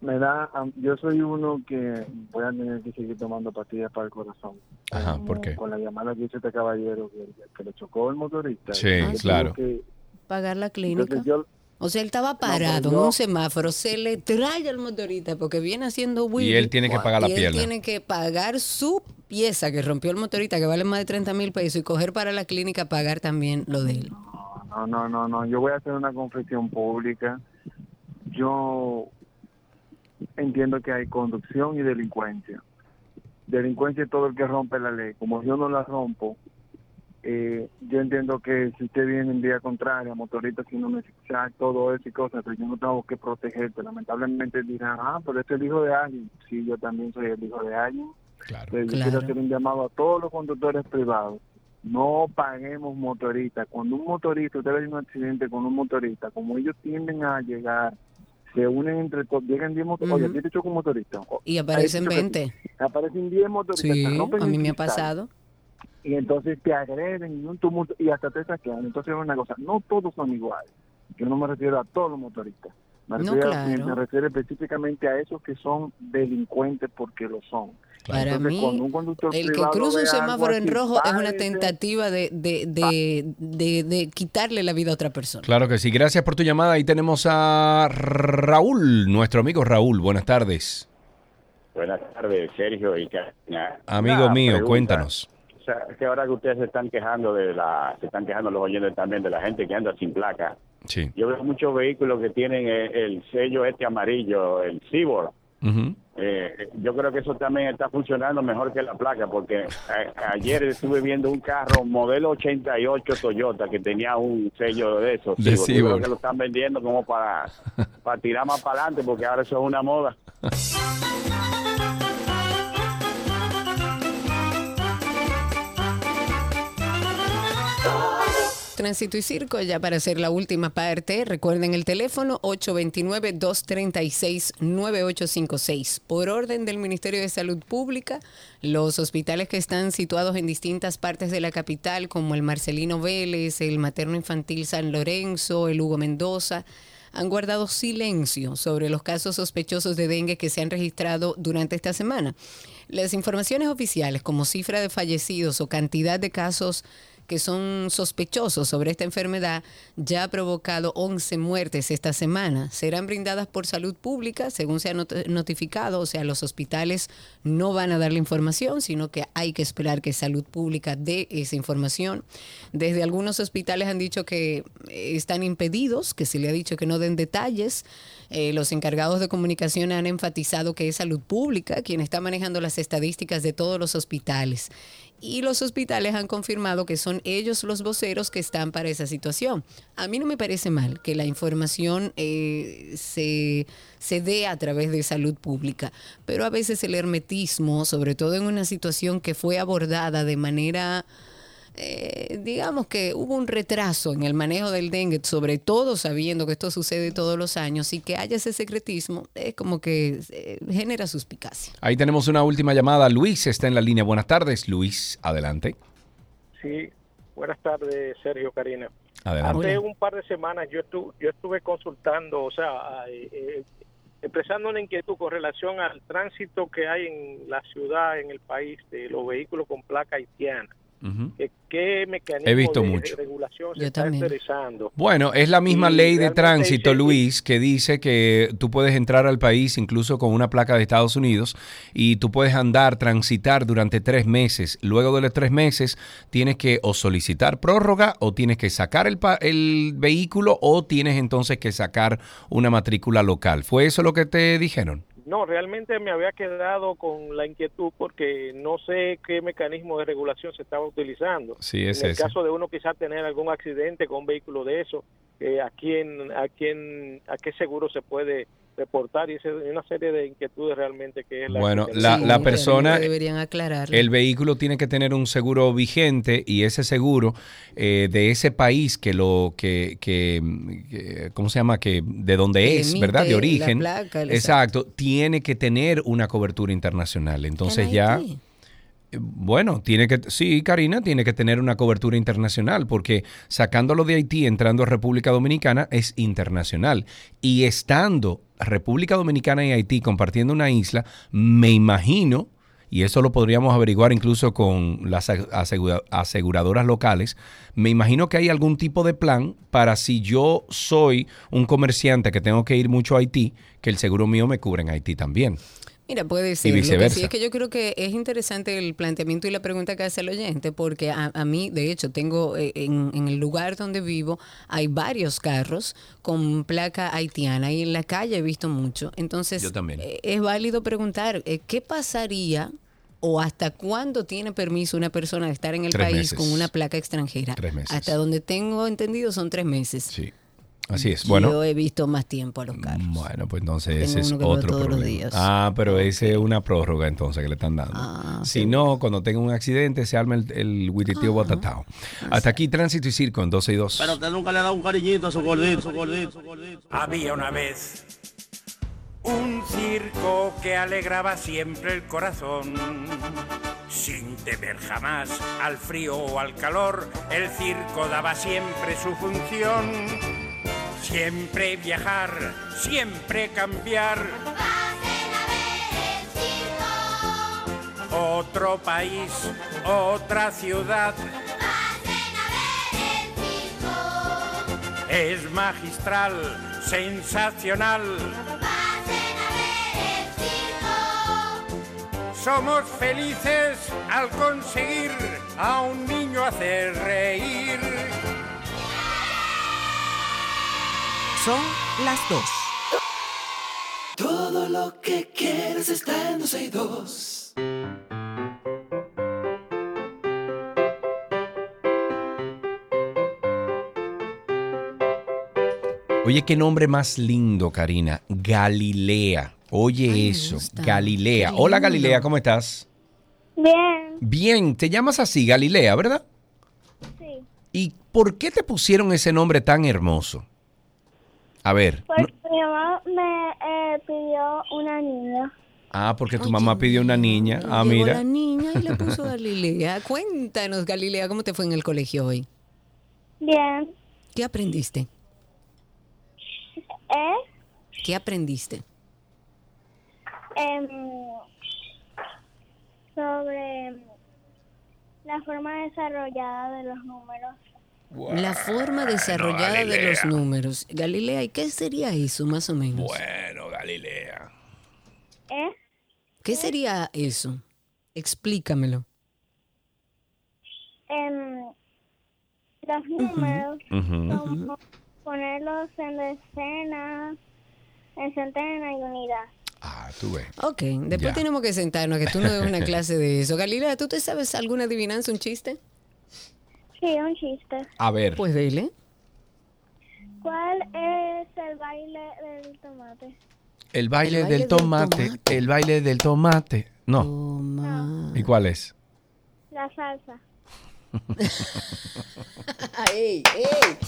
Speaker 21: Me da, yo soy uno que voy a tener que seguir tomando pastillas para el corazón.
Speaker 2: Ajá, ¿por qué?
Speaker 21: Con la llamada que hizo este caballero que, que le chocó el motorista.
Speaker 2: Sí, claro.
Speaker 21: que-
Speaker 3: Pagar la clínica.
Speaker 21: yo-
Speaker 3: O sea, él estaba parado
Speaker 21: yo-
Speaker 3: en un semáforo, se le trae al motorista porque viene haciendo Willy.
Speaker 2: él tiene que pagar la
Speaker 3: y él
Speaker 2: pierna.
Speaker 3: tiene que pagar su pieza que rompió el motorista, que vale más de 30 mil pesos, y coger para la clínica pagar también lo de él.
Speaker 21: No, no, no, no. Yo voy a hacer una confesión pública. Yo entiendo que hay conducción y delincuencia. Delincuencia es todo el que rompe la ley. Como yo no la rompo, eh, yo entiendo que si usted viene en vía contraria, motorista, si no me todo eso y cosas, pero yo no tengo que protegerte. Lamentablemente dirán, ah, pero este es el hijo de alguien. Sí, yo también soy el hijo de alguien.
Speaker 2: Claro.
Speaker 21: Pero yo
Speaker 3: Claro.
Speaker 21: quiero hacer un llamado a todos los conductores privados. No paguemos motoristas. Cuando un motorista, usted ve un accidente con un motorista, como ellos tienden a llegar, se unen entre todos, llegan 10 motoristas. Oye,
Speaker 3: Ujú.
Speaker 21: aquí te choca un motorista.
Speaker 3: Y aparecen
Speaker 21: ahí te choca-
Speaker 3: 20.
Speaker 21: Aparecen 10 motoristas.
Speaker 3: Sí, a mí me ha pasado.
Speaker 21: Y entonces te agreden y un tumulto y hasta te saquean. Entonces es una cosa, no todos son iguales. Yo no me refiero a todos los motoristas. Me
Speaker 3: No,
Speaker 21: refiero,
Speaker 3: claro.
Speaker 21: me refiero específicamente a esos que son delincuentes porque lo son.
Speaker 3: Para
Speaker 21: Entonces,
Speaker 3: mí,
Speaker 21: cuando un conductor
Speaker 3: el que cruza un semáforo en rojo es una tentativa de, de, de, de- de quitarle la vida a otra persona.
Speaker 2: Claro que sí. Gracias por tu llamada. Ahí tenemos a Raúl, nuestro amigo Raúl. Buenas tardes.
Speaker 22: Buenas tardes, Sergio y Karina.
Speaker 2: Amigo
Speaker 22: Una
Speaker 2: mío,
Speaker 22: pregunta.
Speaker 2: cuéntanos.
Speaker 22: O sea, que ahora que ustedes se están quejando de la, se están quejando los oyentes también de la gente que anda sin placa.
Speaker 2: Sí.
Speaker 22: Yo veo muchos vehículos que tienen el, el sello este amarillo, el Cibor. Eh, yo creo que eso también está funcionando mejor que la placa, porque a- ayer estuve viendo un carro modelo 88 Toyota que tenía un sello de esos.
Speaker 2: De.
Speaker 22: Yo creo que lo están vendiendo como para, para tirar más para adelante, porque ahora eso es una moda. *laughs*
Speaker 3: Tránsito y Circo, ya para hacer la última parte, recuerden el teléfono 829-236-9856. Por orden del Ministerio de Salud Pública, los hospitales que están situados en distintas partes de la capital, como el Marcelino Vélez, el Materno Infantil San Lorenzo, el Hugo Mendoza, han guardado silencio sobre los casos sospechosos de dengue que se han registrado durante esta semana. Las informaciones oficiales como cifra de fallecidos o cantidad de casos que son sospechosos sobre esta enfermedad ya ha provocado 11 muertes esta semana. Serán brindadas por salud pública, según se ha not- notificado, o sea, los hospitales no van a dar la información, sino que hay que esperar que salud pública dé esa información. Desde algunos hospitales han dicho que eh, están impedidos, que se le ha dicho que no den detalles. Eh, los encargados de comunicación han enfatizado que es salud pública quien está manejando las estadísticas de todos los hospitales. Y los hospitales han confirmado que son ellos los voceros que están para esa situación. A mí no me parece mal que la información eh, se, se dé a través de salud pública, pero a veces el hermetismo, sobre todo en una situación que fue abordada de manera eh, digamos que hubo un retraso en el manejo del dengue, sobre todo sabiendo que esto sucede todos los años y que haya ese secretismo, es como que eh, genera suspicacia.
Speaker 2: Ahí tenemos una última llamada. Luis está en la línea. Buenas tardes, Luis. Adelante.
Speaker 23: Sí, buenas tardes, Sergio Karina.
Speaker 2: Adelante.
Speaker 23: Hace un par de semanas yo, estu- yo estuve consultando, o sea, eh, eh, expresando una inquietud con relación al tránsito que hay en la ciudad, en el país, de los vehículos con placa haitiana. ¿Qué, qué mecanismo
Speaker 2: He visto
Speaker 23: de,
Speaker 2: mucho.
Speaker 23: regulación se
Speaker 3: Yo
Speaker 23: está
Speaker 3: también.
Speaker 23: utilizando?
Speaker 2: Bueno, es la misma
Speaker 23: Y
Speaker 2: ley de tránsito,
Speaker 23: dice-
Speaker 2: Luis, que dice que tú puedes entrar al país incluso con una placa de Estados Unidos y tú puedes andar, transitar durante tres meses. Luego de los tres meses tienes que o solicitar prórroga o tienes que sacar el, pa- el vehículo o tienes entonces que sacar una matrícula local. ¿Fue eso lo que te dijeron?
Speaker 23: No, realmente me había quedado con la inquietud porque no sé qué mecanismo de regulación se estaba utilizando.
Speaker 2: Sí, es
Speaker 23: en el
Speaker 2: ese.
Speaker 23: caso de uno quizás tener algún accidente con un vehículo de eso, eh, a quién, a quién, a qué seguro se puede reportar y ese- y una serie de inquietudes realmente que es la
Speaker 2: Bueno,
Speaker 23: que
Speaker 2: la, la persona,
Speaker 3: Deberían aclarar.
Speaker 2: el vehículo tiene que tener un seguro vigente y ese seguro eh, de ese país que lo que, que, que- ¿cómo se llama? Que de donde
Speaker 3: Que
Speaker 2: es, ¿verdad? De
Speaker 3: la
Speaker 2: origen.
Speaker 3: placa,
Speaker 2: exacto, tiene que tener una cobertura internacional. Entonces ya bueno, tiene que, sí, Karina, tiene que tener una cobertura internacional, porque sacándolo de Haití, entrando a República Dominicana, es internacional. Y estando República Dominicana y Haití compartiendo una isla, me imagino, y eso lo podríamos averiguar incluso con las asegura- aseguradoras locales, me imagino que hay algún tipo de plan para si yo soy un comerciante que tengo que ir mucho a Haití, que el seguro mío me cubra en Haití también.
Speaker 3: Mira, puede ser. Lo que
Speaker 2: viceversa.
Speaker 3: sí es que yo creo que es interesante el planteamiento y la pregunta que hace el oyente, porque a, a mí, de hecho, tengo eh, en, en el lugar donde vivo, hay varios carros con placa haitiana y en la calle he visto mucho. Entonces,
Speaker 2: Yo también.
Speaker 3: eh, es válido preguntar, eh, ¿qué pasaría o hasta cuándo tiene permiso una persona de estar en el
Speaker 2: Tres
Speaker 3: país
Speaker 2: meses.
Speaker 3: con una placa extranjera?
Speaker 2: Tres meses.
Speaker 3: Hasta donde tengo entendido son tres meses.
Speaker 2: Sí. Así es. Bueno.
Speaker 3: Yo he visto más tiempo a los carros.
Speaker 2: Bueno, pues entonces
Speaker 3: Tengo
Speaker 2: ese es otro
Speaker 3: todos los
Speaker 2: problema.
Speaker 3: días.
Speaker 2: Ah, pero ese es una prórroga entonces que le están dando.
Speaker 3: Ah,
Speaker 2: si no, cuando tenga un accidente se arma el, el huititio botatao. Hasta aquí Tránsito y Circo en 12 y 2.
Speaker 24: Pero usted nunca le ha dado un cariñito a su gordito, su gordito, su gordito.
Speaker 25: Había una vez un circo que alegraba siempre el corazón. Sin temer jamás al frío o al calor, el circo daba siempre su función. Siempre viajar, siempre cambiar. Otro país, otra ciudad. Es magistral, sensacional. somos felices al conseguir a un niño hacer reír.
Speaker 26: Son las dos.
Speaker 1: Todo lo que quieres está en 12 y 2.
Speaker 2: Oye, qué nombre más lindo, Karina. Galilea. Oye eso, Galilea. Hola. Galilea, ¿cómo estás?
Speaker 14: Bien,
Speaker 2: Bien, te llamas así, Galilea, ¿verdad?
Speaker 14: sí.
Speaker 2: ¿Y por qué te pusieron ese nombre tan hermoso? A ver. no-
Speaker 14: Porque mi mamá me eh, pidió una niña.
Speaker 2: ah, porque tu mamá pidió una niña. Ah, mira.
Speaker 3: la niña y le *laughs* puso Galilea. Cuéntanos, Galilea, ¿cómo te fue en el colegio hoy?
Speaker 14: Bien.
Speaker 3: ¿Qué aprendiste?
Speaker 14: ¿Eh?
Speaker 3: ¿Qué aprendiste?
Speaker 14: Em, sobre la forma desarrollada de los números.
Speaker 3: La forma desarrollada de los números. Galilea, ¿y qué sería eso, más o menos?
Speaker 2: Bueno, Galilea.
Speaker 14: ¿Eh?
Speaker 3: ¿Qué sería eso? Explícamelo.
Speaker 14: Em, los números, como ponerlos en decenas, en centena y unidad.
Speaker 2: Ah, tú ves.
Speaker 3: Ok, después
Speaker 2: Ya.
Speaker 3: tenemos que sentarnos, que tú no des una *laughs* clase de eso. Galilea, ¿tú te sabes alguna adivinanza, un chiste?
Speaker 14: Sí, un chiste.
Speaker 2: A ver.
Speaker 3: Pues dile.
Speaker 14: ¿Cuál es el baile del tomate?
Speaker 2: El baile,
Speaker 3: El baile
Speaker 2: del
Speaker 3: del
Speaker 2: tomate, el baile del tomate. No. ¿Y cuál es?
Speaker 14: La salsa. *laughs*
Speaker 3: ¡Ey, ey!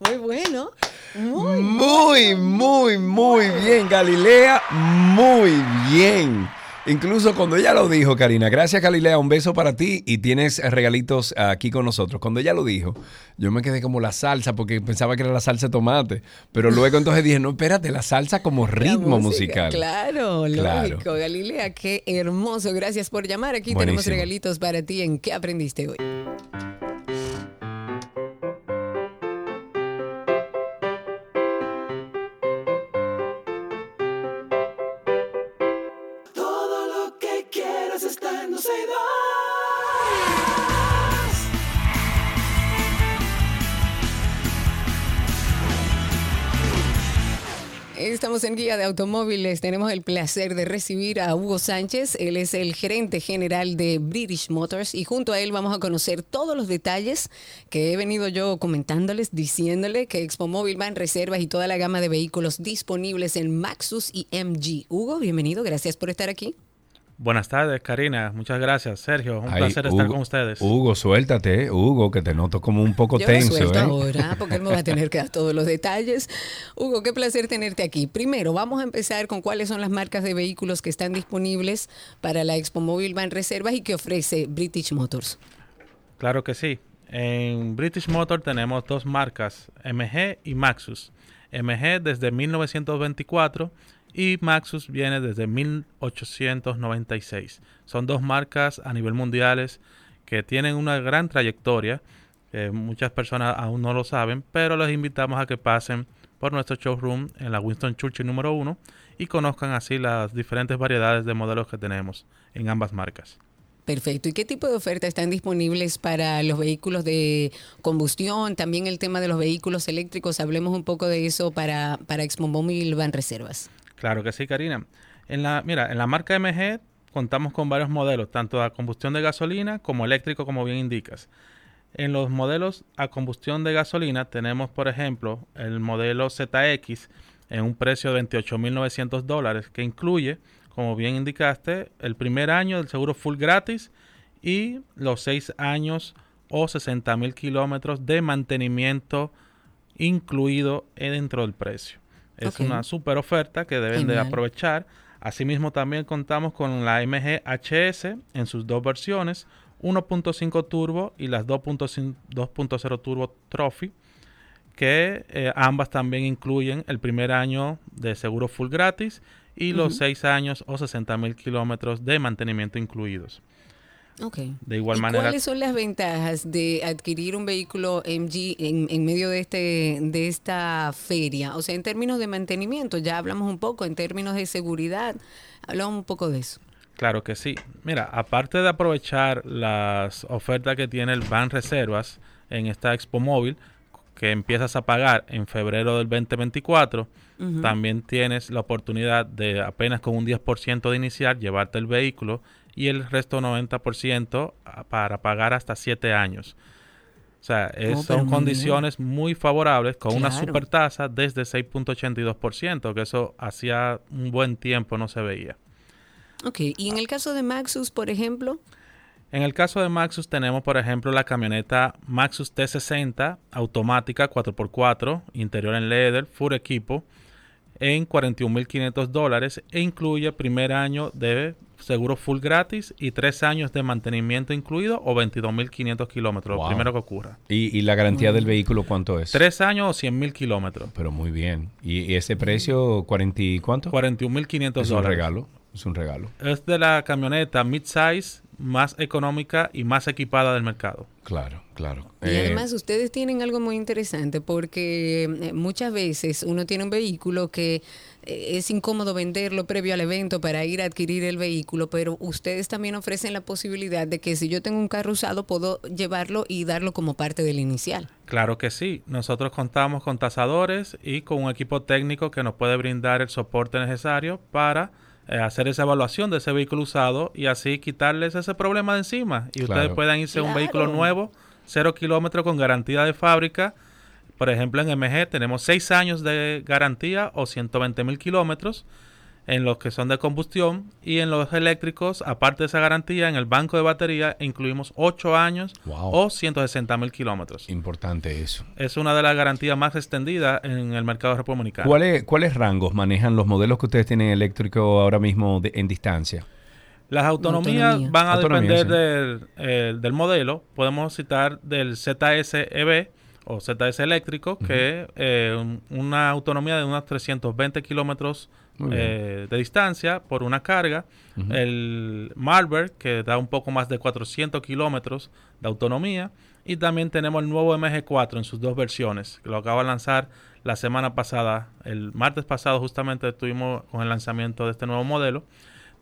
Speaker 3: Muy bueno. Muy,
Speaker 2: Muy, muy, muy bien, Galilea. Muy bien. Incluso cuando ella lo dijo, Karina, gracias Galilea, un beso para ti y tienes regalitos aquí con nosotros. Cuando ella lo dijo, yo me quedé como la salsa porque pensaba que era la salsa de tomate, pero luego entonces dije, no, espérate, la salsa como ritmo
Speaker 3: música,
Speaker 2: musical.
Speaker 3: Claro,
Speaker 2: Claro.
Speaker 3: lógico. Galilea, qué hermoso. Gracias por llamar. Aquí tenemos regalitos para ti en ¿Qué aprendiste hoy? Estamos en Guía de Automóviles. Tenemos el placer de recibir a Hugo Sánchez. Él es el gerente general de British Motors y junto a él vamos a conocer todos los detalles que he venido yo comentándoles, diciéndole que Expo Móvil va en reservas y toda la gama de vehículos disponibles en Maxus y MG. Hugo, bienvenido. Gracias por estar aquí.
Speaker 27: Buenas tardes, Karina. Muchas gracias, Sergio. Un
Speaker 2: Ay,
Speaker 27: placer estar
Speaker 2: Hugo-
Speaker 27: con ustedes.
Speaker 2: Hugo, suéltate, Hugo, que te noto como un poco
Speaker 3: Yo
Speaker 2: tenso.
Speaker 3: suelto
Speaker 2: ¿eh?
Speaker 3: ahora *laughs* porque él me va a tener que dar todos los detalles. Hugo, qué placer tenerte aquí. Primero, vamos a empezar con cuáles son las marcas de vehículos que están disponibles para la Expo Móvil Van Reservas y que ofrece British Motors.
Speaker 27: Claro que sí. En British Motor tenemos dos marcas, MG y Maxus. MG desde 1924 y Maxus viene desde 1896. Son dos marcas a nivel mundiales que tienen una gran trayectoria. muchas personas aún no lo saben, pero los invitamos a que pasen por nuestro showroom en la Winston Churchill número 1 y conozcan así las diferentes variedades de modelos que tenemos en ambas marcas.
Speaker 3: Perfecto. ¿Y qué tipo de ofertas están disponibles para los vehículos de combustión? También el tema de los vehículos eléctricos. Hablemos un poco de eso para, para Expo Móvil Van Reservas.
Speaker 27: Claro que sí, Karina. En la, mira, en la marca MG contamos con varios modelos, tanto a combustión de gasolina como eléctrico, como bien indicas. En los modelos a combustión de gasolina tenemos, por ejemplo, el modelo ZX en un precio de 28.900 dólares, que incluye, como bien indicaste, el primer año del seguro full gratis y los seis años o 60.000 kilómetros de mantenimiento incluido dentro del precio. Es una super oferta que deben de aprovechar. Asimismo, también contamos con la MG HS en sus dos versiones, 1.5 turbo y las 2.5 2.0 turbo Trophy, que eh, ambas también incluyen el primer año de seguro full gratis y los
Speaker 3: Ujú.
Speaker 27: 6 años o 60 mil kilómetros de mantenimiento incluidos. De igual
Speaker 3: ¿Y
Speaker 27: manera,
Speaker 3: ¿Cuáles son las ventajas de adquirir un vehículo MG en, en medio de, este, de esta feria? O sea, en términos de mantenimiento, ya hablamos un poco, en términos de seguridad, hablamos un poco de eso.
Speaker 27: Claro que sí. Mira, aparte de aprovechar las ofertas que tiene el Ban Reservas en esta Expo Móvil, que empiezas a pagar en febrero del 2024,
Speaker 28: Ujú.
Speaker 27: también tienes la oportunidad de apenas con un 10% de iniciar llevarte el vehículo y el resto 90% a- para pagar hasta 7 años. O sea, es-
Speaker 28: Oh,
Speaker 27: son condiciones muy favorables con una
Speaker 3: Claro.
Speaker 27: super tasa desde 6.82%, que eso hacía un buen tiempo no se veía.
Speaker 3: Ok, y en el caso de Maxus, por ejemplo,
Speaker 27: En el caso de Maxus tenemos, por ejemplo, la camioneta Maxus T60 automática 4x4, interior en leather, full equipo, en 41.500 dólares e incluye primer año de seguro full gratis y tres años de mantenimiento incluido o 22.500 kilómetros,
Speaker 2: Wow.
Speaker 27: lo primero que ocurra.
Speaker 2: ¿Y, y la garantía del vehículo cuánto es?
Speaker 27: Tres años o 100.000 kilómetros.
Speaker 2: Pero muy bien. ¿Y, y ese precio, 40 y cuánto?
Speaker 27: 41.500
Speaker 2: Es un
Speaker 27: dólares.
Speaker 2: regalo. Es un regalo.
Speaker 27: Es de la camioneta mid-size más económica y más equipada del mercado.
Speaker 2: Claro, claro.
Speaker 3: Y
Speaker 2: Eh,
Speaker 3: además ustedes tienen algo muy interesante porque eh, muchas veces uno tiene un vehículo que eh, es incómodo venderlo previo al evento para ir a adquirir el vehículo, pero ustedes también ofrecen la posibilidad de que si yo tengo un carro usado puedo llevarlo y darlo como parte del inicial.
Speaker 27: Claro que sí. Nosotros contamos con tasadores y con un equipo técnico que nos puede brindar el soporte necesario para eh, hacer esa evaluación de ese vehículo usado y así quitarles ese problema de encima. Y
Speaker 2: Claro.
Speaker 27: ustedes puedan irse a un vehículo nuevo, cero kilómetros con garantía de fábrica. Por ejemplo, en MG tenemos seis años de garantía o 120 mil kilómetros en los que son de combustión y en los eléctricos, aparte de esa garantía, en el banco de batería incluimos 8 años
Speaker 2: Wow.
Speaker 27: o 160 mil kilómetros.
Speaker 2: Importante eso.
Speaker 27: Es una de las garantías más extendidas en el mercado republicano.
Speaker 2: ¿Cuáles, ¿Cuáles rangos manejan los modelos que ustedes tienen eléctrico ahora mismo de- en distancia?
Speaker 27: Las autonomías
Speaker 2: Autonomía.
Speaker 27: van a
Speaker 2: Autonomía,
Speaker 27: depender del, eh, del modelo. Podemos citar del ZS EV o ZS eléctrico, que eh, un- una autonomía de unos 320 kilómetros eh, de distancia por una carga. El Marlboro, que da un poco más de 400 kilómetros de autonomía. Y también tenemos el nuevo MG4 en sus dos versiones, que lo acaba de lanzar la semana pasada. El martes pasado justamente estuvimos con el lanzamiento de este nuevo modelo.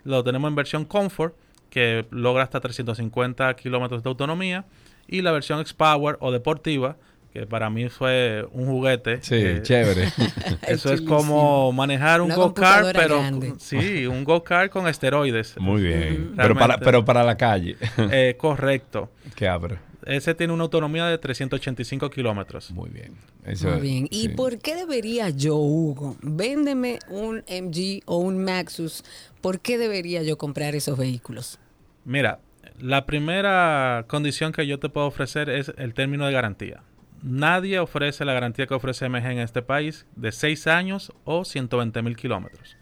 Speaker 27: Lo tenemos en versión Comfort, que logra hasta 350 kilómetros de autonomía. Y la versión X-Power o deportiva, que para mí fue un juguete.
Speaker 2: Sí,
Speaker 27: Eh,
Speaker 2: chévere. *laughs*
Speaker 27: Eso es como manejar un go-kart, pero
Speaker 3: grande.
Speaker 27: sí, un go-kart con esteroides.
Speaker 2: Muy bien. Pero para, pero para la calle. *laughs*
Speaker 27: Eh, correcto.
Speaker 2: que abre.
Speaker 27: Ese tiene una autonomía de 385 kilómetros.
Speaker 2: Muy bien.
Speaker 3: Muy bien. ¿Y por qué debería yo, Hugo? Véndeme un MG o un Maxus. ¿Por qué debería yo comprar esos vehículos?
Speaker 27: Mira, la primera condición que yo te puedo ofrecer es el término de garantía. Nadie ofrece la garantía que ofrece MG en este país de 6 años o 120 mil kilómetros.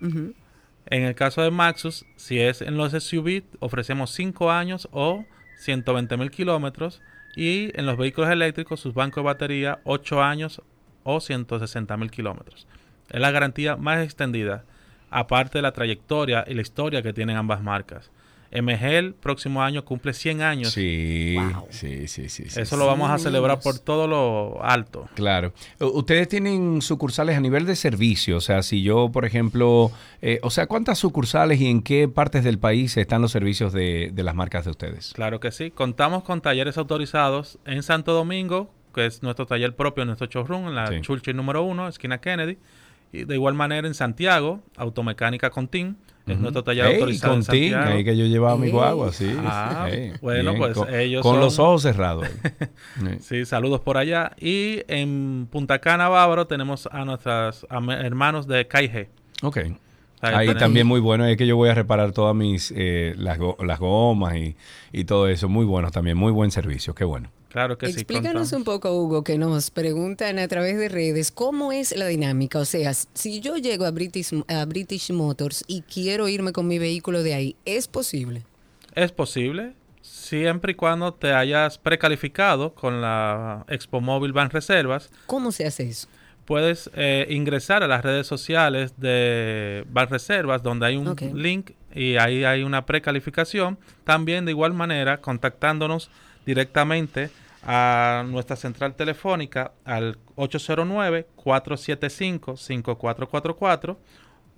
Speaker 27: En el caso de Maxus, si es en los SUV, ofrecemos 5 años o 120 mil kilómetros. Y en los vehículos eléctricos, sus bancos de batería, 8 años o 160 mil kilómetros. Es la garantía más extendida, aparte de la trayectoria y la historia que tienen ambas marcas. MG el próximo año cumple 100 años.
Speaker 2: Sí, sí, sí, sí, sí,
Speaker 27: Eso
Speaker 2: sí.
Speaker 27: lo vamos a celebrar por todo lo alto.
Speaker 2: Claro. Ustedes tienen sucursales a nivel de servicio, o sea, si yo, por ejemplo, eh, o sea, ¿cuántas sucursales y en qué partes del país están los servicios de, de las marcas de ustedes?
Speaker 27: Claro que sí. Contamos con talleres autorizados en Santo Domingo, que es nuestro taller propio, nuestro showroom, en la
Speaker 2: Sí.
Speaker 27: Churchill número uno, esquina Kennedy. Y de igual manera en Santiago, Automecánica Contín, es
Speaker 2: Ujú.
Speaker 27: nuestro taller
Speaker 2: Ey,
Speaker 27: autorizado
Speaker 2: Contín,
Speaker 27: Santiago.
Speaker 2: ahí que yo llevaba mi
Speaker 27: Ey.
Speaker 2: guagua, sí.
Speaker 27: Ah,
Speaker 2: Ey,
Speaker 27: bueno,
Speaker 2: bien,
Speaker 27: pues
Speaker 2: con-
Speaker 27: ellos
Speaker 2: Con
Speaker 27: son-
Speaker 2: los ojos cerrados. *laughs*
Speaker 27: Sí, saludos por allá. Y en Punta Cana, Bávaro, tenemos a nuestros hermanos de KG.
Speaker 2: Ok.
Speaker 27: Ahí
Speaker 2: también muy bueno es que yo voy a reparar todas mis eh, las, go- las gomas y, y todo eso. Muy buenos también, muy buen servicio, qué bueno.
Speaker 27: Claro que sí.
Speaker 3: Explícanos un poco, Hugo, que nos preguntan a través de redes cómo es la dinámica. O sea, si yo llego a British, a British Motors y quiero irme con mi vehículo de ahí, ¿es posible?
Speaker 27: Es posible, siempre y cuando te hayas precalificado con la Expo Móvil Van Reservas.
Speaker 3: ¿Cómo se hace eso?
Speaker 27: Puedes eh, ingresar a las redes sociales de Van Reservas, donde hay un link y ahí hay una precalificación. También, de igual manera, contactándonos directamente a nuestra central telefónica al 809-475-5444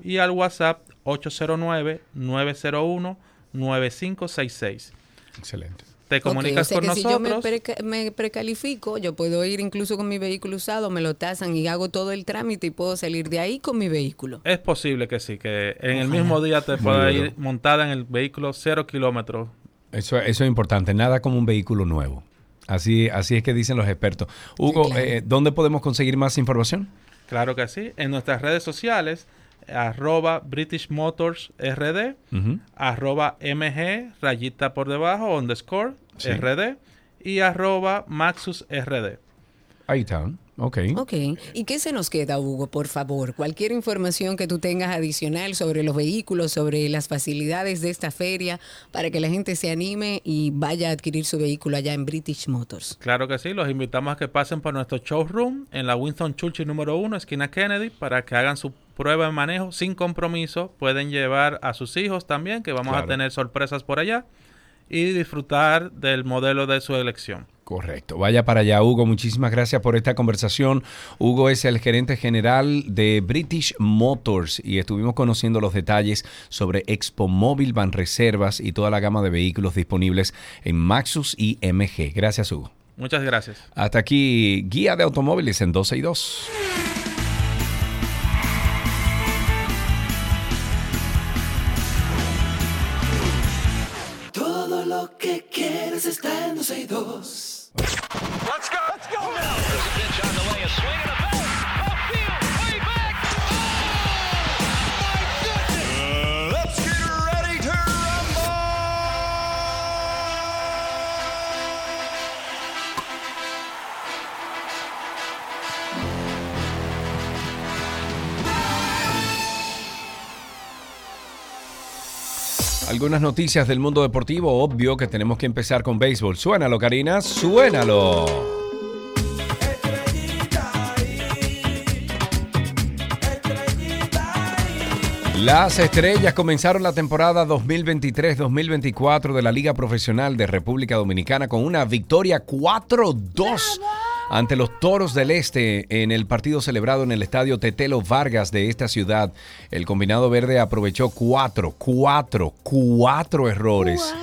Speaker 27: y al WhatsApp 809-901-9566.
Speaker 2: Excelente.
Speaker 27: Te comunicas
Speaker 3: o sea
Speaker 27: con
Speaker 3: que si yo me,
Speaker 27: nosotros.
Speaker 3: preca- me precalifico, yo puedo ir incluso con mi vehículo usado, me lo tasan y hago todo el trámite y puedo salir de ahí con mi vehículo.
Speaker 27: Es posible que sí, que en el mismo día te pueda ir montada en el vehículo cero kilómetros.
Speaker 2: Eso, eso es importante, nada como un vehículo nuevo. Así, así es que dicen los expertos. Hugo,
Speaker 27: claro.
Speaker 2: eh, ¿dónde podemos conseguir más información?
Speaker 27: Claro que sí. En nuestras redes sociales, arroba British Motors RD, arroba MG, rayita por debajo, underscore,
Speaker 2: Sí.
Speaker 27: RD, y arroba Maxus RD.
Speaker 2: Ahí está. Ok.
Speaker 3: Ok. ¿Y qué se nos queda, Hugo? Por favor, cualquier información que tú tengas adicional sobre los vehículos, sobre las facilidades de esta feria, para que la gente se anime y vaya a adquirir su vehículo allá en British Motors.
Speaker 27: Claro que sí, los invitamos a que pasen por nuestro showroom en la Winston Churchill número 1, esquina Kennedy, para que hagan su prueba de manejo sin compromiso. Pueden llevar a sus hijos también, que vamos
Speaker 2: Claro.
Speaker 27: a tener sorpresas por allá, y disfrutar del modelo de su elección.
Speaker 2: Correcto. Vaya para allá, Hugo. Muchísimas gracias por esta conversación. Hugo es el gerente general de British Motors y estuvimos conociendo los detalles sobre Expo Móvil, Van Reservas y toda la gama de vehículos disponibles en Maxus y MG. Gracias, Hugo.
Speaker 27: Muchas gracias.
Speaker 2: Hasta aquí, guía de automóviles en 12 y 2. Algunas noticias del mundo deportivo. Obvio que tenemos que empezar con béisbol. Suénalo, Karina. Suénalo. Las estrellas comenzaron la temporada 2023-2024 de la Liga Profesional de República Dominicana con una victoria 4-2 ante los Toros del Este en el partido celebrado en el estadio Tetelo Vargas de esta ciudad. El combinado verde aprovechó cuatro, cuatro, cuatro errores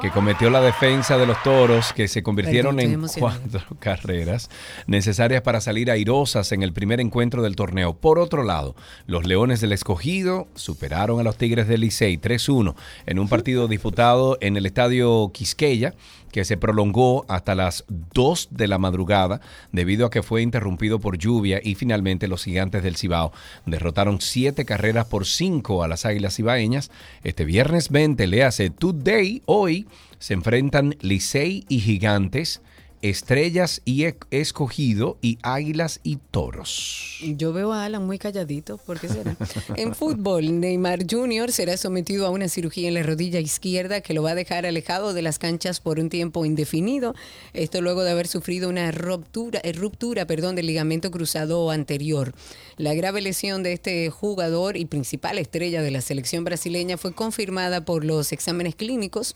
Speaker 2: que cometió la defensa de los Toros que se convirtieron
Speaker 3: Perdón,
Speaker 2: en cuatro *laughs* carreras necesarias para salir airosas en el primer encuentro del torneo. Por otro lado, los Leones del Escogido superaron a los Tigres del Licey 3-1 en un partido disputado en el estadio Quisqueya que se prolongó hasta las 2 de la madrugada debido a que fue interrumpido por lluvia y finalmente los gigantes del Cibao derrotaron 7 carreras por 5 a las Águilas Cibaeñas. Este viernes 20, le hace Today, hoy se enfrentan Licey y Gigantes, Estrellas y Escogido y Águilas y Toros.
Speaker 3: Yo veo a Alan muy calladito, ¿por qué será? en fútbol, Neymar Jr. será sometido a una cirugía en la rodilla izquierda que lo va a dejar alejado de las canchas por un tiempo indefinido. Esto luego de haber sufrido una ruptura, eh, ruptura perdón, del ligamento cruzado anterior. La grave lesión de este jugador y principal estrella de la selección brasileña fue confirmada por los exámenes clínicos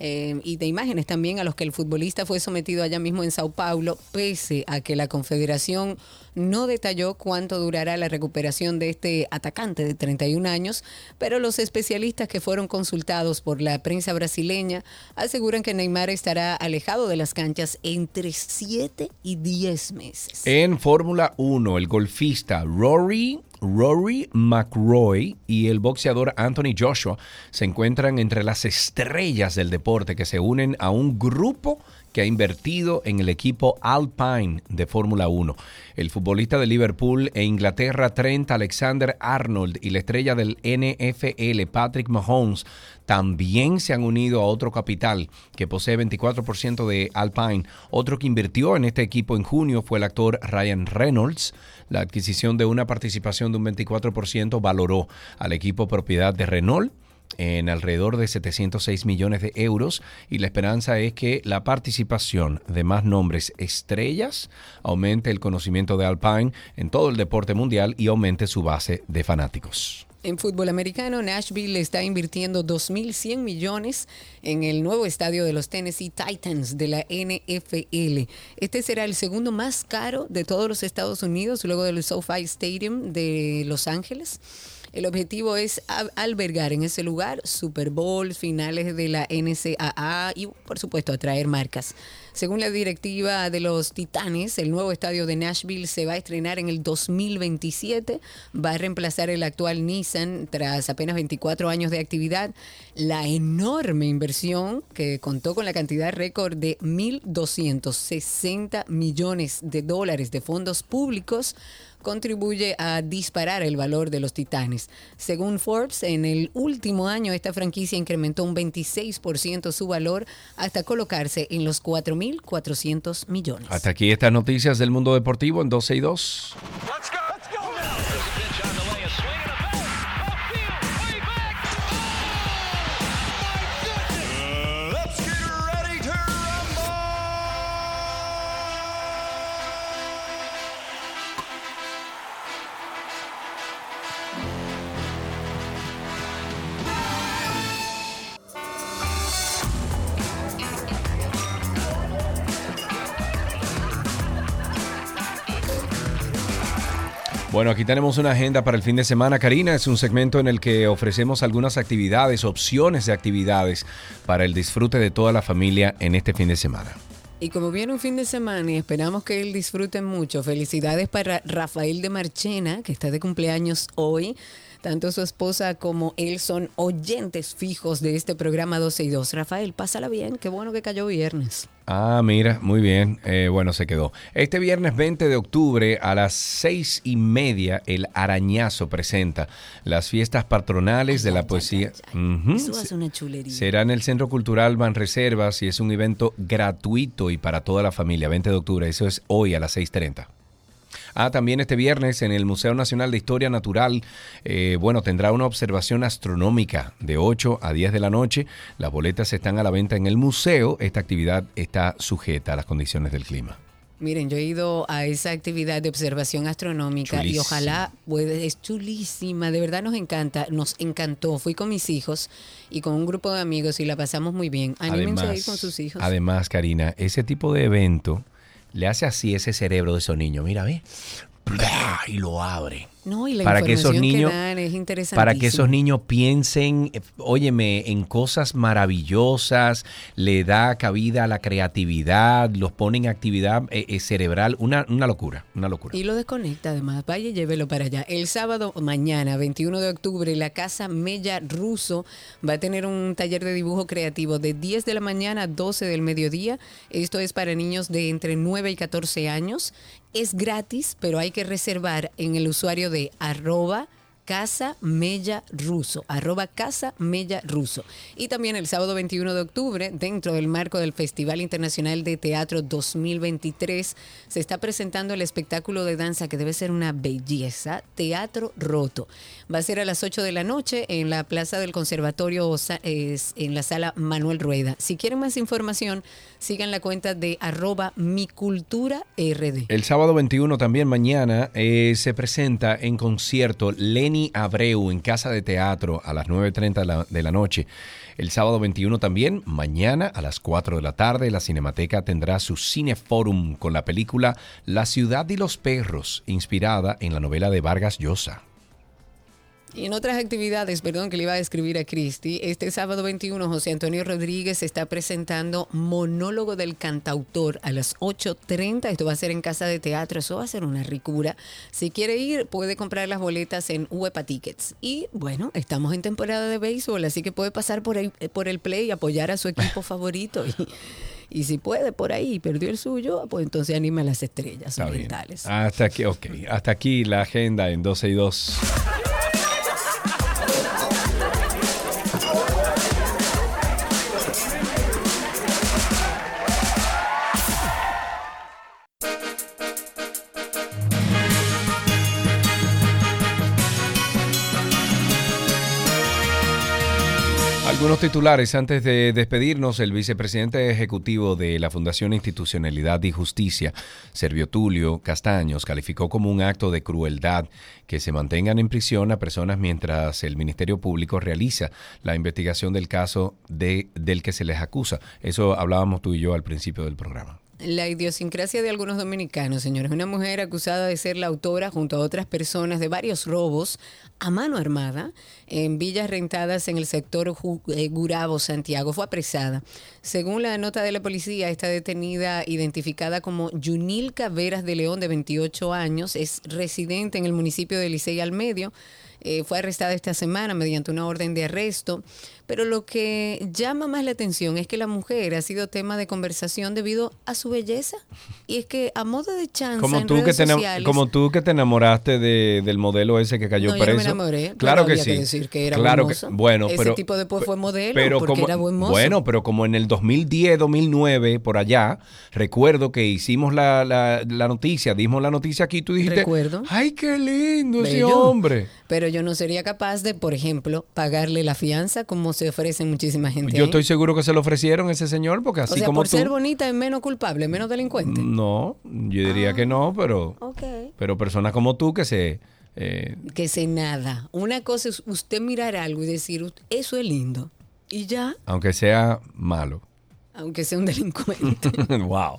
Speaker 3: eh, y de imágenes también a los que el futbolista fue sometido allá mismo en Sao Paulo, pese a que la Confederación no detalló cuánto durará la recuperación de este atacante de 31 años, pero los especialistas que fueron consultados por la prensa brasileña aseguran que Neymar estará alejado de las canchas entre 7 y 10 meses.
Speaker 2: En Fórmula 1, el golfista Rory, Rory McRoy y el boxeador Anthony Joshua se encuentran entre las estrellas del deporte que se unen a un grupo que ha invertido en el equipo Alpine de Fórmula 1. El futbolista de Liverpool e Inglaterra, Trent Alexander Arnold, y la estrella del NFL, Patrick Mahomes, también se han unido a otro capital que posee 24% de Alpine. Otro que invirtió en este equipo en junio fue el actor Ryan Reynolds. La adquisición de una participación de un 24% valoró al equipo propiedad de Renault en alrededor de 706 millones de euros y la esperanza es que la participación de más nombres estrellas aumente el conocimiento de Alpine en todo el deporte mundial y aumente su base de fanáticos.
Speaker 3: En fútbol americano, Nashville está invirtiendo 2.100 millones en el nuevo estadio de los Tennessee Titans de la NFL. Este será el segundo más caro de todos los Estados Unidos, luego del SoFi Stadium de Los Ángeles. El objetivo es albergar en ese lugar Super Bowl, finales de la NCAA y, por supuesto, atraer marcas. Según la directiva de los Titanes, el nuevo estadio de Nashville se va a estrenar en el 2027. Va a reemplazar el actual Nissan tras apenas 24 años de actividad. La enorme inversión que contó con la cantidad récord de 1.260 millones de dólares de fondos públicos contribuye a disparar el valor de los Titanes. Según Forbes, en el último año esta franquicia incrementó un 26% su valor hasta colocarse en los 4.400 millones.
Speaker 2: Hasta aquí estas noticias del mundo deportivo en 12 y 2. Bueno, aquí tenemos una agenda para el fin de semana. Karina, es un segmento en el que ofrecemos algunas actividades, opciones de actividades para el disfrute de toda la familia en este fin de semana.
Speaker 3: Y como viene un fin de semana y esperamos que él disfrute mucho, felicidades para Rafael de Marchena, que está de cumpleaños hoy. Tanto su esposa como él son oyentes fijos de este programa 12 y 2. Rafael, pásala bien, qué bueno que cayó viernes.
Speaker 2: Ah, mira, muy bien. Eh, bueno, se quedó. Este viernes 20 de octubre a las seis y media, el Arañazo presenta las fiestas patronales de la poesía.
Speaker 3: Eso hace una chulería.
Speaker 2: Será en el Centro Cultural Banreservas y es un evento gratuito y para toda la familia, 20 de octubre. Eso es hoy a las 6.30. Ah, también este viernes en el Museo Nacional de Historia Natural, eh, bueno, tendrá una observación astronómica de 8 a 10 de la noche. Las boletas están a la venta en el museo. Esta actividad está sujeta a las condiciones del clima.
Speaker 3: Miren, yo he ido a esa actividad de observación astronómica y ojalá puede, es chulísima, de verdad nos encanta, nos encantó. Fui con mis hijos y con un grupo de amigos y la pasamos muy bien. Anímense a ir con sus hijos.
Speaker 2: además, Karina, ese tipo de evento le hace así ese cerebro de esos niños. Mira, ve. Y lo abre.
Speaker 3: No, y la
Speaker 2: para que esos niños
Speaker 3: dan es interesantísima.
Speaker 2: para que esos niños piensen, eh, óyeme, en cosas maravillosas, le da cabida a la creatividad, los pone en actividad eh, eh, cerebral, una, una locura, una locura.
Speaker 3: Y lo desconecta además. Vaya y llévelo para allá. El sábado, mañana, 21 de octubre, la Casa Mella Russo va a tener un taller de dibujo creativo de 10 de la mañana a 12 del mediodía. Esto es para niños de entre 9 y 14 años. Es gratis, pero hay que reservar en el usuario de arroba Casa Mella Ruso, arroba Casa Mella Ruso. Y también el sábado 21 de octubre, dentro del marco del Festival Internacional de Teatro 2023, se está presentando el espectáculo de danza que debe ser una belleza, Teatro Roto. Va a ser a las 8 de la noche en la Plaza del Conservatorio, en la sala Manuel Rueda. Si quieren más información, sigan la cuenta de arroba mi cultura.
Speaker 2: El sábado 21 también mañana eh, se presenta en concierto Lenny Abreu en Casa de Teatro a las 9.30 de la, de la noche. El sábado 21 también, mañana a las 4 de la tarde, la Cinemateca tendrá su Cineforum con la película La ciudad y los perros, inspirada en la novela de Vargas Llosa.
Speaker 3: Y en otras actividades, perdón que le iba a escribir a Cristi, este sábado 21 José Antonio Rodríguez está presentando Monólogo del Cantautor a las 8.30. Esto va a ser en Casa de Teatro, eso va a ser una ricura. Si quiere ir, puede comprar las boletas en Uepa Tickets. Y bueno, estamos en temporada de béisbol, así que puede pasar por el, por el play y apoyar a su equipo *laughs* favorito. Y, y si puede por ahí perdió el suyo, pues entonces anima a las estrellas orientales.
Speaker 2: Hasta aquí, ok. Hasta aquí la agenda en 12 y 2. Algunos titulares antes de despedirnos. El vicepresidente ejecutivo de la Fundación Institucionalidad y Justicia, Servio Tulio Castaños, calificó como un acto de crueldad que se mantengan en prisión a personas mientras el Ministerio Público realiza la investigación del caso de, del que se les acusa. Eso hablábamos tú y yo al principio del programa.
Speaker 3: La idiosincrasia de algunos dominicanos, señores. Una mujer acusada de ser la autora junto a otras personas de varios robos a mano armada en villas rentadas en el sector eh, Gurabo, Santiago, fue apresada. Según la nota de la policía, está detenida identificada como Yunilka Veras de León, de 28 años, es residente en el municipio de Licey al Medio. Eh, fue arrestada esta semana mediante una orden de arresto. Pero lo que llama más la atención es que la mujer ha sido tema de conversación debido a su belleza. Y es que a modo de chance
Speaker 2: Como
Speaker 3: en
Speaker 2: tú, que
Speaker 3: redes
Speaker 2: te, enam-
Speaker 3: sociales,
Speaker 2: como tú que te enamoraste de- del modelo ese que cayó
Speaker 3: No, yo no me
Speaker 2: preso.
Speaker 3: enamoré,
Speaker 2: Claro que sí.
Speaker 3: que decir que era
Speaker 2: claro que- bueno,
Speaker 3: Ese
Speaker 2: pero
Speaker 3: tipo después fue modelo
Speaker 2: pero
Speaker 3: porque
Speaker 2: como,
Speaker 3: era buen mozo.
Speaker 2: Bueno, pero como en el 2010, 2009, por allá, recuerdo que hicimos la, la- la noticia, dimos la noticia aquí, tú dijiste,
Speaker 3: Recuerdo.
Speaker 2: ay, qué lindo ese hombre.
Speaker 3: Pero yo no sería capaz de, por ejemplo, pagarle la fianza como se ofrece muchísima gente.
Speaker 2: Yo estoy seguro que se lo ofrecieron a ese señor, porque así
Speaker 3: o sea,
Speaker 2: como
Speaker 3: por
Speaker 2: tú.
Speaker 3: ser bonita es menos culpable, menos delincuente.
Speaker 2: No, yo diría que no, pero,
Speaker 3: Ok.
Speaker 2: pero personas como tú que se... eh,
Speaker 3: Que sé nada. Una cosa es usted mirar algo y decir, "Ut- eso es lindo. Y ya,
Speaker 2: aunque sea malo.
Speaker 3: Aunque sea un delincuente. *laughs*
Speaker 2: wow.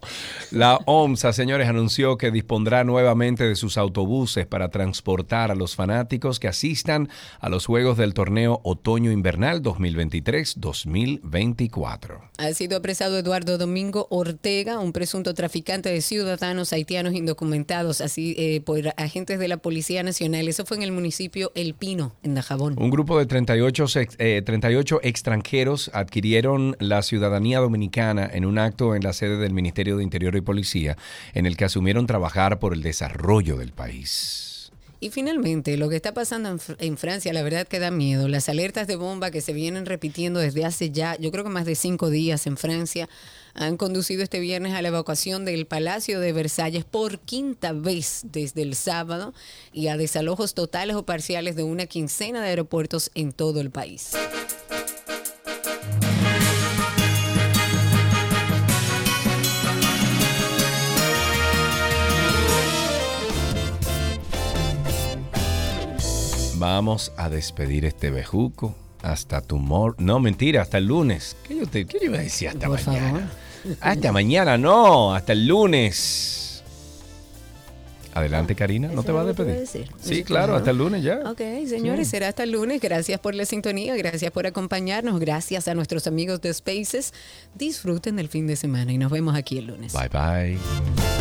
Speaker 2: La OMSA, señores, anunció que dispondrá nuevamente de sus autobuses para transportar a los fanáticos que asistan a los Juegos del Torneo Otoño-Invernal 2023-2024.
Speaker 3: Ha sido apresado Eduardo Domingo Ortega, un presunto traficante de ciudadanos haitianos indocumentados, así eh, por agentes de la Policía Nacional. Eso fue en el municipio El Pino, en Dajabón.
Speaker 2: Un grupo de 38, ex- eh, 38 extranjeros adquirieron la ciudadanía dominicana en un acto en la sede del Ministerio de Interior y Policía, en el que asumieron trabajar por el desarrollo del país.
Speaker 3: Y finalmente, lo que está pasando en, en Francia, la verdad que da miedo. Las alertas de bomba que se vienen repitiendo desde hace ya, yo creo que más de cinco días en Francia, han conducido este viernes a la evacuación del Palacio de Versalles por quinta vez desde el sábado y a desalojos totales o parciales de una quincena de aeropuertos en todo el país.
Speaker 2: Vamos a despedir este bejuco hasta tomorrow. No, mentira, hasta el lunes. ¿Qué yo, te, qué yo iba a decir hasta
Speaker 3: Por
Speaker 2: mañana? Hasta mañana, no, hasta el lunes. Adelante, Karina, ¿no
Speaker 3: ¿Eso
Speaker 2: te vas a despedir?
Speaker 3: decir?
Speaker 2: Sí,
Speaker 3: claro,
Speaker 2: hasta el lunes ya.
Speaker 3: Ok, señores,
Speaker 2: Sí.
Speaker 3: será hasta el lunes. Gracias por la sintonía, gracias por acompañarnos, gracias a nuestros amigos de Spaces. Disfruten del fin de semana y nos vemos aquí el lunes.
Speaker 2: Bye bye.